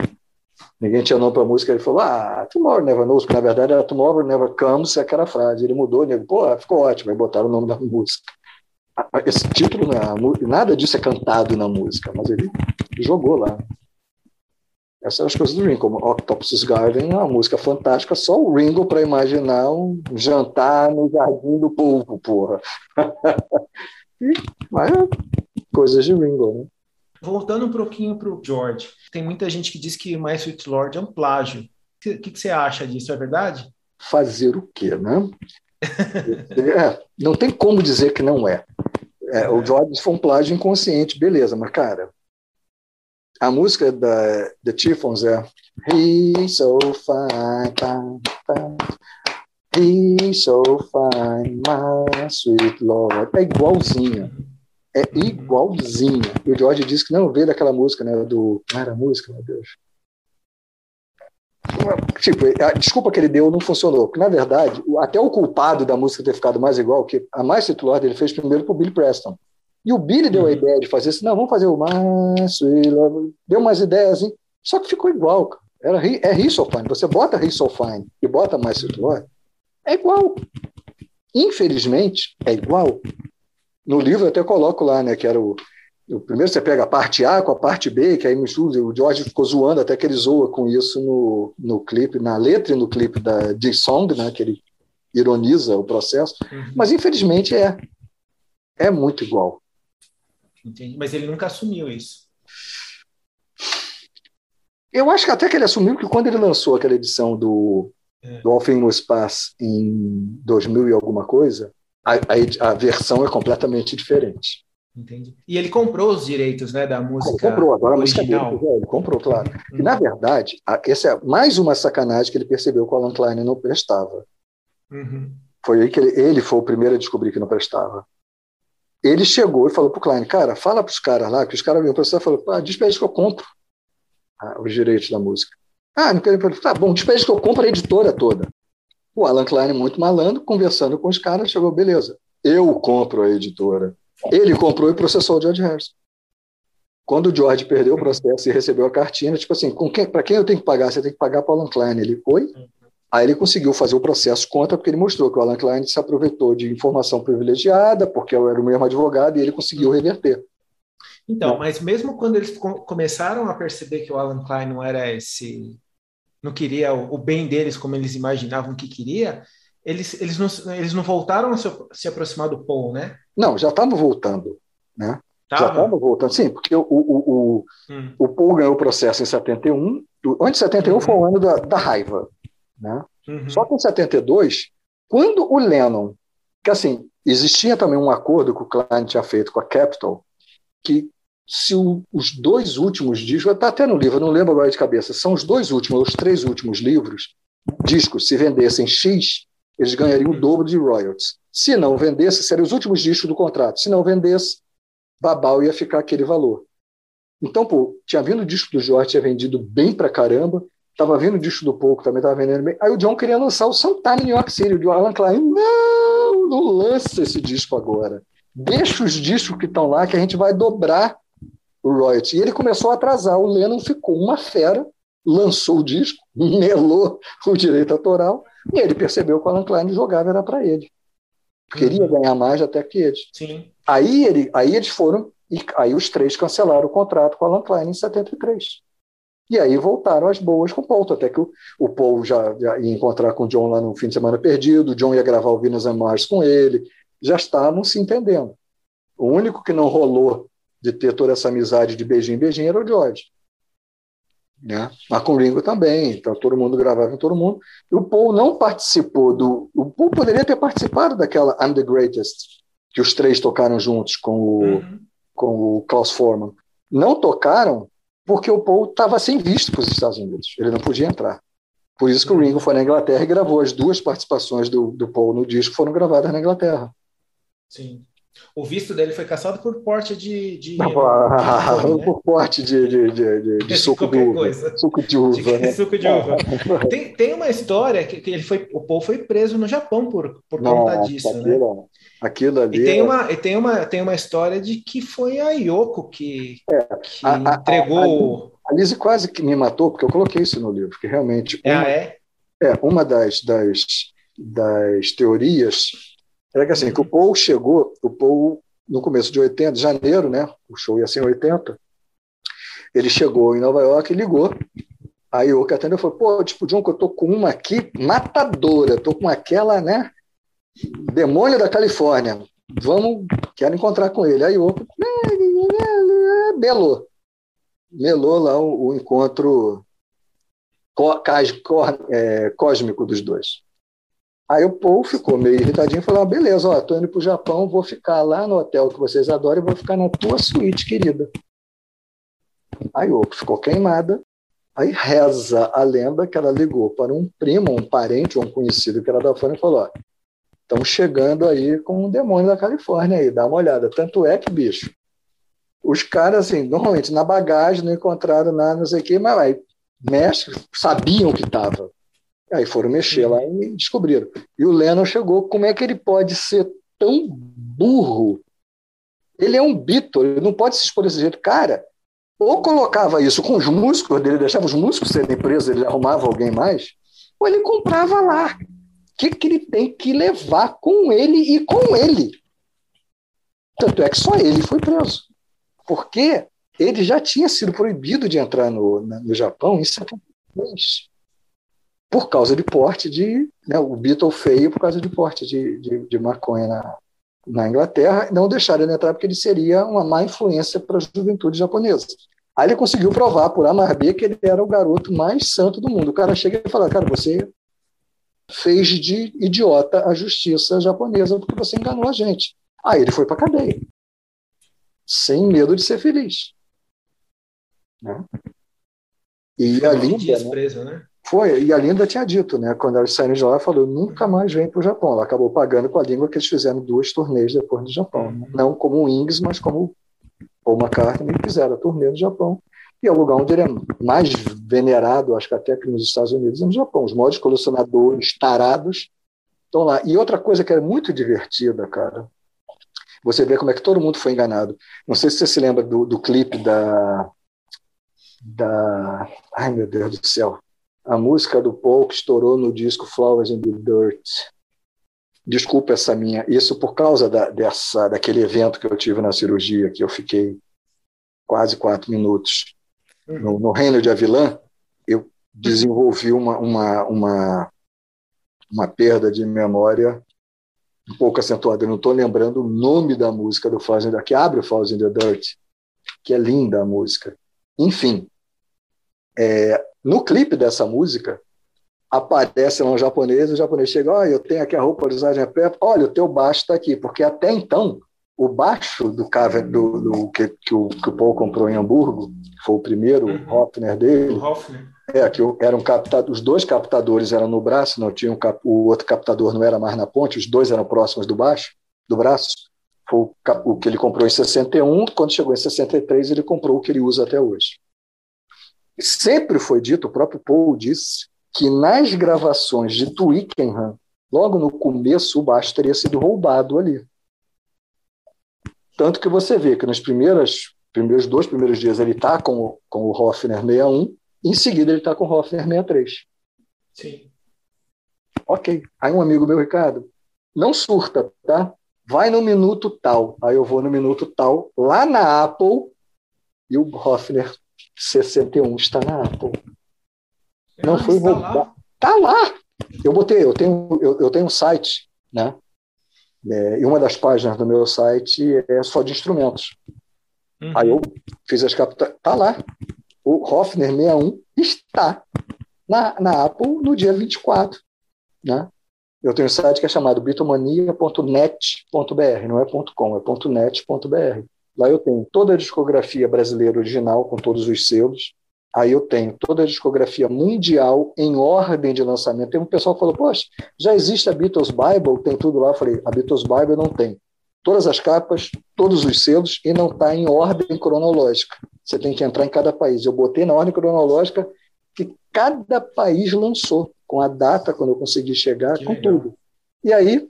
ninguém tinha nome para a música, ele falou, ah, Tomorrow Never Knows, porque na verdade era Tomorrow Never Comes, é aquela frase. Ele mudou, nego, pô, ficou ótimo, aí botaram o nome da música. Esse título, né, nada disso é cantado na música, mas ele jogou lá. Essas são as coisas do Ringo, como Octopus Garden, uma música fantástica, só o Ringo para imaginar um jantar no Jardim do Povo, porra. mas coisas de Ringo, né? Voltando um pouquinho para o George, tem muita gente que diz que My Sweet Lord é um plágio. O que, que, você acha disso? É verdade? Fazer o quê, né? é, não tem como dizer que não é. é o. George foi um plágio inconsciente, beleza, mas cara, a música da The Chiffons é He's so fine, fine, fine. He's so fine, my sweet Lord. É igualzinha é igualzinho. E o George disse que não veio daquela música, né? Do. Não era música, meu Deus. Tipo, a desculpa que ele deu não funcionou. Porque, na verdade, até o culpado da música ter ficado mais igual, que a mais titular ele fez primeiro para o Billy Preston. E o Billy deu a uhum. ideia de fazer assim, não, vamos fazer o Maço, deu umas ideias assim, só que ficou igual. Era, é He So Fine. Você bota He So Fine e bota mais titular, é igual. Infelizmente, é igual. No livro eu até coloco lá, né, que era o, o primeiro você pega a parte A com a parte B, que aí mistura, o George ficou zoando até que ele zoa com isso no, no clipe, na letra e no clipe da The Song, né, que ele ironiza o processo, uhum. mas infelizmente é é muito igual. Entendi. Mas ele nunca assumiu isso. Eu acho que até que ele assumiu que quando ele lançou aquela edição do, é. do All Things Pass em 2000 e alguma coisa, a, a, a versão é completamente diferente. Entendi. E ele comprou os direitos né, da música. Ele comprou, agora original. a música dele, ele comprou, claro. Uhum. E, na verdade, essa é mais uma sacanagem que ele percebeu que o Alan Klein não prestava. Uhum. Foi aí que ele, ele foi o primeiro a descobrir que não prestava. Ele chegou e falou para o Klein, cara, fala para os caras lá, que os caras viram para você e falou, ah, diz eles que eu compro ah, os direitos da música. Ah, não quero. Tá bom, diz eles que eu compro a editora toda. O Alan Klein, muito malandro, conversando com os caras, chegou, beleza, eu compro a editora. Ele comprou e processou o George Harrison. Quando o George perdeu o processo e recebeu a cartinha, tipo assim, para quem eu tenho que pagar? Você tem que pagar para o Alan Klein. Ele, oi? Aí ele conseguiu fazer o processo contra, porque ele mostrou que o Alan Klein se aproveitou de informação privilegiada, porque eu era o mesmo advogado, e ele conseguiu reverter. Então, mas mesmo quando eles começaram a perceber que o Alan Klein não era esse não queria o, bem deles como eles imaginavam que queria, eles, eles, não, eles não voltaram a se, se aproximar do Paul, né? Não, já estavam voltando, né? Tava. Já estavam voltando, sim, porque o, o, o, hum. o Paul ganhou o processo em 71, antes de 71 uhum. foi o ano da, da raiva, né? Uhum. Só que em 72, quando o Lennon, que assim, existia também um acordo que o Klein tinha feito com a Capitol, que se o, os dois últimos discos, está até no livro, não lembro agora de cabeça, são os dois últimos, os três últimos livros, discos, se vendessem X, eles ganhariam o dobro de royalties. Se não vendesse, seriam os últimos discos do contrato. Se não vendesse, babau ia ficar aquele valor. Então, pô, tinha vindo o disco do Jorge, tinha vendido bem pra caramba, estava vindo o disco do Pouco, também estava vendendo bem. Aí o John queria lançar o Sometime New York City, o Alan Klein, não, não lança esse disco agora. Deixa os discos que estão lá, que a gente vai dobrar o royalty. E ele começou a atrasar. O Lennon ficou uma fera, lançou o disco, melou o direito autoral, e ele percebeu que o Alan Klein jogava era para ele. Queria uhum. ganhar mais até que eles. Sim. Aí, ele, aí eles foram, e aí os três cancelaram o contrato com o Alan Klein em 73. E aí voltaram as boas com o Paul, até que o, o Paul já, já, ia encontrar com o John lá no fim de semana perdido, o John ia gravar o Venus and Mars com ele, já estavam se entendendo. O único que não rolou de ter toda essa amizade de beijinho em beijinho era o George. Né? Mas com o Ringo também, então todo mundo gravava com todo mundo. E o Paul não participou do. O Paul poderia ter participado daquela I'm the Greatest, que os três tocaram juntos com o, uhum. com o Klaus Forman. Não tocaram porque o Paul estava sem visto para os Estados Unidos, ele não podia entrar. Por isso que o Ringo foi na Inglaterra e gravou as duas participações do, do Paul no disco foram gravadas na Inglaterra. Sim. O visto dele foi caçado por porte de. de, Não, de né? Por porte de, de, de, de, suco de uva. Coisa. Suco de uva. Né? Suco de uva. tem, tem uma história que, que, ele foi, o Paul foi preso no Japão por, por conta disso. Aquilo, né? aquilo ali. E tem, é uma, e tem, uma, tem uma história de que foi a Yoko que, é, que a, entregou. A, a, a Lise quase que me matou, porque eu coloquei isso no livro, que realmente. É, uma, é? É, uma das, das, das teorias é que assim, que o Paul chegou, o Paul, no começo de 80, janeiro, né? O show ia ser em 80. Ele chegou em Nova York e ligou. Aí o que atendeu falou: pô, tipo, John, que eu tô com uma aqui matadora, tô com aquela, né? Demônio da Califórnia. Vamos, quero encontrar com ele. Aí o melou. Melou lá o, o encontro é, cósmico dos dois. Aí o Paul ficou meio irritadinho e falou: ah, beleza, ó, tô indo pro Japão, vou ficar lá no hotel que vocês adoram e vou ficar na tua suíte, querida. Aí o ficou queimada. Aí reza a lenda que ela ligou para um primo, um parente ou um conhecido que era da fã e falou: ó, estamos chegando aí com um demônio da Califórnia aí, dá uma olhada. Tanto é que, bicho, os caras, assim, normalmente na bagagem não encontraram nada, não sei o quê, mas aí, mestre, sabiam que estava. Aí foram mexer lá e descobriram. E o Lennon chegou, como é que ele pode ser tão burro? Ele é um Beatle, ele não pode se expor desse jeito. Cara, ou colocava isso com os músicos dele, deixava os músicos serem presos, ele arrumava alguém mais, ou ele comprava lá. O que, que ele tem que levar com ele e com ele? Tanto é que só ele foi preso. Porque ele já tinha sido proibido de entrar no, no Japão em 73 por causa de porte de. Né, o Beatle feio por causa de porte de, de, de maconha na, na Inglaterra, não deixaram ele entrar porque ele seria uma má influência para a juventude japonesa. Aí ele conseguiu provar por A mais B que ele era o garoto mais santo do mundo. O cara chega e fala: Cara, você fez de idiota a justiça japonesa porque você enganou a gente. Aí ele foi para cadeia, sem medo de ser feliz. Né? E ali. Né? preso, né? Foi, e a Linda tinha dito, né? Quando elas saíram de lá, ela falou: nunca mais vem para o Japão. Ela acabou pagando com a língua que eles fizeram duas turnês depois do Japão. Uhum. Não como o Wings, mas como Paul McCartney fizeram a turnê no Japão. E é o lugar onde ele é mais venerado, acho que até aqui nos Estados Unidos, é no Japão. Os maiores colecionadores tarados estão lá. E outra coisa que é muito divertida, cara, você vê como é que todo mundo foi enganado. Não sei se você se lembra do, do clipe da, da. Ai, meu Deus do céu a música do Paul que estourou no disco Flowers in the Dirt. Desculpa essa minha, isso por causa da, dessa, daquele evento que eu tive na cirurgia, que eu fiquei quase quatro minutos no, no Reino de Avilã, eu desenvolvi uma, uma, uma, uma perda de memória um pouco acentuada. Eu não estou lembrando o nome da música do Flowers in the, que abre o Flowers in the Dirt, que é linda a música. Enfim, é, no clipe dessa música, aparece lá um japonês, o japonês chega, olha, eu tenho aqui a roupa do Sgt. Pepper, olha, o teu baixo está aqui, porque até então, o baixo do, do, do que, que, o, que o Paul comprou em Hamburgo, foi o primeiro uhum. Hofner dele, o Hofner. É, que eram captado, os dois captadores eram no braço, não tinha um cap, o outro captador não era mais na ponte, os dois eram próximos do baixo, do braço. Foi o, o que ele comprou em 61, quando chegou em 63 ele comprou o que ele usa até hoje. Sempre foi dito, o próprio Paul disse, que nas gravações de Twickenham, logo no começo, o baixo teria sido roubado ali. Tanto que você vê que primeiras primeiros dois primeiros dias ele está com, com o Hofner 61, em seguida ele está com o Hofner 63. Sim. Ok. Aí um amigo meu, Ricardo, não surta, tá? Vai no minuto tal. Aí eu vou no minuto tal, lá na Apple, e o Hofner 61 está na Apple. Não foi está roubado. lá? Tá lá. Eu botei, eu tenho, eu, eu tenho um site, né? É, e uma das páginas do meu site é só de instrumentos. Uhum. Aí eu fiz as capturas. Tá lá. O Hofner 61 está na, na Apple no dia 24. Né? Eu tenho um site que é chamado bitomania.net.br, não é .com, é .net.br. Lá eu tenho toda a discografia brasileira original, com todos os selos. Aí eu tenho toda a discografia mundial em ordem de lançamento. Tem um pessoal que falou, poxa, já existe a Beatles Bible, tem tudo lá. Eu falei, a Beatles Bible não tem. Todas as capas, todos os selos, e não está em ordem cronológica. Você tem que entrar em cada país. Eu botei na ordem cronológica que cada país lançou, com a data, quando eu consegui chegar, Que com legal. tudo. E aí.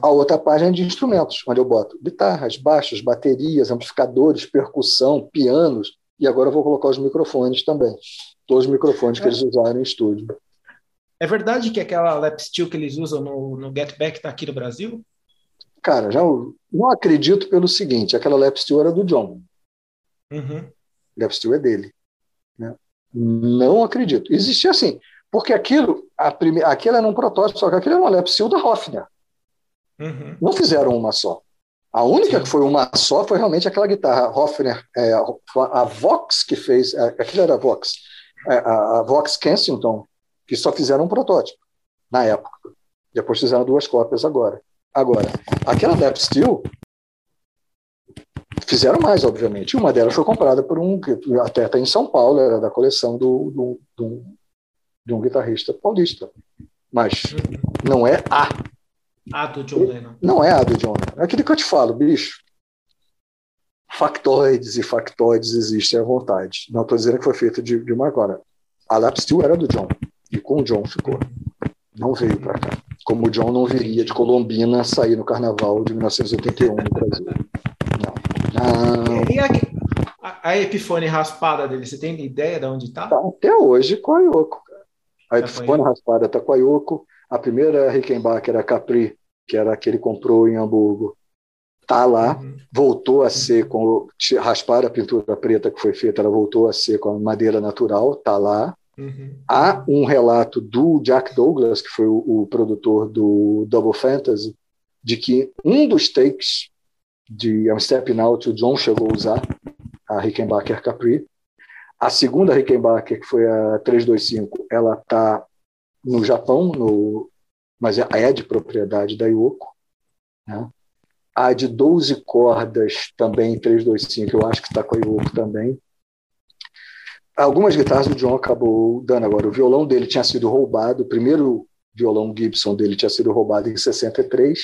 A outra página é de instrumentos, onde eu boto guitarras, baixos, baterias, amplificadores, percussão, pianos, e agora eu vou colocar os microfones também. Todos os microfones que É. eles usaram em estúdio. É verdade que aquela lap steel que eles usam no, no Get Back está aqui no Brasil? Cara, já não acredito pelo seguinte, aquela lap steel era do John. Uhum. Lap steel é dele. né? Não acredito. Existia assim, porque aquilo, a prime... aquilo era um protótipo, só que aquilo era uma lap steel da Hofner. Uhum. Não fizeram uma só. A única Sim. que foi uma só foi realmente aquela guitarra Hofner, é, a Vox que fez, é, aquilo era a Vox, é, a, a Vox Kensington, que só fizeram um protótipo na época. Depois fizeram duas cópias agora. Agora, aquela Lap Steel fizeram mais, obviamente. Uma delas foi comprada por um que até está em São Paulo, era da coleção do, do, do, de um guitarrista paulista. Mas Uhum. não é a Ah, do John Lennon. não é a do John. É aquilo que eu te falo, bicho. Factoides e factoides existem à vontade. Não estou dizendo que foi feito de, de uma agora. A Lap Steel era do John. E com o John ficou. Não veio para cá. Como o John não viria de Colombina sair no carnaval de 1981 no Brasil. Não. Não. E a, a, a Epiphone raspada dele, você tem ideia de onde está? Tá até hoje com a Yoko. A Tá Epifone a raspada está com a Yoko. A primeira Rickenbacker, a Capri, que era a que ele comprou em Hamburgo, tá lá. Uhum. voltou a ser com raspar a pintura preta que foi feita, ela voltou a ser com a madeira natural, tá lá. Uhum. Há um relato do Jack Douglas, que foi o, o produtor do Double Fantasy, de que um dos takes de I'm Stepping Out, o John chegou a usar a Rickenbacker Capri. A segunda Rickenbacker, que foi a 325, ela está no Japão, no, mas é é de propriedade da Yoko. Né? A de 12 cordas, também 325, eu acho que está com a Yoko também. Algumas guitarras o John acabou dando agora. O violão dele tinha sido roubado, o primeiro violão Gibson dele tinha sido roubado em 63.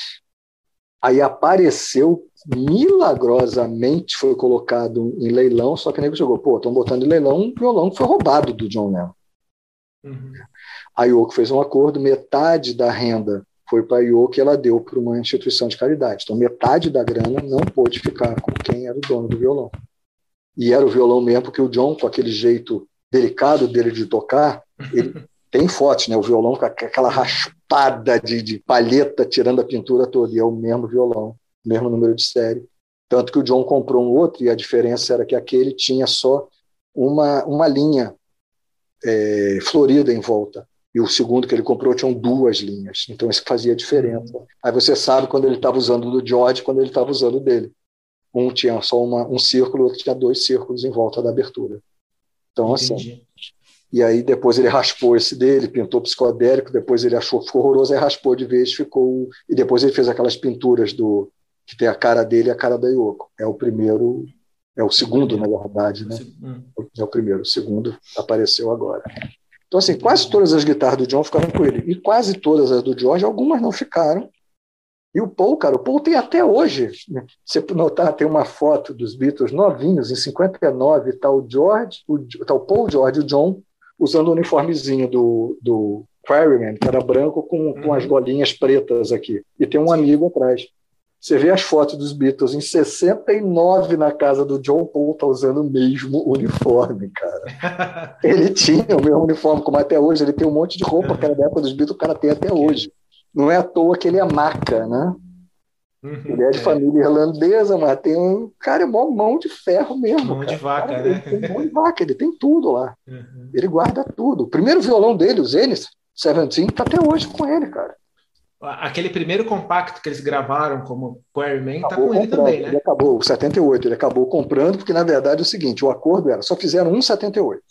Aí apareceu milagrosamente, foi colocado em leilão, só que nem chegou, pô, estão botando em leilão um violão que foi roubado do John Lennon. Uhum. A Yoko fez um acordo, metade da renda foi para a Yoko e ela deu para uma instituição de caridade. Então, metade da grana não pôde ficar com quem era o dono do violão. E era o violão mesmo, porque o John, com aquele jeito delicado dele de tocar, ele tem fotos, né? O violão com aquela raspada de, de palheta tirando a pintura toda, e é o mesmo violão, mesmo número de série. Tanto que o John comprou um outro, e a diferença era que aquele tinha só uma, uma linha é, florida em volta. E o segundo que ele comprou tinham duas linhas. Então isso fazia diferença. Uhum. Aí você sabe quando ele estava usando do George, quando ele estava usando dele. Um tinha só uma, um círculo, o outro tinha dois círculos em volta da abertura. Então, Entendi. assim. E aí depois ele raspou esse dele, pintou psicodélico, depois ele achou ficou horroroso, aí raspou de vez, ficou. E depois ele fez aquelas pinturas do que tem a cara dele e a cara da Yoko. É o primeiro, é o segundo, na verdade, né? É o primeiro, o segundo apareceu agora. Então, assim, quase todas as guitarras do John ficaram com ele. E quase todas as do George, algumas não ficaram. E o Paul, cara, o Paul tem até hoje. Né? Você notar, tem uma foto dos Beatles novinhos, em 59, está o George, o, tá o Paul George e o John usando o uniformezinho do, do Quarryman, que era branco com, com as golinhas pretas aqui. E tem um amigo atrás. Você vê as fotos dos Beatles em 69 na casa do John Paul, tá usando o mesmo uniforme, cara. Ele tinha o mesmo uniforme, como até hoje, ele tem um monte de roupa que era da época dos Beatles, o cara tem até hoje. Não é à toa que ele é maca, né? Uhum, ele é de é. família irlandesa, mas tem um cara, é mó mão de ferro mesmo. Mão cara. de vaca, cara, né? Ele tem mão de vaca, ele tem tudo lá. Uhum. Ele guarda tudo. O primeiro violão dele, o Zenith, Seventeen, tá até hoje com ele, cara. Aquele primeiro compacto que eles gravaram como Quarryman tá com ele também, né? Ele acabou, o 78, ele acabou comprando, porque na verdade é o seguinte, o acordo era, só fizeram um 78.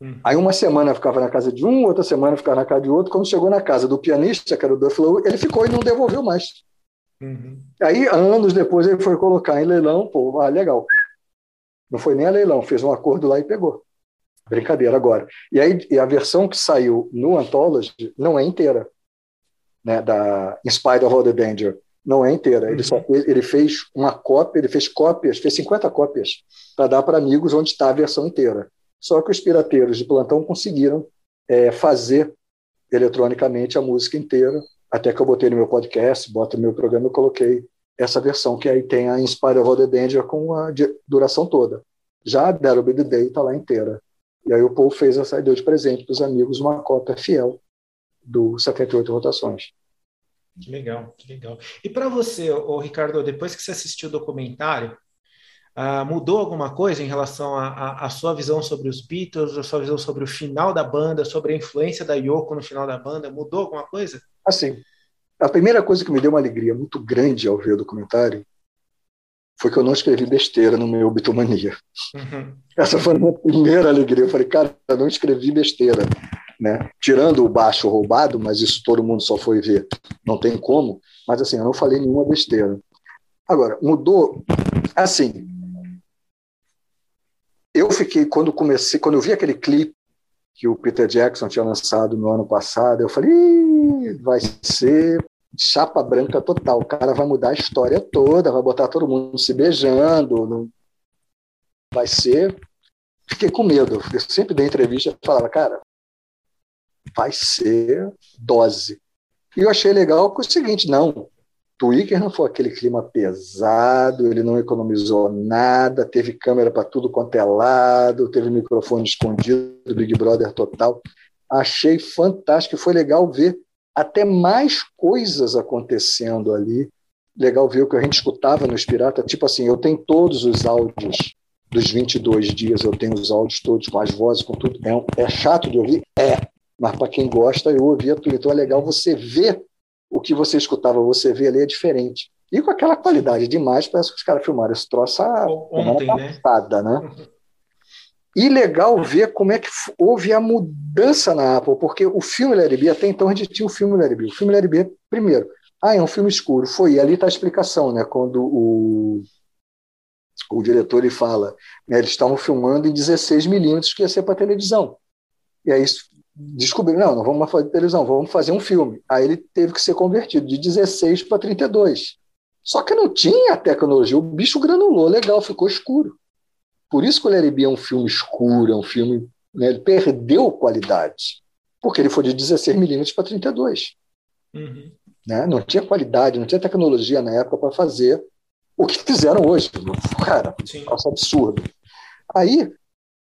Hum. Aí uma semana ficava na casa de um, outra semana ficava na casa de outro. Quando chegou na casa do pianista, que era o Duff Lowe, ele ficou e não devolveu mais. Uhum. Aí, anos depois, ele foi colocar em leilão, pô, ah, legal. Não foi nem a leilão, fez um acordo lá e pegou. Brincadeira agora. E aí, e a versão que saiu no Anthology não é inteira né, da In Spite of All the Danger. Não é inteira. Ele, só uhum. ele fez uma cópia, ele fez cópias, fez 50 cópias para dar para amigos onde está a versão inteira. Só que os pirateiros de plantão conseguiram é, fazer eletronicamente a música inteira. Até que eu botei no meu podcast, boto no meu programa, eu coloquei essa versão que aí tem a Inspire of the Danger com a duração toda. Já a That'll Be the Day está lá inteira. E aí o Paul fez essa, deu de presente para os amigos uma cópia fiel do 78 rotações. Que legal, que legal. E para você, ô, Ricardo, depois que você assistiu o documentário, uh, mudou alguma coisa em relação à sua visão sobre os Beatles, a sua visão sobre o final da banda, sobre a influência da Yoko no final da banda? Mudou alguma coisa? Assim, a primeira coisa que me deu uma alegria muito grande ao ver o documentário foi que eu não escrevi besteira no meu Bitomania. Uhum. Essa foi a minha primeira alegria. Eu falei, cara, eu não escrevi besteira né? Tirando o baixo roubado, mas isso todo mundo só foi ver, não tem como. Mas assim, eu não falei nenhuma besteira. Agora, mudou, assim. Eu fiquei quando comecei, quando eu vi aquele clipe que o Peter Jackson tinha lançado no ano passado, eu falei, vai ser chapa branca total. O cara vai mudar a história toda, vai botar todo mundo se beijando, não... vai ser. Fiquei com medo. Eu sempre dei entrevista e falava, cara, vai ser dose. E eu achei legal que o seguinte, não, Twitter não foi aquele clima pesado, ele não economizou nada, teve câmera para tudo quanto é lado, teve microfone escondido, Big Brother total. Achei fantástico, foi legal ver até mais coisas acontecendo ali. Legal ver o que a gente escutava no Pirata, tipo assim, eu tenho todos os áudios dos 22 dias, eu tenho os áudios todos com as vozes, com tudo. É, é chato de ouvir? É mas para quem gosta, eu ouvia tudo. Então é legal você ver o que você escutava, você vê ali é diferente. E com aquela qualidade demais, parece que os caras filmaram esse troço ontem, passada, né? né? E legal ver como é que houve a mudança na Apple, porque o filme Larry B, até então a gente tinha o filme Larry B. O filme Larry B, primeiro, ah, é um filme escuro. Foi, e ali está a explicação, né? Quando o, o diretor ele fala, né, eles estavam filmando em 16 milímetros, que ia ser para televisão. E aí descobriram, não, não vamos fazer televisão, vamos fazer um filme. Aí ele teve que ser convertido de 16 para 32. Só que não tinha tecnologia, o bicho granulou, legal, ficou escuro. Por isso que o Larry B é um filme escuro, é um filme. Né, ele perdeu qualidade, porque ele foi de 16 milímetros para 32. Uhum. Né? Não tinha qualidade, não tinha tecnologia na época para fazer o que fizeram hoje. Cara, é absurdo. Aí,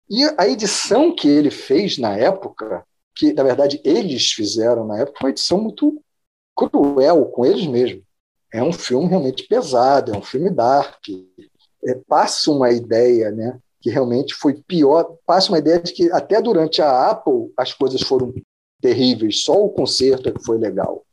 e a edição que ele fez na época que, na verdade, eles fizeram na época uma edição muito cruel com eles mesmos. É um filme realmente pesado, é um filme dark. É, passa uma ideia, né, que realmente foi pior. Passa uma ideia de que até durante a Apple as coisas foram terríveis, só o concerto é que foi legal.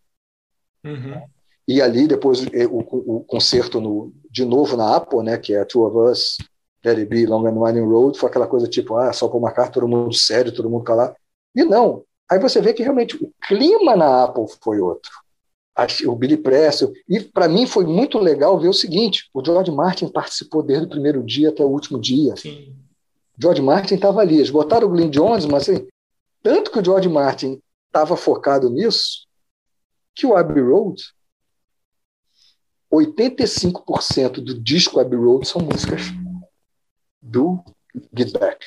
Uhum. E ali depois é, o, o concerto no, de novo na Apple, né, que é Two of Us, Let It Be, Long and Winding Road, foi aquela coisa tipo, ah, só para marcar todo mundo sério, todo mundo calar. E não. Aí você vê que realmente o clima na Apple foi outro. O Billy Preston. E para mim foi muito legal ver o seguinte: o George Martin participou desde o primeiro dia até o último dia. Sim. George Martin estava ali. Eles botaram o Glenn Jones, mas assim, tanto que o George Martin estava focado nisso, que o Abbey Road, 85% do disco Abbey Road são músicas do Get Back.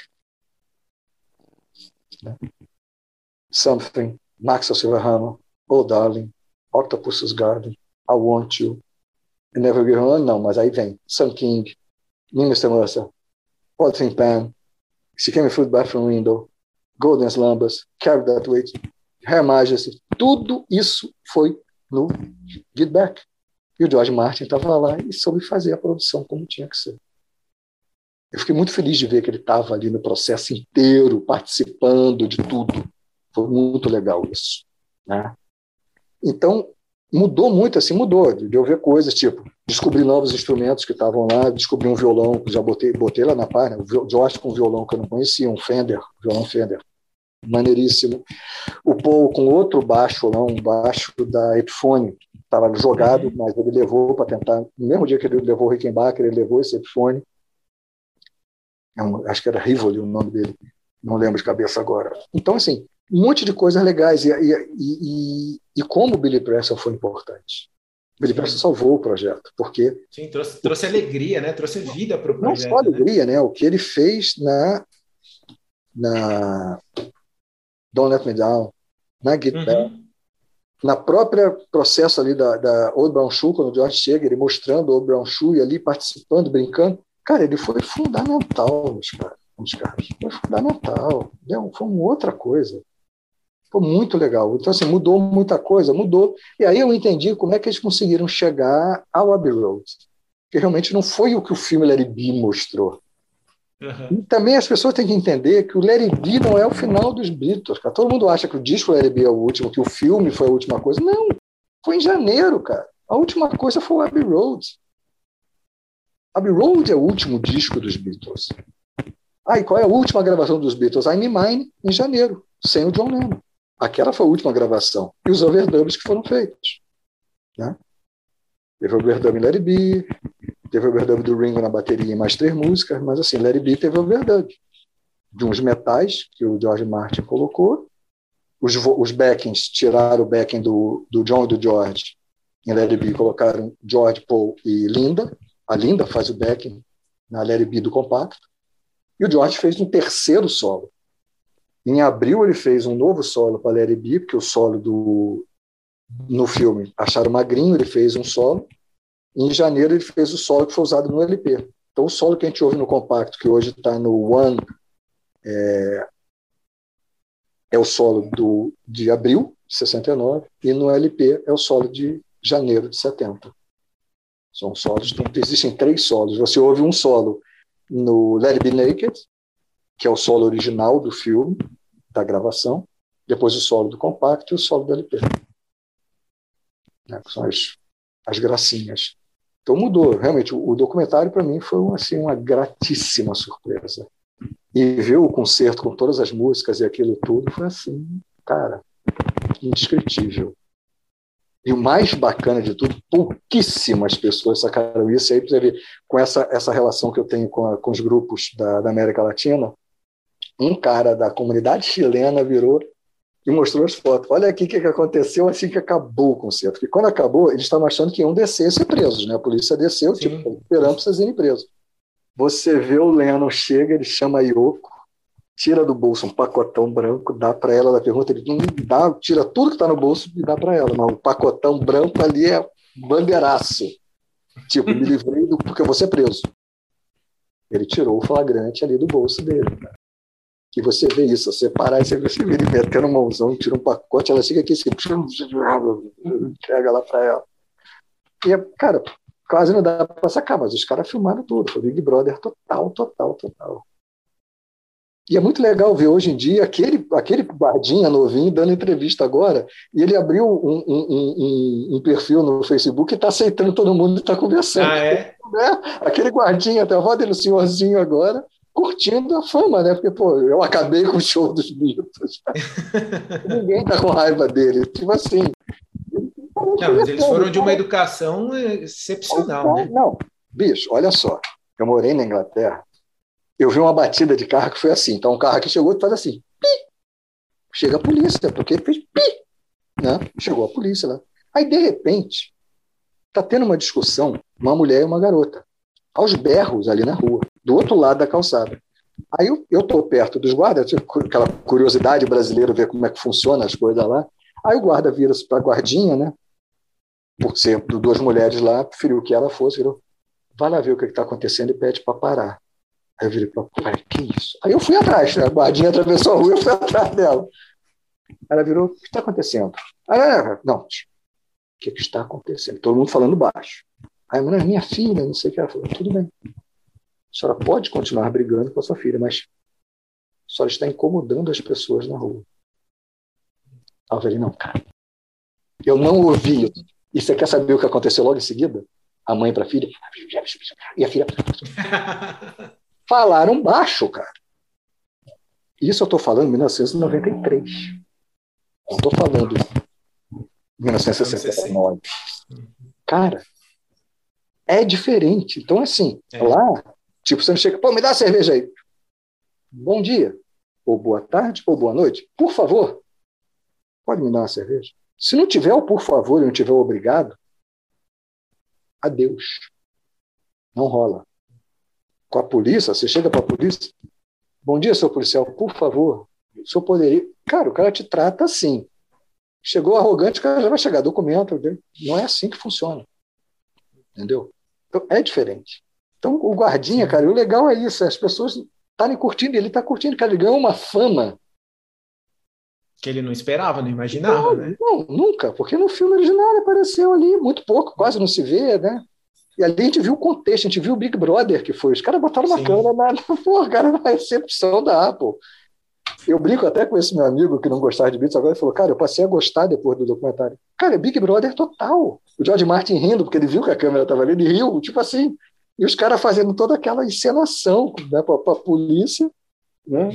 Something, Maxwell Silverhammer, Oh Darling, Octopus's Garden, I Want You, Never Give On, não, mas aí vem Sun King, Minister Mercer, Poison Pan, She Came Through the Bathroom Window, Golden Slumbers, Carry That Weight, Her Majesty, tudo isso foi no Get Back. E o George Martin estava lá e soube fazer a produção como tinha que ser. Eu fiquei muito feliz de ver que ele estava ali no processo inteiro, participando de tudo. Foi muito legal isso. Né? Então, mudou muito, assim, mudou. De eu ver coisas, tipo, descobrir novos instrumentos que estavam lá, descobri um violão, já botei, botei lá na página, o George com um violão que eu não conhecia, um Fender, violão Fender, maneiríssimo. O Paul com outro baixo, lá, um baixo da Epiphone, estava jogado, uhum. mas ele levou para tentar, no mesmo dia que ele levou o Rickenbacker, ele levou esse Epiphone, é acho que era Rivoli o nome dele, não lembro de cabeça agora. Então, assim, um monte de coisas legais. E, e, e, e como o Billy Preston foi importante. O Billy Preston salvou o projeto, porque... Sim, trouxe, trouxe alegria, né? trouxe vida para o projeto. Não só alegria, né? né? O que ele fez na, na Don't Let Me Down, na Get uhum. Na própria processo ali da, da Old Brown Shoe, quando o George chega, ele mostrando o Old Brown Shoe e ali participando, brincando, cara, ele foi fundamental nos caras. Nos caras. Foi fundamental. Foi uma outra coisa. Foi muito legal. Então, assim, mudou muita coisa, mudou. E aí eu entendi como é que eles conseguiram chegar ao Abbey Road. Que realmente não foi o que o filme Larry B mostrou. Uhum. E também as pessoas têm que entender que o Larry B não é o final dos Beatles. Cara. Todo mundo acha que o disco Larry B é o último, que o filme foi a última coisa. Não, foi em janeiro, cara. A última coisa foi o Abbey Road. Abbey Road é o último disco dos Beatles. Ah, e qual é a última gravação dos Beatles? I'm Mine, em janeiro, sem o John Lennon. Aquela foi a última gravação. E os overdubs que foram feitos. Né? Teve overdub em Larry B, teve overdub do Ringo na bateria em mais três músicas, mas assim, Larry B teve overdub de uns metais que o George Martin colocou. Os, os backings tiraram o backing do, do John e do George em Larry B, colocaram George, Paul e Linda. A Linda faz o backing na Larry B do compacto. E o George fez um terceiro solo, em abril, ele fez um novo solo para Larry B, porque o solo do, no filme acharam magrinho, ele fez um solo. Em janeiro, ele fez o solo que foi usado no LP. Então, o solo que a gente ouve no compacto, que hoje está no One, é, é o solo do, de abril de 69, e no LP é o solo de janeiro de 70. São solos, então, existem três solos. Você ouve um solo no Let It Be Naked, que é o solo original do filme, da gravação, depois o solo do compacto e o solo do LP. Né, que são as, as gracinhas. Então mudou, realmente, o, o documentário para mim foi assim, uma gratíssima surpresa. E ver o concerto com todas as músicas e aquilo tudo foi assim, cara, indescritível. E o mais bacana de tudo, pouquíssimas pessoas sacaram isso. E aí você vê, com essa, essa relação que eu tenho com, a, com os grupos da, da América Latina, um cara da comunidade chilena virou e mostrou as fotos. Olha aqui o que, aconteceu assim que acabou o concerto. Porque quando acabou, eles estavam achando que iam descer e ser presos, né? A polícia desceu, Sim. tipo, esperando para vocês irem presos. Você vê o Lennon chega, ele chama a Yoko, tira do bolso um pacotão branco, dá para ela, ela pergunta, ele dá, tira tudo que está no bolso e dá para ela. Mas o pacotão branco ali é bandeiraço. Tipo, me livrei do, porque eu vou ser preso. Ele tirou o flagrante ali do bolso dele. Cara que você vê isso, você parar e você vê ele metendo mãozão, tira um pacote, ela chega aqui assim, entrega lá para ela. E, cara, quase não dá para sacar, mas os caras filmaram tudo, foi Big Brother total, total, total. E é muito legal ver hoje em dia aquele, aquele guardinha novinho dando entrevista agora, e ele abriu um, um, um, um perfil no Facebook e está aceitando todo mundo e está conversando. Ah, é? Né? Aquele guardinha, até roda ele, o senhorzinho agora, curtindo a fama, né? Porque, pô, eu acabei com o show dos Beatles. Ninguém tá com raiva dele. Tipo assim. Não, mas eles foram de uma educação excepcional, né? Não, bicho, olha só. Eu morei na Inglaterra. Eu vi uma batida de carro que foi assim. Então, um carro aqui chegou e faz assim. Pi! Chega a polícia, porque fez pi! Né? Chegou a polícia lá. Aí, de repente, tá tendo uma discussão, uma mulher e uma garota, aos berros ali na rua do outro lado da calçada. Aí eu estou perto dos guardas, aquela curiosidade brasileira, ver como é que funciona as coisas lá. Aí o guarda vira para a guardinha, né? por ser duas mulheres lá, preferiu que ela fosse, virou, vai lá ver o que está acontecendo e pede para parar. Aí eu virei para ela, que isso? Aí eu fui atrás, né? a guardinha atravessou a rua, eu fui atrás dela. Ela virou, o que está acontecendo? Ela, não, o que, que está acontecendo? Todo mundo falando baixo. Aí, mas minha filha, não sei o que. Ela falou, tudo bem. A senhora pode continuar brigando com a sua filha, mas a senhora está incomodando as pessoas na rua. Eu falei, não, cara. Eu não ouvi. E você quer saber o que aconteceu logo em seguida? A mãe para a filha. E a filha. Falaram baixo, cara. Isso eu estou falando em 1993. Não estou falando 1969. Cara, é diferente. Então, assim, é. lá, tipo, você não chega, pô, me dá a cerveja aí. Bom dia, ou boa tarde, ou boa noite. Por favor, pode me dar uma cerveja? Se não tiver o por favor e não tiver o obrigado, adeus. Não rola. Com a polícia, você chega para a polícia, bom dia, seu policial, por favor, o senhor poderia. Cara, o cara te trata assim. Chegou arrogante, o cara já vai chegar documento. Não é assim que funciona. Entendeu? Então, é diferente. Então, o guardinha, cara, o legal é isso, as pessoas estarem curtindo, ele está curtindo, cara, ele ganhou uma fama. Que ele não esperava, não imaginava, não, né? Não, nunca, porque no filme original ele apareceu ali, muito pouco, quase não se vê, né? E ali a gente viu o contexto, a gente viu o Big Brother que foi. Os caras botaram uma Sim. câmera na, porra, cara, na recepção da Apple. Eu brinco até com esse meu amigo que não gostava de Beatles, agora ele falou, cara, eu passei a gostar depois do documentário. Cara, é Big Brother total. O George Martin rindo, porque ele viu que a câmera estava ali, ele riu, tipo assim. E os caras fazendo toda aquela encenação né, para a polícia. Né?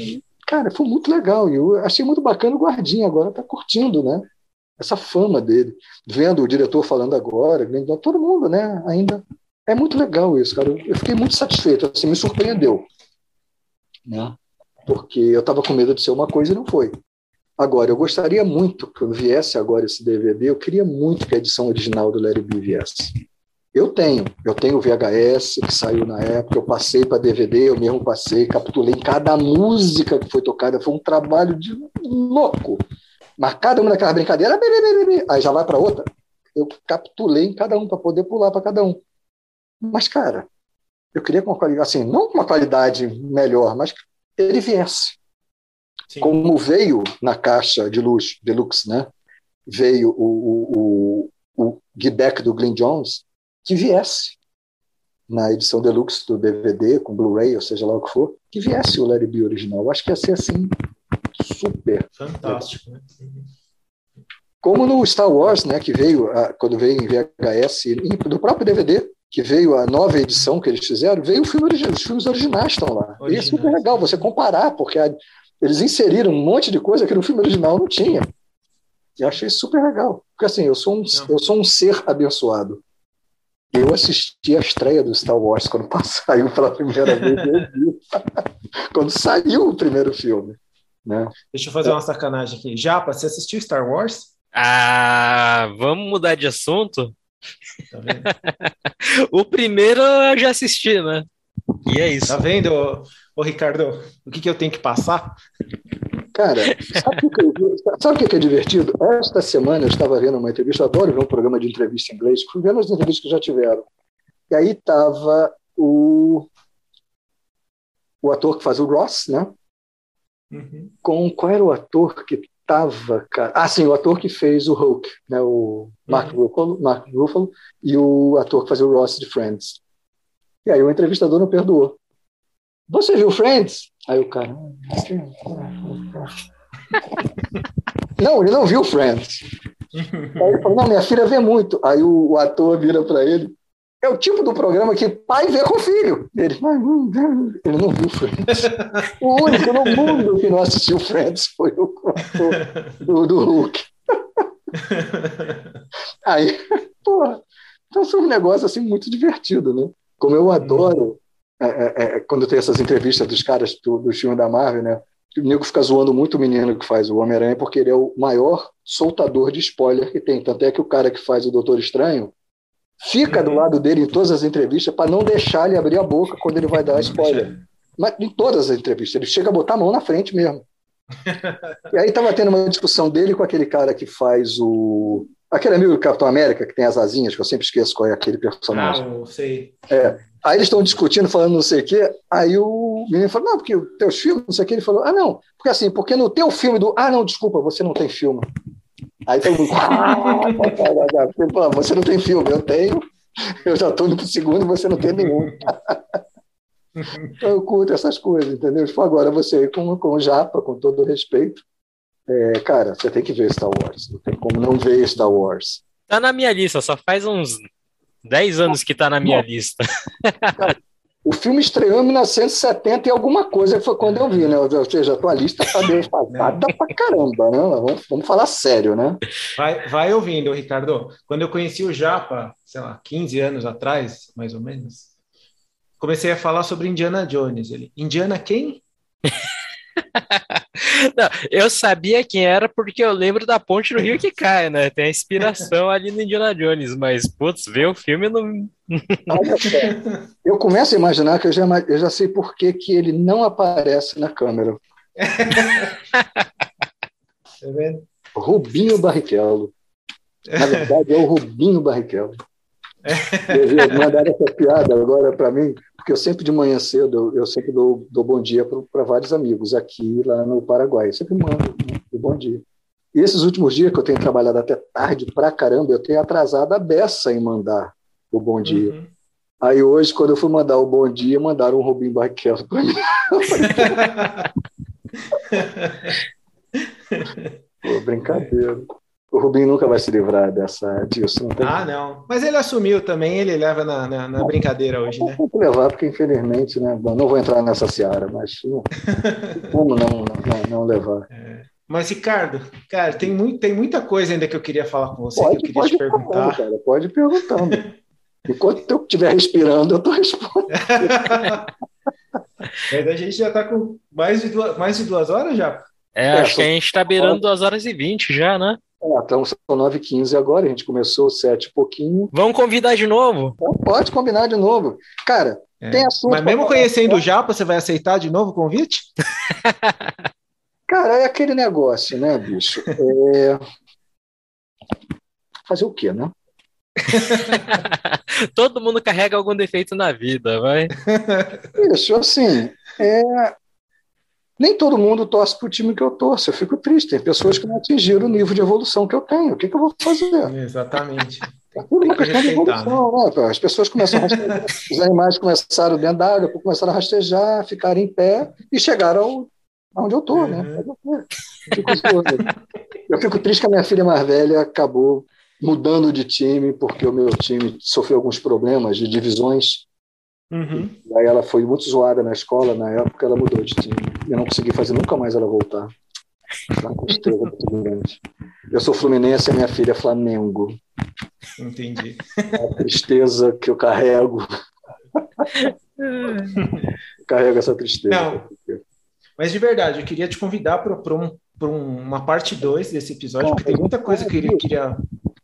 Cara, foi muito legal. E eu achei muito bacana o Guardinha, agora está curtindo, né? Essa fama dele. Vendo o diretor falando agora, vendo todo mundo, né? Ainda. É muito legal isso, cara. Eu fiquei muito satisfeito, assim, me surpreendeu. Né? porque eu estava com medo de ser uma coisa e não foi. Agora, eu gostaria muito, quando viesse agora esse DVD, eu queria muito que a edição original do Larry B viesse. Eu tenho, eu tenho o VHS que saiu na época, eu passei para DVD, eu mesmo passei, capitulei cada música que foi tocada, foi um trabalho de louco. Mas cada uma daquelas brincadeiras, aí já vai para outra. Eu capitulei em cada um para poder pular para cada um. Mas, cara, eu queria com uma qualidade, assim, não com uma qualidade melhor, mas ele viesse. Sim. Como veio na caixa de luz deluxe, né? Veio o, o, o, o do Glenn Jones, que viesse na edição deluxe do DVD, com Blu-ray, ou seja lá o que for, que viesse o Larry B original. Eu acho que ia ser assim, super. Fantástico, né? Como no Star Wars, né, que veio, quando veio em VHS, e do próprio DVD, que veio a nova edição que eles fizeram, veio o filme, os filmes originais estão lá. Originais. E é super legal você comparar, porque a, eles inseriram um monte de coisa que no filme original não tinha. E achei super legal. Porque assim, eu sou um, eu sou um ser abençoado. Eu assisti a estreia do Star Wars quando saiu pela primeira vez. quando saiu o primeiro filme. Né? Deixa eu fazer uma sacanagem aqui. Japa, você assistiu Star Wars? Ah, vamos mudar de assunto? Tá o primeiro eu já assisti, né? E é isso. Tá vendo, ô, ô Ricardo, o que, que eu tenho que passar? Cara, sabe o que, que, é divertido? Esta semana eu estava vendo uma entrevista, eu adoro ver um programa de entrevista em inglês, fui vendo as entrevistas que já tiveram. E aí estava o, o ator que faz o Ross, né? Uhum. Com qual era o ator que tava, cara. Ah, sim, o ator que fez o Hulk, né? O Mark, uhum. Ruffalo, Mark Ruffalo e o ator que fazia o Ross de Friends. E aí o entrevistador não perdoou. Você viu Friends? Aí o cara. não, ele não viu Friends. Aí ele falou, não, minha filha vê muito. Aí o, o ator vira para ele. É o tipo do programa que pai vê com filho. Ele, ele não viu Friends. O único no mundo que não assistiu Friends foi o ator do, do Hulk. Aí, porra, então foi um negócio assim muito divertido, né? Como eu adoro é, é, é, quando tem essas entrevistas dos caras do, do filme da Marvel, né? O nego fica zoando muito o menino que faz o Homem-Aranha porque ele é o maior soltador de spoiler que tem. Tanto é que o cara que faz o Doutor Estranho fica do lado dele em todas as entrevistas para não deixar ele abrir a boca quando ele vai dar spoiler. Mas em todas as entrevistas, ele chega a botar a mão na frente mesmo. e aí estava tendo uma discussão dele com aquele cara que faz o Aquele amigo do Capitão América que tem as asinhas, que eu sempre esqueço qual é aquele personagem. Ah, eu sei. É. Aí eles estão discutindo, falando não sei o quê. Aí o menino falou: Não, porque os teus filmes, não sei o quê. Ele falou: Ah, não, porque assim, porque no teu filme do. Ah, não, desculpa, você não tem filme. Aí todo mundo. Falou: Você não tem filme, eu tenho. Eu já estou indo para o segundo, você não tem nenhum. então eu curto essas coisas, entendeu? Tipo, agora você, com, com o Japa, com todo o respeito, é, cara, você tem que ver Star Wars. Não tem como não ver Star Wars. Tá na minha lista, só faz uns 10 anos que tá na minha lista. Cara, o filme estreou em 1970 e alguma coisa foi quando eu vi, né? Ou seja, a tua lista tá bem fazada pra caramba, né? Vamos, vamos, falar sério, né? Vai, vai ouvindo, Ricardo. Quando eu conheci o Japa, sei lá, 15 anos atrás, mais ou menos, comecei a falar sobre Indiana Jones. Ele, Indiana quem? Não, eu sabia quem era porque eu lembro da ponte do rio que cai, né? Tem a inspiração ali no Indiana Jones, mas, putz, ver o filme não. eu começo a imaginar que eu já, eu já sei por que, que ele não aparece na câmera. Tá vendo? Rubinho Barrichello. Na verdade, é o Rubinho Barrichello. Mandaram essa piada agora para mim, porque eu sempre de manhã cedo, eu sempre dou, dou bom dia para vários amigos aqui lá no Paraguai. Eu sempre mando né, o bom dia. E esses últimos dias que eu tenho trabalhado até tarde pra caramba, eu tenho atrasado a beça em mandar o bom dia. Uhum. Aí hoje, quando eu fui mandar o bom dia, mandaram um Rubinho Barrichello para mim. Pô, brincadeira. O Rubinho nunca vai se livrar dessa, disso. Não tem... Ah, não. Mas ele assumiu também, ele leva na, na, na brincadeira hoje, né? Tem que levar, porque infelizmente, né? Bom, não vou entrar nessa seara, mas não, como não, não, não levar? É. Mas, Ricardo, cara, tem, muito, tem muita coisa ainda que eu queria falar com você, pode, que eu queria te perguntar. cara, pode ir perguntando. Enquanto eu estiver respirando, eu estou respondendo. Mas a gente já está com mais de, duas, mais de duas horas já. É, é acho que a gente está beirando duas horas e vinte já, né? É, então são 9h15 agora, a gente começou 7 e pouquinho. Vamos convidar de novo? Então, pode combinar de novo. Cara, é. tem assunto. Mas mesmo conhecendo o Japa, você vai aceitar de novo o convite? Cara, é aquele negócio, né, bicho? É... Fazer o quê, né? Todo mundo carrega algum defeito na vida, vai. Isso, assim, é, nem todo mundo torce para o time que eu torço. Eu fico triste. Tem pessoas que não atingiram o nível de evolução que eu tenho. O que, que eu vou fazer? Exatamente. É tudo uma questão de evolução, né? né? As pessoas começam a rastejar, os animais começaram dentro da água, começaram a rastejar, ficaram em pé e chegaram onde eu estou, né? uhum. Eu fico triste que a minha filha mais velha acabou mudando de time porque o meu time sofreu alguns problemas de divisões Uhum. E aí ela foi muito zoada na escola, na época ela mudou de time. Eu não consegui fazer nunca mais ela voltar. Uma tristeza muito grande. Eu sou Fluminense e minha filha é Flamengo. Entendi. A tristeza que eu carrego. carrego essa tristeza. Não, mas de verdade, eu queria te convidar para um, uma parte 2 desse episódio, porque tem muita coisa que eu queria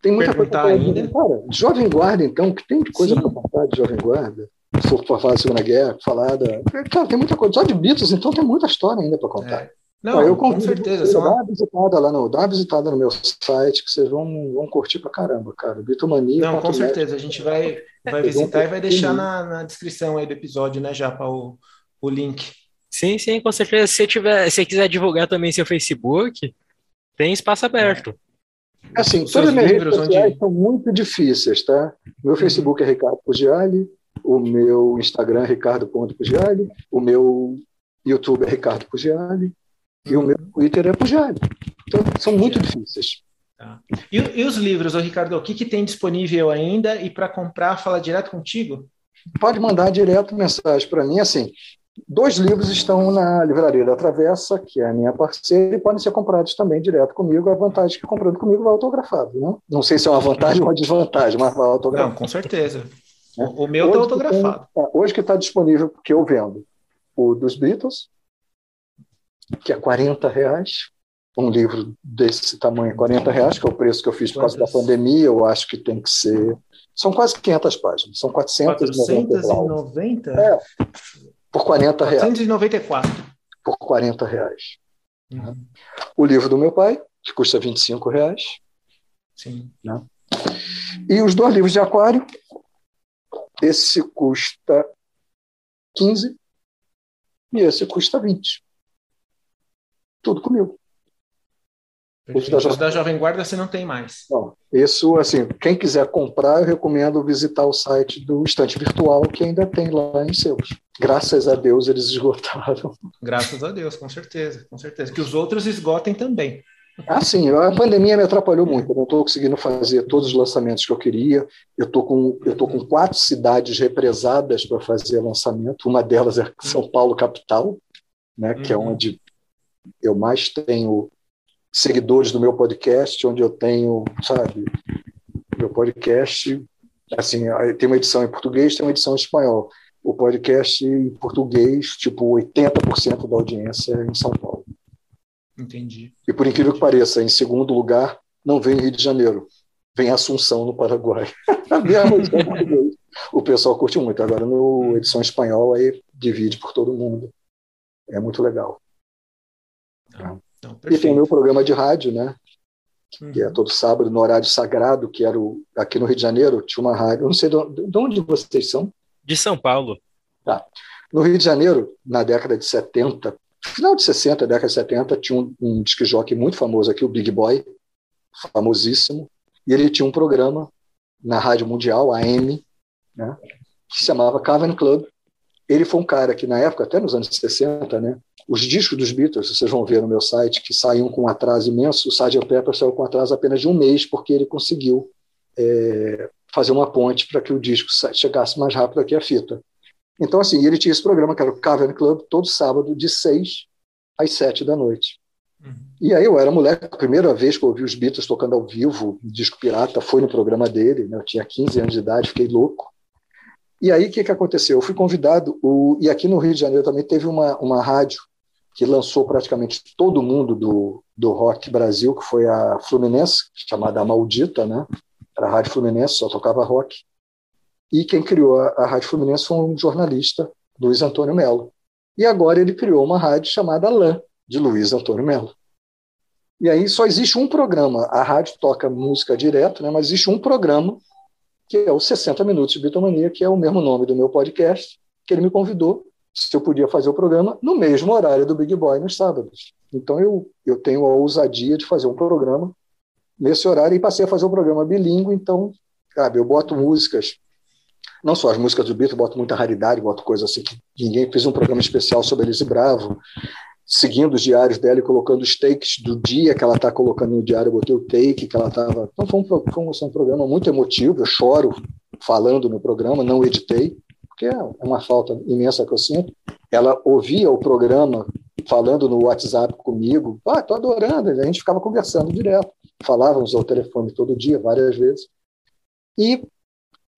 tem muita perguntar coisa ainda. Cara, Jovem Guarda, então, que tem coisa para contar de Jovem Guarda for para falar da Segunda Guerra, falar da. Cara, tem muita coisa. Só de Beatles, então tem muita história ainda para contar. É. Não, eu com certeza. Você, dá, uma visitada lá no, dá uma visitada no meu site que vocês vão, vão curtir pra caramba, cara. Bitomania. Não, com certeza. A gente vai, vai visitar e vai deixar na, na descrição aí do episódio, né, já para o, o link. Sim, sim, com certeza. Se tiver, se quiser divulgar também seu Facebook, tem espaço aberto. É. Assim, todas as minhas redes sociais onde... são muito difíceis, tá? Meu uhum. Facebook é Ricardo Pugiali, o meu Instagram é ricardo.pugiali, o meu YouTube é Ricardo Pugiali e o meu Twitter é Pugiali. Então, são muito difíceis. Tá. E, e, os livros, ô Ricardo, o que, que tem disponível ainda e para comprar, fala direto contigo? Pode mandar direto mensagem para mim, assim, Dois livros estão na Livraria da Travessa, que é a minha parceira, e podem ser comprados também direto comigo. A vantagem é que comprando comigo vai autografado. Né? Não sei se é uma vantagem ou uma desvantagem, mas vai autografado. Não, com certeza. O, meu está autografado. Que tem, é, hoje que está disponível, que eu vendo, o dos Beatles, que é 40 reais. Um livro desse tamanho, 40 reais, que é o preço que eu fiz por causa da pandemia. Eu acho que tem que ser. São quase 500 páginas. São 490. 490? É, por 40 reais. 494. Por 40 reais. Uhum. O livro do meu pai, que custa 25 reais. Sim. Né? E os dois livros de aquário, esse custa 15 e esse custa 20. Tudo comigo. Os da, da Jovem Guarda você não tem mais. Não, isso, assim, quem quiser comprar, eu recomendo visitar o site do Estante Virtual, que ainda tem lá em seus. Graças a Deus eles esgotaram. Graças a Deus, com certeza, com certeza. Que os outros esgotem também. Ah, sim, a pandemia me atrapalhou muito. Eu não estou conseguindo fazer todos os lançamentos que eu queria. Eu estou com, eu tô com quatro cidades represadas para fazer lançamento. Uma delas é São Paulo, capital, né, que é uhum. onde eu mais tenho seguidores do meu podcast, onde eu tenho, sabe, meu podcast, assim, tem uma edição em português, tem uma edição em espanhol. O podcast em português, tipo, 80% da audiência é em São Paulo. Entendi. E por incrível que pareça, em segundo lugar, não vem Rio de Janeiro, vem Assunção, no Paraguai. o pessoal curte muito. Agora, no edição espanhol, aí divide por todo mundo. É muito legal. Então, e tem o meu programa de rádio, né? Que é uhum. todo sábado, no horário sagrado, que era o, aqui no Rio de Janeiro, tinha uma rádio. Eu não sei de onde, de onde vocês são. De São Paulo. Tá. No Rio de Janeiro, na década de 70, final de 60, década de 70, tinha um, um disc jockey muito famoso aqui, o Big Boy, famosíssimo, e ele tinha um programa na Rádio Mundial, AM, né, que se chamava Cavern Club. Ele foi um cara que, na época, até nos anos 60, né, os discos dos Beatles, vocês vão ver no meu site, que saíam com um atraso imenso, o Sgt. Pepper saiu com um atraso apenas de um mês, porque ele conseguiu é, fazer uma ponte para que o disco chegasse mais rápido aqui a fita. Então, assim, ele tinha esse programa, que era o Cavern Club, todo sábado, de seis às sete da noite. Uhum. E aí eu era moleque, a primeira vez que eu ouvi os Beatles tocando ao vivo, disco pirata, foi no programa dele, né? eu tinha 15 anos de idade, fiquei louco. E aí o que, que aconteceu? Eu fui convidado, o, e aqui no Rio de Janeiro também teve uma, uma rádio que lançou praticamente todo mundo do, do rock Brasil, que foi a Fluminense, chamada Maldita, né? Era a Rádio Fluminense, só tocava rock. E quem criou a, a Rádio Fluminense foi um jornalista, Luiz Antônio Melo. E agora ele criou uma rádio chamada LAN, de Luiz Antônio Melo. E aí só existe um programa. A rádio toca música direto, né, mas existe um programa, que é o 60 Minutos de Bitomania, que é o mesmo nome do meu podcast, que ele me convidou se eu podia fazer o programa no mesmo horário do Big Boy nos sábados. Então eu, eu tenho a ousadia de fazer um programa nesse horário e passei a fazer um programa bilíngue, então, sabe, eu boto músicas não só as músicas do Beatles, boto muita raridade, boto coisas assim que ninguém fez um programa especial sobre Elise Bravo, seguindo os diários dela e colocando os takes do dia que ela está colocando no diário, eu botei o take que ela estava. Então foi um, foi um, um programa muito emotivo, eu choro falando no programa, não editei, porque é uma falta imensa que eu sinto. Ela ouvia o programa falando no WhatsApp comigo, ah, tô adorando, a gente ficava conversando direto, falávamos ao telefone todo dia, várias vezes. E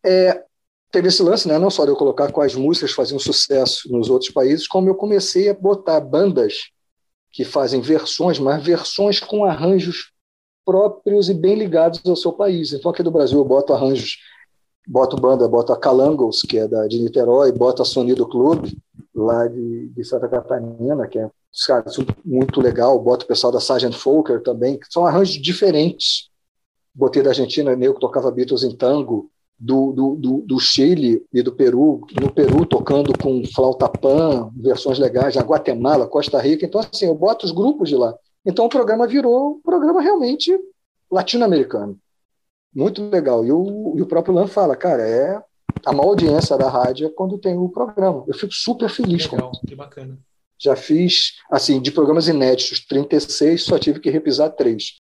é, teve esse lance, né? não só de eu colocar quais músicas faziam sucesso nos outros países, como eu comecei a botar bandas que fazem versões, mas versões com arranjos próprios e bem ligados ao seu país. Então, aqui do Brasil, eu boto arranjos, boto banda, boto a Calangos, que é da, de Niterói, boto a Sonido Clube, lá de, de Santa Catarina, que é cara, muito legal, boto o pessoal da Sgt. Folker também, que são arranjos diferentes. Botei da Argentina, meio que tocava Beatles em tango, do, do, do, do, Chile e do Peru, no Peru tocando com flauta pan, versões legais, na Guatemala, Costa Rica. Então, assim, eu boto os grupos de lá. Então, o programa virou um programa realmente latino-americano. Muito legal. E o, e o próprio Lan fala, cara, é a maior audiência da rádio é quando tem o programa. Eu fico super feliz legal, com Que bacana. Já fiz, assim, de programas inéditos, 36, só tive que repisar três.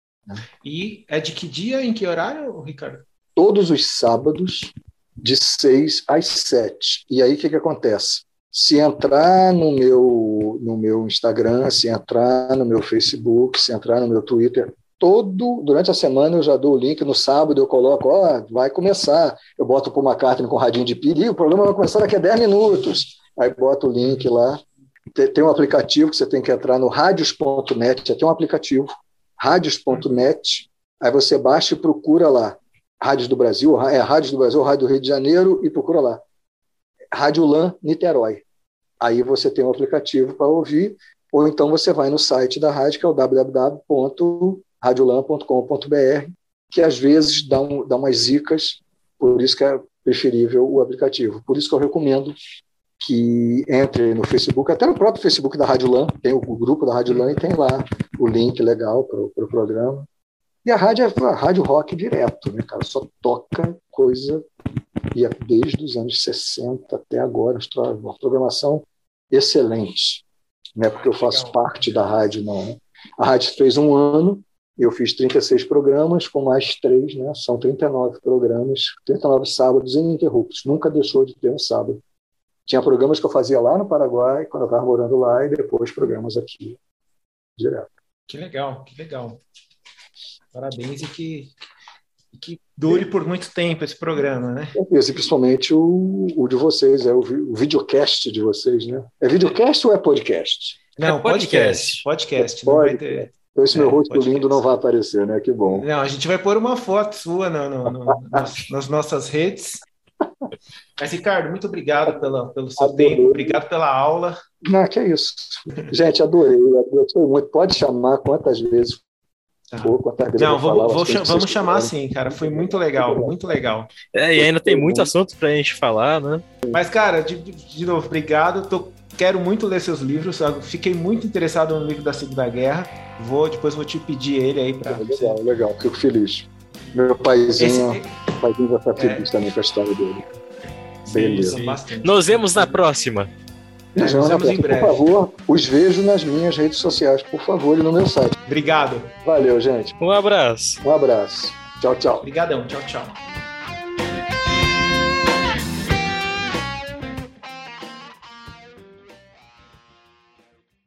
E é de que dia, em que horário, Ricardo? Todos os sábados, de 6 às 7. E aí o que, que acontece? Se entrar no meu, no meu Instagram, se entrar no meu Facebook, se entrar no meu Twitter, todo durante a semana eu já dou o link no sábado eu coloco ó vai começar. Eu boto por uma carta com radinho de pilha o programa vai começar daqui a 10 minutos. Aí boto o link lá. Tem um aplicativo que você tem que entrar no radios.net tem um aplicativo radios.net aí você baixa e procura lá Rádios do Brasil, é Rádios do Brasil, Rádio do Rio de Janeiro, e procura lá. Rádio LAN Niterói. Aí você tem um aplicativo para ouvir, ou então você vai no site da rádio, que é o www.radiolan.com.br, que às vezes dá, um, dá umas zicas, por isso que é preferível o aplicativo. Por isso que eu recomendo que entre no Facebook, até no próprio Facebook da Rádio LAN, tem o grupo da Rádio LAN e tem lá o link legal para o pro programa. E a rádio é a rádio rock direto, né, cara? Só toca coisa e é desde os anos 60 até agora, uma programação excelente, né? Porque eu faço parte da rádio, não. Né? A rádio fez um ano, eu fiz 36 programas com mais três, né? São 39 programas, 39 sábados ininterruptos. Nunca deixou de ter um sábado. Tinha programas que eu fazia lá no Paraguai, quando eu estava morando lá, e depois programas aqui, direto. Que legal, que legal. Parabéns e que, que dure por muito tempo esse programa, né? E principalmente o, o de vocês, é o, o videocast de vocês, né? É videocast ou é podcast? Não, é podcast. Podcast. podcast. Não vai ter... Então esse é, meu rosto lindo não vai aparecer, né? Que bom. Não, a gente vai pôr uma foto sua no, no, no, nas, nas, nossas redes. Mas, Ricardo, muito obrigado pela, pelo seu adorei. tempo, obrigado pela aula. Não, que é isso. Gente, adorei, gostei muito. Pode chamar quantas vezes Tá. Não, vou, vou vamos chamar sim, cara. Foi muito legal, muito legal. É, e ainda tem muito assunto pra gente falar, né? Mas, cara, de, de novo, obrigado. Tô, quero muito ler seus livros. Fiquei muito interessado no livro da Segunda Guerra. Vou, depois vou te pedir ele aí para. É, legal, você. legal, fico feliz. Meu paizinho, Esse... paizinho vai ficar feliz é. também com a história dele. Beleza. Nos vemos na próxima. Nos vemos em breve. Por favor, os vejo nas minhas redes sociais, por favor, e no meu site. Obrigado. Valeu, gente. Um abraço. Um abraço. Tchau, tchau. Obrigadão. Tchau, tchau.